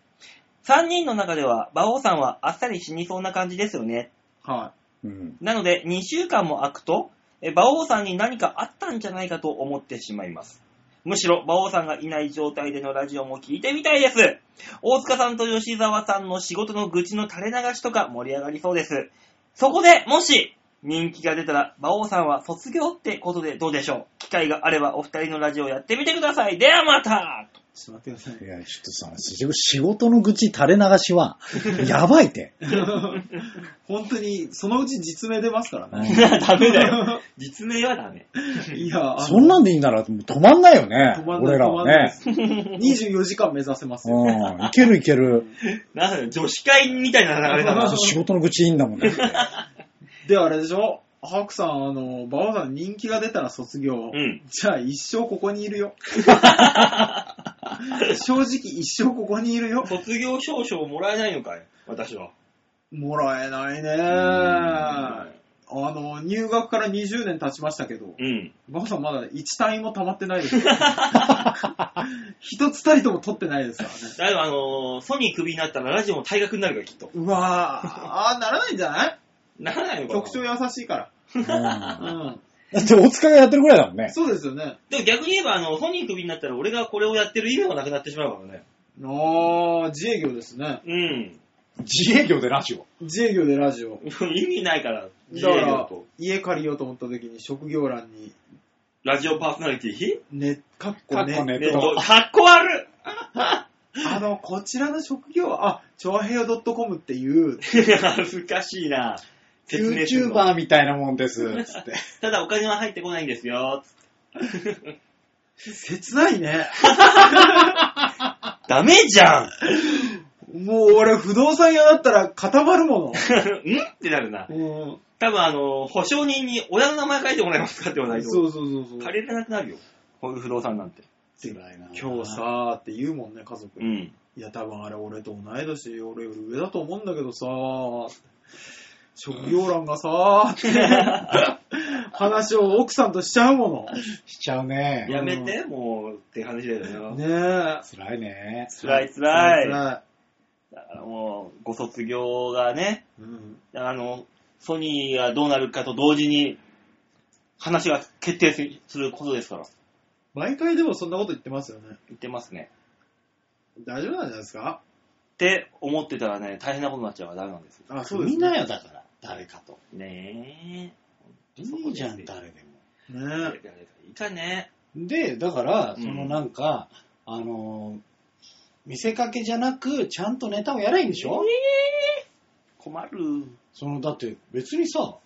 Speaker 2: す。3人の中では、馬王さんはあっさり死にそうな感じですよね。
Speaker 3: は
Speaker 1: うん。
Speaker 2: なので、2週間も空くと、え馬王さんに何かあったんじゃないかと思ってしまいます。むしろ、馬王さんがいない状態でのラジオも聞いてみたいです。大塚さんと吉沢さんの仕事の愚痴の垂れ流しとか盛り上がりそうです。そこで、もし、人気が出たら、馬王さんは卒業ってことでどうでしょう？機会があればお二人のラジオやってみてください。ではまた。
Speaker 3: ちょっと待ってください
Speaker 1: い。や、ちょっとさ、仕事の愚痴垂れ流しは、やばいって。
Speaker 3: 本当に、そのうち実名出ますからね。
Speaker 2: ダメだよ。実名はダメ。
Speaker 3: いや、
Speaker 1: そんなんでいいなら止まんないよね
Speaker 3: 止。まんない、
Speaker 1: 俺らはね
Speaker 3: で。す。24時間目指せますよ。
Speaker 1: うん。いけるいける。
Speaker 2: なんだよ、女子会みたいな流れだな。
Speaker 1: 仕事の愚痴いいんだもんね。
Speaker 3: で、あれでしょハクさん、あの、馬王さん人気が出たら卒業。
Speaker 2: うん。
Speaker 3: じゃあ一生ここにいるよ。正直一生ここにいるよ。
Speaker 2: 卒業証書をもらえないのかい？私は。
Speaker 3: もらえないねあの、入学から20年経ちましたけど、
Speaker 2: うん。
Speaker 3: 馬王さんまだ1単位も溜まってないですよ。一つたりとも取ってないですからね。
Speaker 2: だいぶあのーソニークビになったらラジオも退学になるからきっと。
Speaker 3: うわぁ、あーならないんじゃない？
Speaker 2: ならないのかな
Speaker 3: 局長優しいから。
Speaker 1: うんだ
Speaker 3: うん。
Speaker 1: って大塚がやってるぐらいだもんね。
Speaker 3: そうですよね。
Speaker 2: でも逆に言えば、あの、ソニークビになったら俺がこれをやってる意味もなくなってしまうからね。
Speaker 3: あー、自営業ですね。
Speaker 2: うん。
Speaker 1: 自営業でラジオ？
Speaker 3: 自営業でラジオ。
Speaker 2: 意味ないから、自営業
Speaker 3: だから
Speaker 2: と。、
Speaker 3: 家借りようと思った時に職業欄に、
Speaker 2: ラジオパーソナリティ
Speaker 3: ね、かっこね
Speaker 1: かっこね
Speaker 2: ネット、かっこ悪
Speaker 3: あの、こちらの職業は、あ、ちょわへよ .com っていう、
Speaker 2: 恥ずかしいな。説明するの
Speaker 1: YouTuber みたいなもんです。つって。
Speaker 2: ただお金は入ってこないんですよ。
Speaker 3: 切ないね。
Speaker 2: ダメじゃん
Speaker 3: もう俺不動産屋だったら固まるも
Speaker 2: ん？ってなるな。
Speaker 3: の。
Speaker 2: 多分あの、保証人に親の名前書いてもらえますかって言わないと。
Speaker 3: そうそうそうそう。
Speaker 2: 借りれなくなるよ。こういう不動産なんて。
Speaker 1: 辛いな
Speaker 3: 今日さーって言うもんね、家族に。
Speaker 2: うん。
Speaker 3: いや、多分あれ俺と同い年、俺より上だと思うんだけどさー、職業欄がさーって、話を奥さんとしちゃうも
Speaker 1: しちゃうね。
Speaker 2: やめて、もう、って話だよ
Speaker 3: の。
Speaker 2: ね。
Speaker 3: ねえ。
Speaker 1: 辛いね。
Speaker 2: 辛い辛い。
Speaker 3: 辛
Speaker 2: だからもう、ご卒業がね、
Speaker 3: い。うん。
Speaker 2: あの、ソニーがどうなるかと同時に、話が決定することですから。
Speaker 3: 毎回でもそんなこと言ってますよね。
Speaker 2: 言ってますね。
Speaker 3: 大丈夫なんじゃないですか？
Speaker 2: って思ってたらね、大変なことになっちゃうからダメなんですよ。
Speaker 3: あ、そうですね。
Speaker 1: みんなよ、だから。誰かと。
Speaker 2: ねえ。
Speaker 1: いいじゃん、誰でも。
Speaker 3: ね
Speaker 2: いいかね。
Speaker 1: で、だから、
Speaker 2: うん
Speaker 1: そのなんか、あのー、見せかけじゃなく、ちゃんとネタをやらいいんでしょ？
Speaker 2: 困る。
Speaker 1: その、だって別にさ、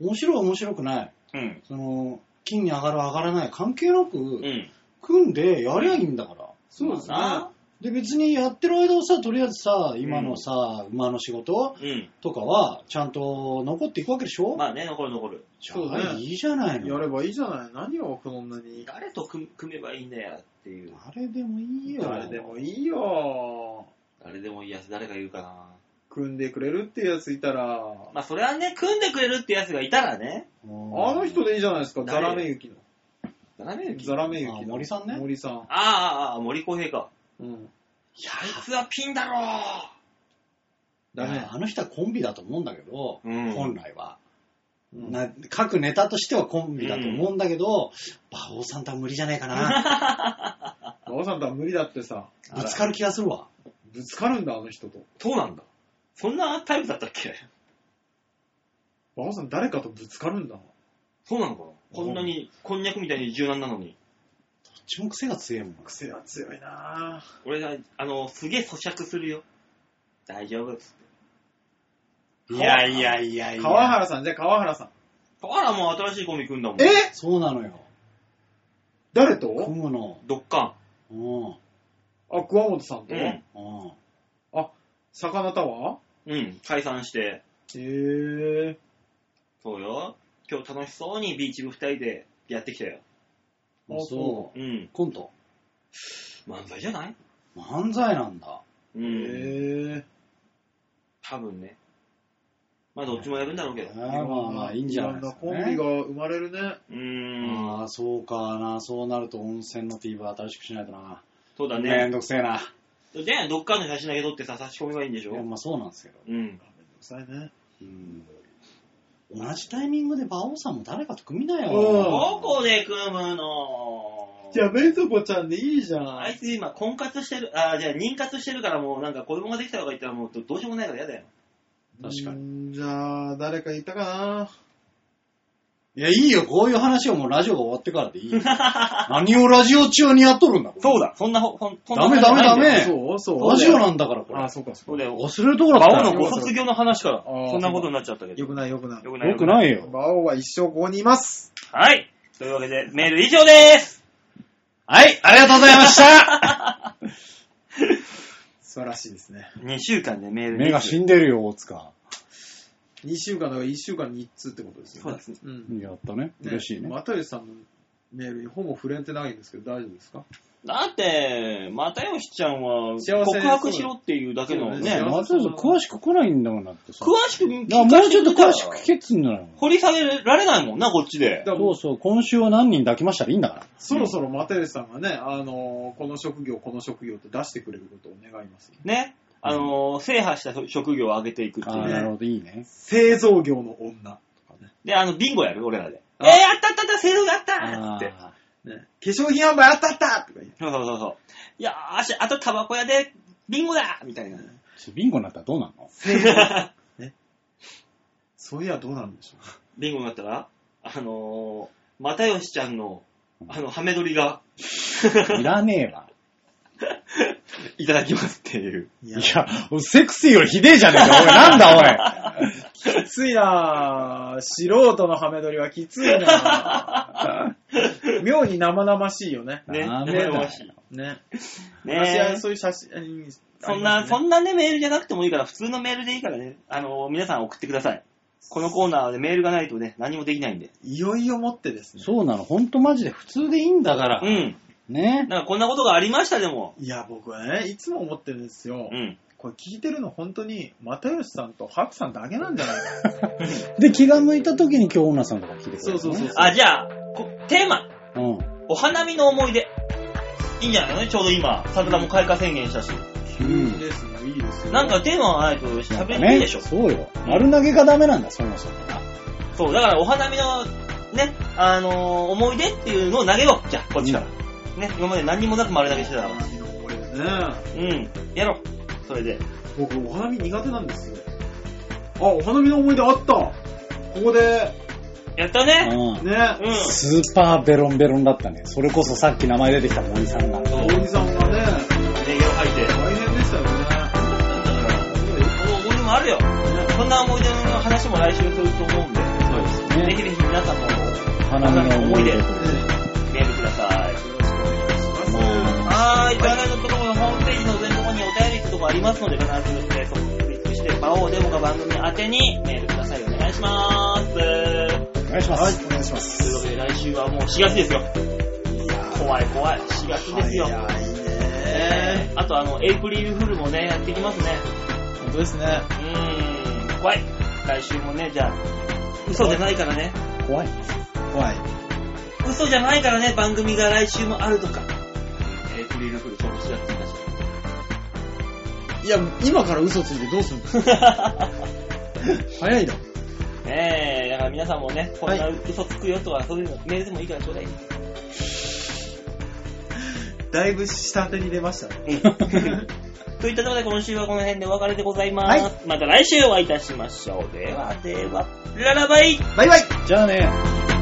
Speaker 1: 面白い面白くない、
Speaker 2: うん。
Speaker 1: その、金に上がる上がらない関係なく、
Speaker 2: うん。
Speaker 1: 組んでやりゃいいんだから。
Speaker 3: そうですね
Speaker 2: まあ
Speaker 1: で、別にやってる間はさ、とりあえずさ、今のさ、馬の仕事
Speaker 2: うん。
Speaker 1: とかは、ちゃんと残っていくわけでしょ、
Speaker 2: まあね、残る残る。
Speaker 1: じゃ
Speaker 3: そうね
Speaker 1: あいいじゃないの。
Speaker 3: やればいいじゃない？何をそんなに？
Speaker 2: 誰と組組めばいいんだよっていう。
Speaker 1: 誰でもいいよ。
Speaker 3: 誰でもいいよ。
Speaker 2: 誰でもいいやつつ誰がいるかな。
Speaker 3: 組んでくれるってやついたら、
Speaker 2: まあ、それはね、組んでくれるってやつがいたらね。
Speaker 3: あの人でいいじゃないですか、ザ
Speaker 2: 誰
Speaker 3: ラメユキの。
Speaker 2: 斜め行き
Speaker 3: ザラメユキ？
Speaker 1: 森さんね
Speaker 3: 森さん。
Speaker 2: ああ、ああ、森公平か。
Speaker 3: うん。
Speaker 2: いや、あいつはピンだろ
Speaker 3: ダメ。
Speaker 1: あの人はコンビだと思うんだけど、
Speaker 2: うん
Speaker 1: 本来は。
Speaker 3: うん
Speaker 1: な各ネタとしてはコンビだと思うんだけど、馬王さんとは無理じゃねえかな。
Speaker 3: 馬場さんとは無理だってさ、
Speaker 1: ぶつかる気がするわ。
Speaker 3: ぶつかるんだ、あの人と。
Speaker 2: そうなんだ。そんなタイプだったっけ？
Speaker 3: 馬場さん誰かとぶつかるんだ。
Speaker 2: そうなのかなこんなに、こんにゃくみたいに柔軟なのに。
Speaker 1: ちも癖が強いもん。
Speaker 3: 癖が強いなぁ。
Speaker 2: 俺が、あの、すげえ咀嚼するよ。大丈夫っつって。
Speaker 1: いやいやいやいや。
Speaker 3: 川原さん、じゃあ川原さん。
Speaker 2: あら、もう新しいコンビ組んだもん。
Speaker 3: え？
Speaker 1: そうなのよ。
Speaker 3: 誰と？
Speaker 1: 組むの。
Speaker 2: ドッカ
Speaker 1: うん。
Speaker 3: あ、桑本さんと、
Speaker 2: ン。うん。
Speaker 1: うん。
Speaker 3: あ、魚タワ
Speaker 2: うん。解散して。
Speaker 3: ーへえ
Speaker 2: そうよ。今日楽しそうにビーチ部二人でやってきたよ。
Speaker 3: あ
Speaker 1: あそ
Speaker 2: うん
Speaker 1: う。。コント。
Speaker 2: 漫才じゃない？
Speaker 1: 漫才なんだ。
Speaker 2: うん。
Speaker 3: へえ
Speaker 2: 多分ね。まあどっちもやるんだろうけど。
Speaker 1: まあまあいいんじゃないですか、ね。
Speaker 3: ろんなコンビが生まれるね。
Speaker 2: うーん。
Speaker 1: ああ、そうかな。そうなると温泉の TVer 新しくしないとな。
Speaker 2: そうだ
Speaker 1: めん
Speaker 2: ね。
Speaker 1: どくせえな。
Speaker 2: で、どっかの写真だけ撮ってさ、差し込みがいいんでしょ？
Speaker 1: いやまあそうなんですけど。
Speaker 2: うん。
Speaker 3: めんどくさいね。
Speaker 1: うん。同じタイミングで馬王さんも誰かと組みなよ。
Speaker 3: うん
Speaker 2: どこで組むの？
Speaker 3: じゃあ、メイトコちゃんでいいじゃん。
Speaker 2: あいつ今婚活してる、あ、じゃあ妊活してるからもうなんか子供ができたとか言ったらもうどどうしようもないから嫌だよ。
Speaker 1: 確かに
Speaker 3: に。じゃあ、誰かいたかない
Speaker 1: や、いいよ。こういう話をもうラジオが終わってからでいいよ。何をラジオ中にやっとるんだ。これ
Speaker 2: そうだ、そんなほ、ほん、
Speaker 1: ダメダメダメ
Speaker 3: そうそう。
Speaker 1: ラジオなんだから、これ。
Speaker 3: あ、そうか、そ
Speaker 2: ううだよ。
Speaker 1: 忘れるところだったよ。
Speaker 2: 馬王のご卒業の話から、
Speaker 3: あー
Speaker 2: そんなことになっちゃったけど。
Speaker 3: よくないよくない。
Speaker 2: よくない。
Speaker 1: よくないよ。
Speaker 3: 馬王は一生ここにいます。
Speaker 2: はい。というわけで、メール以上です。
Speaker 1: はい、ありがとうございました。
Speaker 3: 素晴らしいですね。
Speaker 2: 2週間でメール
Speaker 1: 目が死んでるよ、大塚。
Speaker 3: 2週間だから1週間に1通ってことですよね。
Speaker 2: そうですね
Speaker 3: うん。
Speaker 1: やったね。嬉しいね。
Speaker 3: 又吉さんのメールにほぼ触れてないんですけど、大丈夫ですか？
Speaker 2: だって、又吉ちゃんは
Speaker 3: 幸せ
Speaker 2: 告白しろっていうだけの
Speaker 3: そう
Speaker 2: ね
Speaker 3: だ、
Speaker 1: まず詳しく来ないんだもんだってさ。
Speaker 2: 詳しく聞
Speaker 1: だからもうちょっと詳しく聞
Speaker 2: け
Speaker 1: けっつうんだよ。
Speaker 2: 掘り下げられないもんな、こっちで。
Speaker 3: だから
Speaker 1: そうそう、今週は何人抱きました？らいいんだから。
Speaker 3: そろそろ又吉さんがね、あのーこの職業、この職業って出してくれることを願います。
Speaker 2: ね。あのー、制覇した職業を上げていくって
Speaker 1: ああ、
Speaker 2: いうね。
Speaker 1: なるほど、いいね。
Speaker 3: 製造業の女とかね。
Speaker 2: で、あの、ビンゴやる俺らで。えー、
Speaker 3: あ
Speaker 2: やったあったあった、制度やったーって。
Speaker 1: あ
Speaker 3: ね化粧品販売あったあったとか言う。
Speaker 2: そうそうそうそう。いやーし、あとタバコ屋でビンゴだみたいな。
Speaker 1: ービンゴになったらどうなんの？
Speaker 3: 製造ね。そういやどうなんでしょ
Speaker 2: ビンゴになったら、あのー、又吉ちゃんの、あの、ハメ撮りが、
Speaker 1: いらねえわ。
Speaker 2: いただきますっていう。
Speaker 3: う。い
Speaker 1: いや、セクシーよりひでえじゃねえか。おい、なんだ
Speaker 3: きついなぁ。素人のハメ撮りはきついなぁ。妙に生々しいよね。
Speaker 2: ね、
Speaker 1: ダメだよ
Speaker 2: 生々しい
Speaker 3: ね。
Speaker 2: ね
Speaker 3: 私はそういう写真、
Speaker 2: そんな、そ
Speaker 3: ん
Speaker 2: んなね、メールじゃなくてもいいから、普通のメールでいいからね、あのー、皆さん送ってください。このコーナーでメールがないとね、何もできないんで。
Speaker 3: いよいよもってですね。
Speaker 1: そうなの、ほんとマジで普通でいいんだから。
Speaker 2: うん。
Speaker 1: ね。
Speaker 2: なんかこんなことがありましたでも。
Speaker 3: いや、僕はね、いつも思ってるんですよ。
Speaker 2: うん。
Speaker 3: これ聞いてるの本当に、又吉さんとハクさんだけなんじゃないかな。
Speaker 1: で、気が向いた時に今日女さんとか聞いてくれる、
Speaker 3: そうそうそう。
Speaker 2: あ、じゃあ、こテーマ、
Speaker 1: うん。
Speaker 2: お花見の思い出。いいんじゃないのね、ちょうど今、桜も開花宣言したし。
Speaker 1: うん
Speaker 3: いいですね、いいですよ。
Speaker 2: なんかテーマがないと喋りにくいでしょ。
Speaker 1: そうよ。丸投げがダメなんだ、そもそもな。
Speaker 2: そう、だからお花見の、ね、あのー思い出っていうのを投げよう。じゃあ、こっちから。ね、今まで何にもなく丸投げしてたから。
Speaker 3: 花見の思い出ね。
Speaker 2: うん、やろう。それで。
Speaker 3: 僕、お花見苦手なんですよ。あ、お花見の思い出あった。ここで、
Speaker 2: やったね。
Speaker 1: うん。
Speaker 3: ね、
Speaker 2: うん。
Speaker 1: スーパーベロンベロンだったね。それこそさっき名前出てきた森さんが。
Speaker 3: 大木さんがね、
Speaker 2: ネギを吐いて。
Speaker 3: 大変でしたよね。
Speaker 2: 思い出もあるよ。そんな思い出の話も来週すると思うんで。
Speaker 1: そうです
Speaker 2: ぜひぜひ皆さんも
Speaker 1: 花見の思い出
Speaker 2: はーい、ジャーナルドットコムのホームページの上のところにお便りってとこありますので、必ず、えーそこにクリックして、場をデモか番組宛てにメールください。お願いします。と
Speaker 1: お願いします。
Speaker 3: はい、お願いします。
Speaker 2: いうわけで来週はもう4月ですよ。怖い怖い。4月ですよ。
Speaker 3: 早いねね。
Speaker 2: あとあの、エイプリルフルもね、やってきますね。
Speaker 3: 本当ですね。
Speaker 2: うーん、怖い。来週もね、じゃあ、嘘じゃないからね。
Speaker 1: 怖い。
Speaker 3: 怖い。
Speaker 2: 嘘じゃないからね、番組が来週もあるとか。リルフル、ちょうど4月1日。
Speaker 3: いや、今から嘘ついてどうするんですか早いだろ。
Speaker 2: ねえ、だから皆さんもね、こんな
Speaker 3: は
Speaker 2: 嘘つくよとか、そういうのメールでもいいからちょうだい。
Speaker 3: だいぶ下手に出ましたね。
Speaker 2: といったところで今週はこの辺でお別れでございます。
Speaker 1: はい
Speaker 2: また来週お会いいたしましょう。ではでは、ララバイ
Speaker 3: バイバイ
Speaker 1: じゃあね。